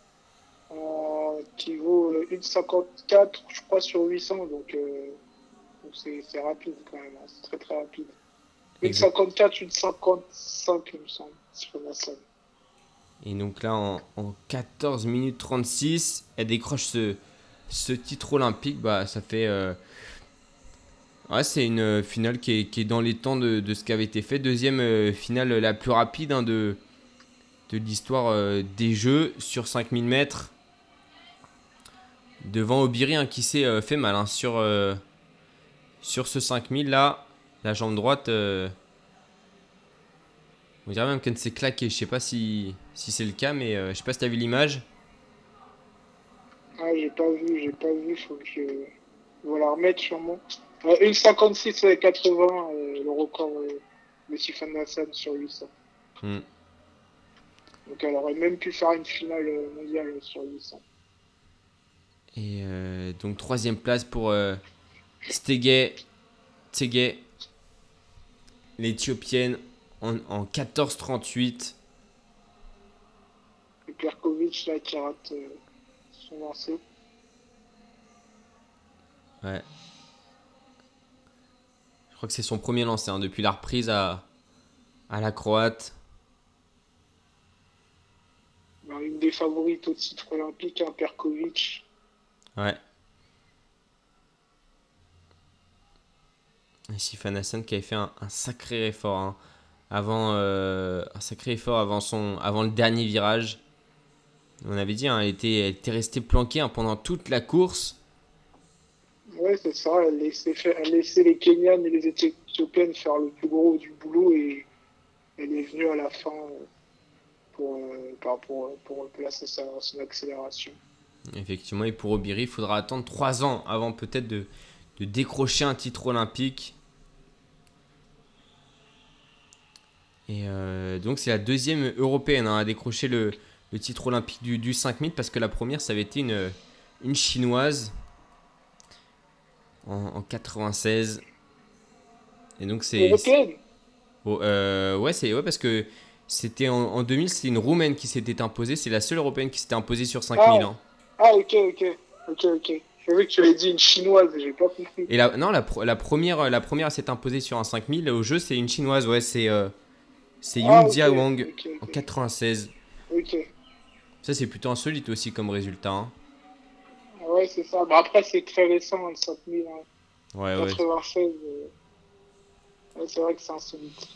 Speaker 4: en, qui vaut 1,54, je crois, sur 800. Donc, c'est rapide quand même. Hein. C'est très très rapide. 1,54, 1,55, il me semble, scène.
Speaker 3: Et donc là, en, 14 minutes 36, elle décroche ce, ce titre olympique. Bah, ça fait. Euh, ouais, c'est une finale qui est, qui est, dans les temps de, de ce qui avait été fait. Deuxième euh, finale la plus rapide hein, de, de l'histoire euh, des Jeux sur 5000 mètres. Devant Obiri hein, qui s'est fait mal hein, sur, sur ce 5000 là. La jambe droite. On dirait même qu'elle s'est claquée. Je sais pas si, si c'est le cas, mais euh, je sais pas si t'as vu l'image.
Speaker 4: Ah, j'ai pas vu, j'ai pas vu. Faut que je. vais la remettre sûrement. Euh, 1,56 80, euh, le record euh, de Sifan Hassan sur 800. Hmm. Donc elle aurait même pu faire une finale mondiale sur 800.
Speaker 3: Et donc troisième place pour Stege, Tsege, l'éthiopienne en, en 14-38.
Speaker 4: Et Perkovic là qui rate euh, son lancer.
Speaker 3: Ouais. Je crois que c'est son premier lancer hein, depuis la reprise à, à la Croate.
Speaker 4: Ben, une des favorites au titre olympique, hein, Perkovic.
Speaker 3: Ouais. Et Sifan Hassan qui avait fait un, un sacré effort. Hein avant euh, un sacré effort avant son avant le dernier virage. On avait dit, hein, elle, était, elle était restée planquée hein, pendant toute la course.
Speaker 4: Ouais, c'est ça. Elle laissait, elle laissait les Kenyanes et les Éthiopiennes faire le plus gros du boulot et elle est venue à la fin pour, euh, pour, pour placer son accélération.
Speaker 3: Effectivement, et pour Obiri, il faudra attendre 3 ans avant peut-être de, de décrocher un titre olympique. Et euh, donc c'est la deuxième européenne hein, à décrocher le, le, titre olympique du, du 5000 parce que la première ça avait été une, une chinoise en, en 96. Et donc c'est... Oh, euh, Ouais, c'est ouais, parce que c'était en, en 2000, c'est une roumaine qui s'était imposée. C'est la seule européenne qui s'était imposée sur 5000.
Speaker 4: Ah, hein. ah ok, ok, ok, ok. J'ai vu que tu avais dit une chinoise, j'ai pas compris.
Speaker 3: Et la, non, la, la première, la première s'est imposée sur un 5000. Au jeu, c'est une chinoise, ouais, c'est... Euh, c'est ah, Yung Jia Wang en 96.
Speaker 4: Ok.
Speaker 3: Ça, c'est plutôt insolite aussi comme résultat. Hein.
Speaker 4: Ouais, c'est ça. Bah, après, c'est très récent, le 5000. Hein.
Speaker 3: Ouais, 96.
Speaker 4: Euh... Ouais, c'est vrai que c'est insolite.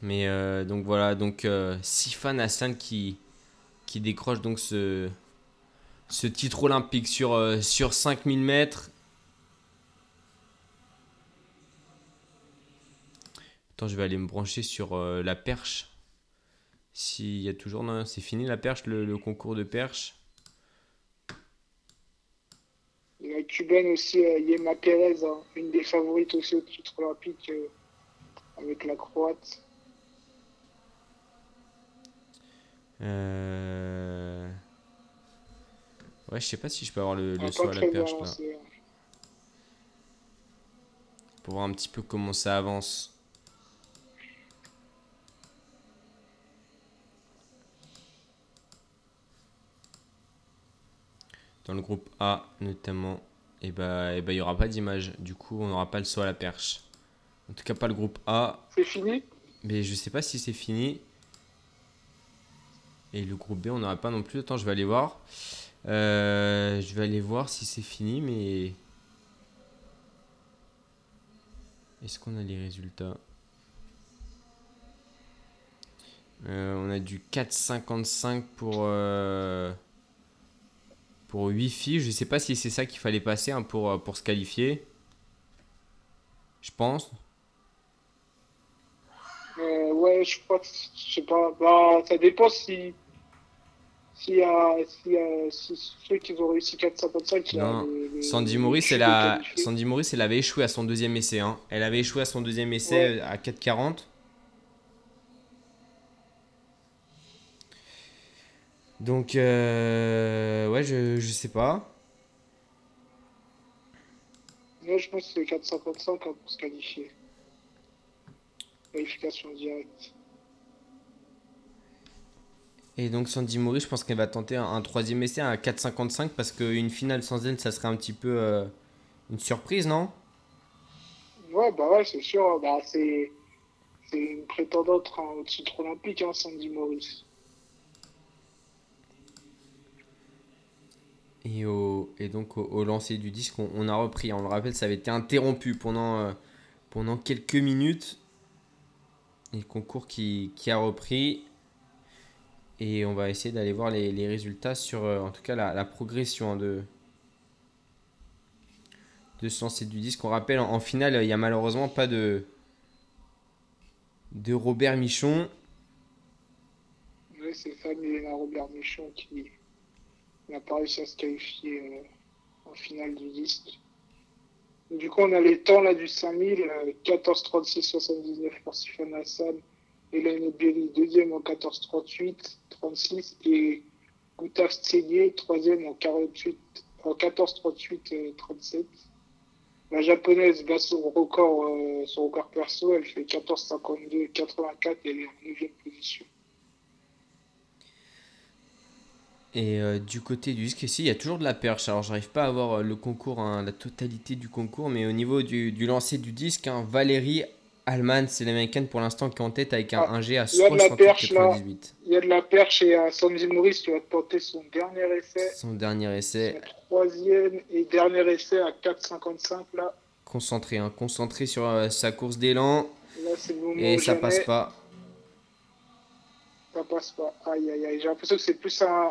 Speaker 3: Mais euh, donc voilà, donc euh, Sifan Hassan qui, qui décroche donc ce, ce titre olympique sur, euh, sur 5000 mètres. je vais aller me brancher sur la perche. S'il y a toujours. Non, c'est fini la perche, le, concours de perche.
Speaker 4: La cubaine aussi, euh, Yema Perez, hein, une des favorites aussi au titre olympique euh, avec la croate.
Speaker 3: Ouais, je sais pas si je peux avoir le, le saut à la perche là. Pour voir un petit peu comment ça avance. Dans le groupe A, notamment, et eh bah, et bah, il n'y aura pas d'image. Du coup, on n'aura pas le saut à la perche. En tout cas, pas le groupe A.
Speaker 4: C'est fini?
Speaker 3: Mais je sais pas si c'est fini. Et le groupe B, on n'aura pas non plus. Attends, je vais aller voir. Euh, je vais aller voir si c'est fini, mais. Est-ce qu'on a les résultats? Euh, On a du 4,55 pour. Euh, pour 8 filles. Je sais pas si c'est ça qu'il fallait passer hein, pour, euh, pour se qualifier. Je pense.
Speaker 4: Euh, ouais, je crois que je sais pas. Bah, ça dépend si. Si, euh, si, euh, si ceux qui ont réussi 455
Speaker 3: non. Sandy Maurice elle a Sandy Maurice elle avait échoué à son deuxième essai hein. elle avait échoué à son deuxième essai à 4,40 Donc, euh, ouais, je, je sais pas.
Speaker 4: Moi, je pense que c'est 455 hein, pour se qualifier. Qualification directe.
Speaker 3: Et donc Sandy Maurice, je pense qu'elle va tenter un, troisième essai à 4,55 parce qu'une finale sans elle, ça serait un petit peu euh, une surprise, non?
Speaker 4: Ouais, bah ouais, c'est sûr. Bah, c'est une prétendante au titre olympique, hein, Sandy Maurice.
Speaker 3: Et, au, et donc au, lancer du disque, on, a repris. On le rappelle, ça avait été interrompu pendant, euh, pendant quelques minutes. Et le concours qui, qui a repris. Et on va essayer d'aller voir les, résultats sur, euh, en tout cas, la, progression de, de ce lancer du disque. On rappelle, en, finale, il n'y a malheureusement pas de, de Robert Michon.
Speaker 4: Oui, c'est Fabien Robert Michon qui n'a pas réussi à se qualifier euh, en finale du disque. Du coup, on a les temps là du 5000, 14 36 79 pour Sifan Hassan, Hélène Berry, deuxième en 14 38 36 et Gustave Tsegye, troisième en 48 en 14 38 37. La japonaise bat son record, euh, son record perso, elle fait 14 52 84 et elle est en 9 position.
Speaker 3: Et euh, du côté du disque ici, il y a toujours de la perche. Alors, j'arrive pas à avoir euh, le concours, hein, la totalité du concours, mais au niveau du, du lancer du disque, hein, Valérie Allman, c'est l'américaine pour l'instant qui est en tête avec un, 1G ah, à
Speaker 4: 68,98. Il y a de la perche et à Sandy Morris qui va tenter son dernier essai.
Speaker 3: Son dernier essai.
Speaker 4: troisième et dernier essai à 4,55 là.
Speaker 3: Concentré, hein, concentré sur euh, sa course d'élan. Et ça passe pas
Speaker 4: ça passe pas. Aïe, aïe, aïe. J'ai l'impression que c'est plus un.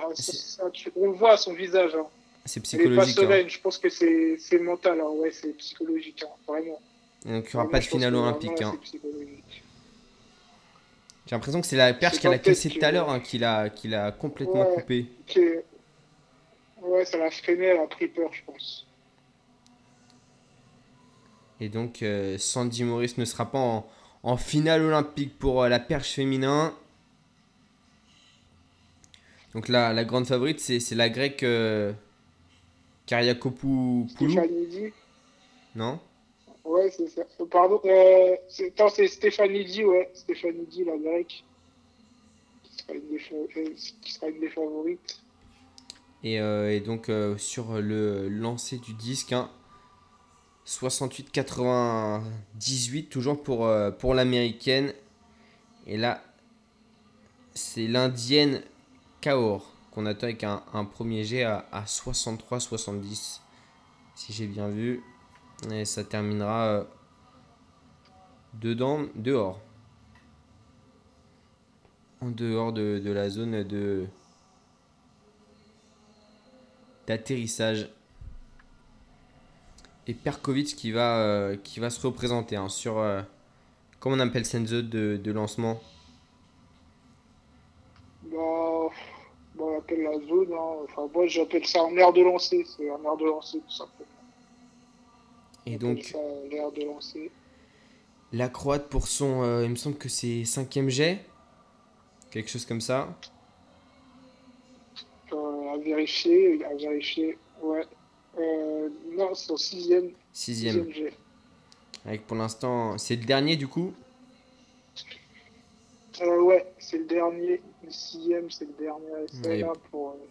Speaker 4: on le voit à son visage. Hein.
Speaker 3: C'est psychologique.
Speaker 4: Elle est pas sereine. Hein. Je pense que c'est mental. Hein. Ouais, c'est psychologique. Vraiment.
Speaker 3: donc, il n'y aura pas de finale olympique. J'ai l'impression que c'est la perche qu'elle a cassée tout à l'heure hein, qu'il a, qu'il a complètement ouais, coupé.
Speaker 4: Ouais, ça l'a freiné, elle a pris peur, je pense.
Speaker 3: Et donc, euh, Sandy Morris ne sera pas en, en finale olympique pour euh, la perche féminin. Donc la, la grande favorite, c'est la grecque euh, Kariakopoulou. Non?
Speaker 4: Ouais, c'est ça. Pardon, euh, c'est Stéphanie ouais. Stéphanie la grecque. Qui sera une des, euh, qui sera une des favorites.
Speaker 3: Et, euh, et donc euh, sur le lancer du disque, hein, 68-98, toujours pour, pour l'américaine. Et là, c'est l'indienne Kaor, qu'on attend avec un, premier jet à, 63-70, si j'ai bien vu. Et ça terminera euh, dedans, dehors. En dehors de, la zone de d'atterrissage. Et Perkovic qui va, euh, qui va se représenter hein, sur, euh, comment on appelle cette de, de lancement?
Speaker 4: On appelle la zone. Hein. Enfin, moi, j'appelle ça un air de lancer. C'est un air de lancer, tout simplement.
Speaker 3: Et donc,
Speaker 4: l'air de lancer.
Speaker 3: La Croate pour son. Euh, il me semble que c'est cinquième jet. Quelque chose comme ça.
Speaker 4: Euh, à vérifier. À vérifier. Ouais. Euh, non, c'est au sixième.
Speaker 3: Sixième. sixième jet. Avec pour l'instant. C'est le dernier du coup?
Speaker 4: Euh, ouais, c'est le dernier. Le sixième, c'est le dernier là pour. Euh,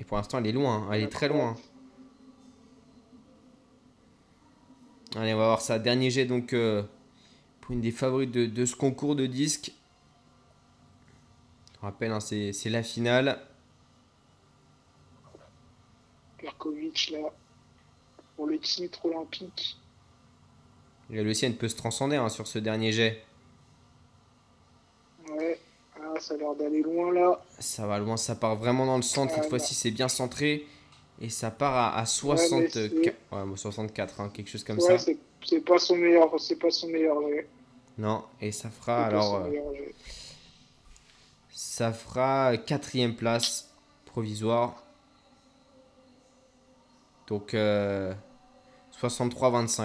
Speaker 3: Et pour l'instant, elle est loin. Hein. Elle est très loin. Allez, on va voir ça. Dernier jet donc euh, pour une des favorites de, ce concours de disques. Je rappelle, hein, c'est la finale.
Speaker 4: Perkovic là pour le titre olympique.
Speaker 3: Et le sien peut se transcender hein, sur ce dernier jet.
Speaker 4: Ouais, ah, ça a l'air d'aller loin là.
Speaker 3: Ça va loin, ça part vraiment dans le centre. Cette fois-ci, c'est bien centré. Et ça part à, 64, ouais, 64 hein, quelque chose comme
Speaker 4: ouais,
Speaker 3: ça.
Speaker 4: C'est pas son meilleur, c'est pas son meilleur
Speaker 3: Non, et ça fera alors. Euh, ça fera quatrième place provisoire. Donc 63-25,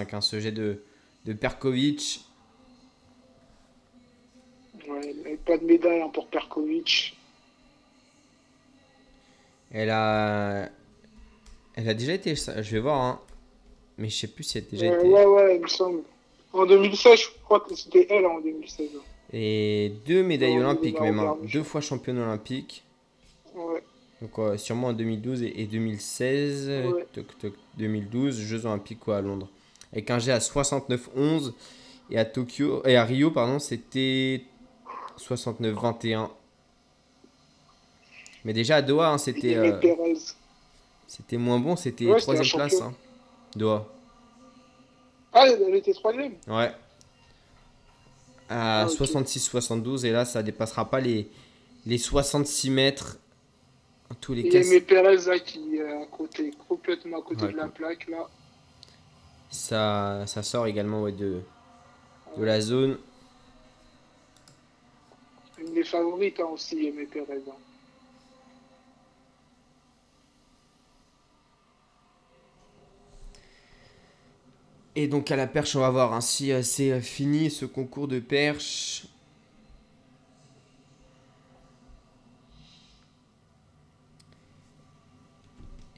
Speaker 3: euh, hein, ce jet de, de Perkovic.
Speaker 4: Pas de médaille hein, pour Perkovic.
Speaker 3: Elle a. Elle a déjà été. Je vais voir, hein. Mais je sais plus si elle a déjà
Speaker 4: été. Ouais, ouais, il me semble. En 2016, je crois que c'était elle en 2016.
Speaker 3: Et deux médailles olympiques, même. Hein. Deux fois championne olympique.
Speaker 4: Ouais.
Speaker 3: Donc sûrement en 2012 et, 2016.
Speaker 4: Ouais.
Speaker 3: Toc, toc, 2012, Jeux Olympiques quoi, à Londres. Avec un G à 69-11. Et à Tokyo, et à Rio, pardon, c'était 69-21. Mais déjà à Doha, hein, c'était. Euh, c'était moins bon, c'était
Speaker 4: Ouais,
Speaker 3: troisième place. hein, Doha.
Speaker 4: Ah, elle était troisième.
Speaker 3: Ouais. À
Speaker 4: Ah, ok.
Speaker 3: 66-72, et là, ça dépassera pas les, les 66 mètres. En tous les
Speaker 4: Et
Speaker 3: cas,
Speaker 4: Yamé Perez là, qui est à côté, complètement à côté
Speaker 3: Ouais.
Speaker 4: de la plaque là.
Speaker 3: ça, ça sort également ouais, de, de la zone.
Speaker 4: Une des favorites hein, aussi, Perez. hein.
Speaker 3: Et donc à la perche, on va voir hein, si euh, c'est euh, fini ce concours de perche.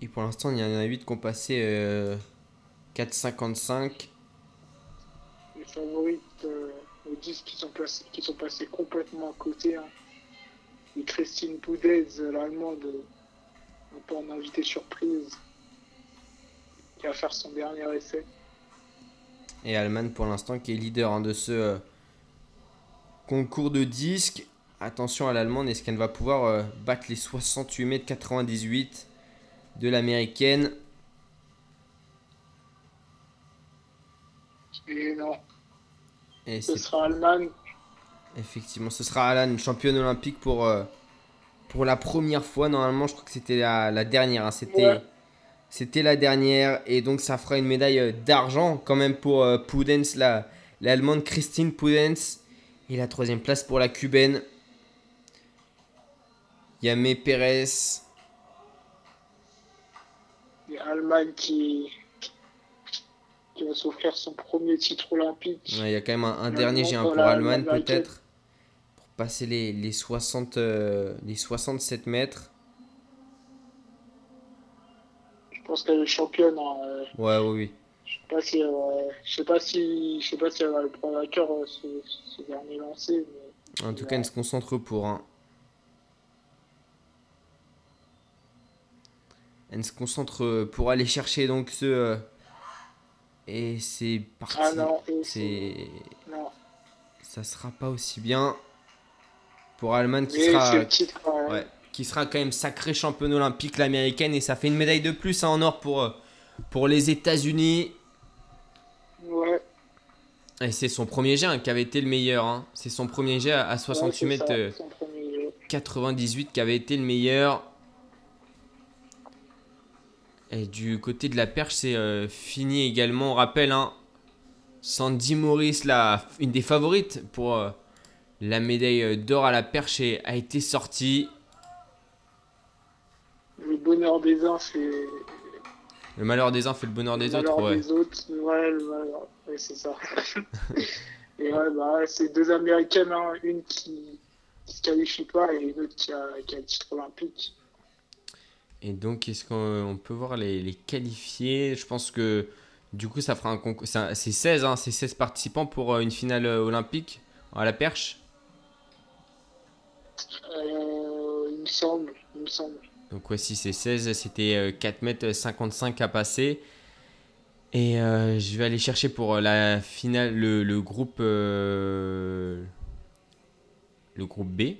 Speaker 3: Et pour l'instant, il y en a 8 qui ont passé euh, 4,55.
Speaker 4: Les favorites euh, 10 qui sont, placés, qui sont passés complètement à côté. Hein. Et Christine Poudez, euh, l'allemande, euh, un peu en invité surprise, qui va faire son dernier essai.
Speaker 3: Et Allemagne pour l'instant qui est leader hein, de ce euh, concours de disques. Attention à l'allemande, est-ce qu'elle va pouvoir euh, battre les 68 mètres 98 de l'américaine?
Speaker 4: Et non,
Speaker 3: Et
Speaker 4: ce sera Allemagne.
Speaker 3: effectivement, ce sera Alan, championne olympique pour, euh, pour la première fois. Normalement, je crois que c'était la, la dernière. hein, C'était
Speaker 4: Ouais.
Speaker 3: c'était la dernière. Et donc, ça fera une médaille euh, d'argent quand même pour euh, Pudens, la- l'allemande Christine Pudens. Et la troisième place pour la cubaine. Yamé Pérez.
Speaker 4: Et Allemagne qui, qui va s'offrir son premier titre olympique.
Speaker 3: Ouais, Il y a quand même un, dernier, j'ai un
Speaker 4: pour
Speaker 3: Allemagne peut-être. Pour passer les, les, 60, euh, les 67 mètres.
Speaker 4: Je pense qu'elle est championne. hein, euh,
Speaker 3: Ouais, oui, oui.
Speaker 4: Je sais pas si, euh, je sais pas si, je sais pas si elle va le prendre à cœur euh, ce, ce dernier lancé. Mais...
Speaker 3: En tout cas, elle se concentre pour. Hein. Elle se concentre pour aller chercher donc ce. Et c'est parti.
Speaker 4: Ah non, c'est- non.
Speaker 3: Ça sera pas aussi bien pour Allemagne qui
Speaker 4: Mais
Speaker 3: sera.
Speaker 4: titre.
Speaker 3: Ouais, qui sera quand même sacrée championne olympique l'américaine et ça fait une médaille de plus hein, en or pour, euh, pour les États-Unis.
Speaker 4: Ouais.
Speaker 3: Et c'est son premier jet hein, qui avait été le meilleur. hein. C'est son premier jet à, à 68
Speaker 4: Ouais, c'est
Speaker 3: mètres
Speaker 4: ça,
Speaker 3: euh. 98 qui avait été le meilleur. Et du côté de la perche, c'est euh, fini également. On rappelle, hein, Sandy Morris, la, une des favorites pour euh, la médaille euh, d'or à la perche, est- a été sortie.
Speaker 4: Le bonheur des uns fait
Speaker 3: Le malheur des uns fait le bonheur des
Speaker 4: le
Speaker 3: autres.
Speaker 4: malheur
Speaker 3: Ouais.
Speaker 4: des autres. Ouais, le malheur. Ouais, c'est ça. et ouais, bah, c'est deux américaines, hein, une qui, qui se qualifie pas et une autre qui a, qui a le titre olympique.
Speaker 3: Et donc, est-ce qu'on on peut voir les, les qualifiés? Je pense que du coup, ça fera un concours. C'est 16, hein, c'est 16 participants pour euh, une finale euh, olympique à la perche?
Speaker 4: Euh, il me semble, il me semble.
Speaker 3: Donc, ouais, si c'est 16, c'était euh, 4 mètres 55 à passer. Et euh, je vais aller chercher pour euh, la finale le, le groupe euh, le groupe B.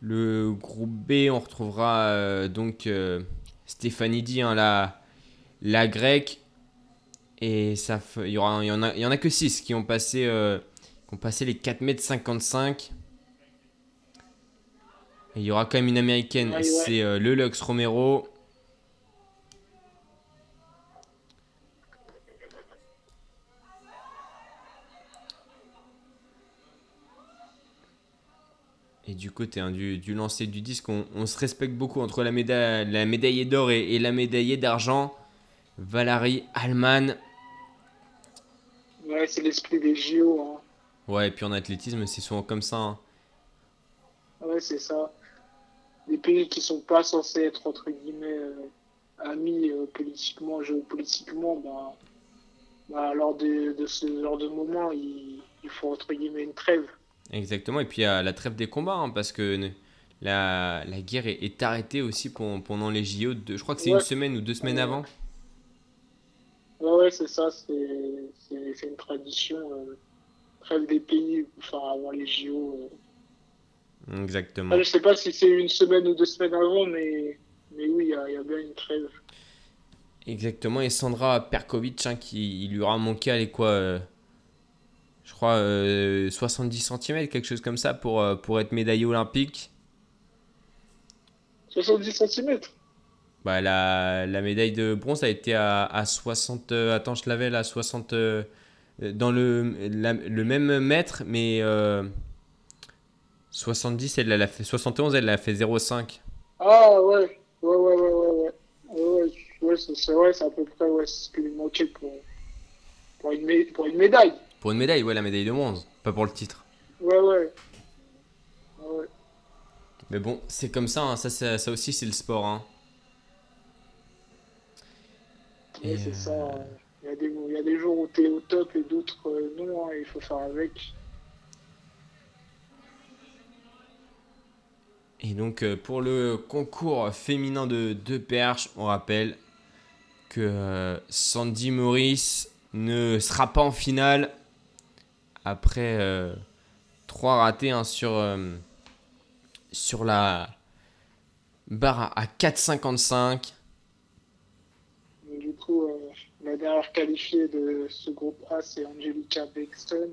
Speaker 3: Le groupe B, on retrouvera euh, donc euh, Stéphanie Di, hein, la, la grecque. Et ça, il y, aura, il y, en a, il y en a que 6 qui ont passé, euh, qui ont passé les 4 mètres 55. Et il y aura quand même une américaine,
Speaker 4: Ouais, ouais.
Speaker 3: c'est euh, le Lux Romero. Et du côté hein, du, du lancer du disque, on, on se respecte beaucoup entre la, médaille, la médaillée d'or et, et la médaillée d'argent. Valérie Allman.
Speaker 4: Ouais, c'est l'esprit des JO. Hein.
Speaker 3: Ouais, et puis en athlétisme, c'est souvent comme ça. hein.
Speaker 4: Ouais, c'est ça. Des pays qui sont pas censés être entre guillemets euh, amis euh, politiquement, géopolitiquement, bah, bah, lors de, de ce genre de moment, il, il faut entre guillemets une trêve.
Speaker 3: Exactement, et puis il y a la trêve des combats, hein, parce que la, la guerre est, arrêtée aussi pendant les JO. De, je crois que c'est une semaine ou deux semaines avant.
Speaker 4: Ouais, ouais c'est ça. C'est une tradition. Euh, des pays enfin, avant les JO.
Speaker 3: Euh. Exactement.
Speaker 4: je sais pas si c'est une semaine ou deux semaines avant, mais, mais oui, il y, a bien une trêve.
Speaker 3: Exactement. Et Sandra Perkovic, hein, qui il lui aura manqué, allez quoi euh, je crois, 70 euh, cm, quelque chose comme ça, pour, pour être médaillé olympique.
Speaker 4: 70 cm
Speaker 3: bah, la, la, médaille de bronze a été à, à 60. Euh, attends, je l'avais là, 60. Euh, dans le, le même mètre, mais 70, elle l'a fait. 71, elle l'a fait 0,5.
Speaker 4: Ah ouais, ouais, ouais, ouais, ouais. Ouais, ouais, c'est ouais, à peu près ouais, ce qui lui manquait pour, pour, une, pour une médaille.
Speaker 3: Pour une médaille, ouais, la médaille de bronze, pas pour le titre.
Speaker 4: Ouais, ouais. ouais.
Speaker 3: Mais bon, c'est comme ça, hein. ça, ça, aussi c'est le sport. Hein.
Speaker 4: c'est euh, ça. Il y, a des, il y, a des, jours où tu es au top et d'autres euh, non, hein, il faut faire avec.
Speaker 3: Et donc euh, pour le concours féminin de deux perches, on rappelle que Sandy Morris ne sera pas en finale après trois ratés hein, sur sur la barre à 4,55.
Speaker 4: Du coup, euh, la dernière qualifiée de ce groupe A, c'est Angelica Bexton.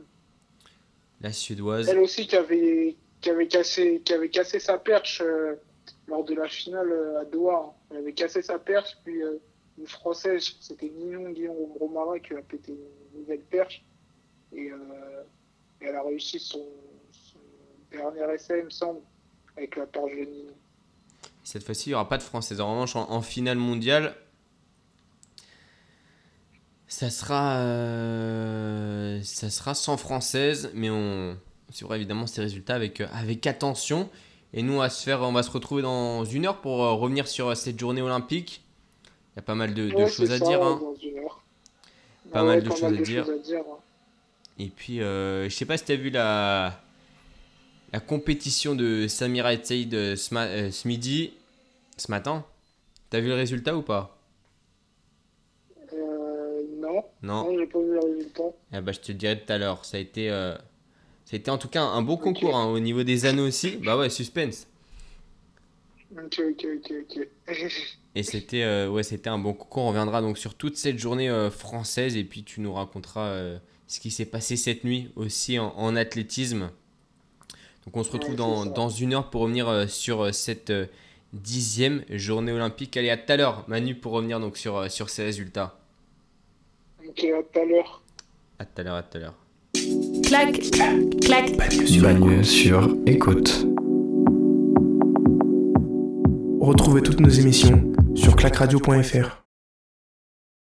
Speaker 3: La suédoise.
Speaker 4: Elle aussi qui avait, qui avait, cassé, qui avait cassé sa perche euh, lors de la finale euh, à Doha. Elle avait cassé sa perche, puis une française, c'était Ninon Guillaume Romara qui a pété une nouvelle perche. Et, elle a réussi son, son dernier essai, il me semble avec la
Speaker 3: Cette fois-ci, il n'y aura pas de française. En revanche, en, finale mondiale, ça sera, euh, ça sera sans française, mais on suivra évidemment ces résultats avec, euh, avec attention. Et nous, on va, se faire, on va se retrouver dans une heure pour euh, revenir sur cette journée olympique. Il y a pas mal de, choses à dire. Hein. Pas, mal de, choses à dire. Et puis, je sais pas si tu as vu la, la compétition de Samira Saïd euh, ce, midi, ce matin. T'as vu le résultat ou pas?
Speaker 4: Euh, Non.
Speaker 3: Non.
Speaker 4: j'ai pas vu le résultat.
Speaker 3: Eh bah, je te le dirai tout à l'heure. Ça a été, euh, ça a été en tout cas un beau concours hein, au niveau des anneaux aussi. Bah ouais, suspense.
Speaker 4: Ok, ok, ok, ok.
Speaker 3: et c'était ouais, c'était un bon concours. On reviendra donc sur toute cette journée française et puis tu nous raconteras ce qui s'est passé cette nuit aussi en athlétisme. Donc on se retrouve dans, dans, une heure pour revenir euh, sur euh, cette euh, dixième journée olympique. Allez, à tout à l'heure, Manu, pour revenir donc sur, sur ces résultats.
Speaker 4: Ok, à tout à l'heure.
Speaker 3: À tout à l'heure, à tout à l'heure.
Speaker 1: Clac, clac.
Speaker 2: Bagne sur écoute.
Speaker 5: Retrouvez toutes nos émissions sur clacradio.fr.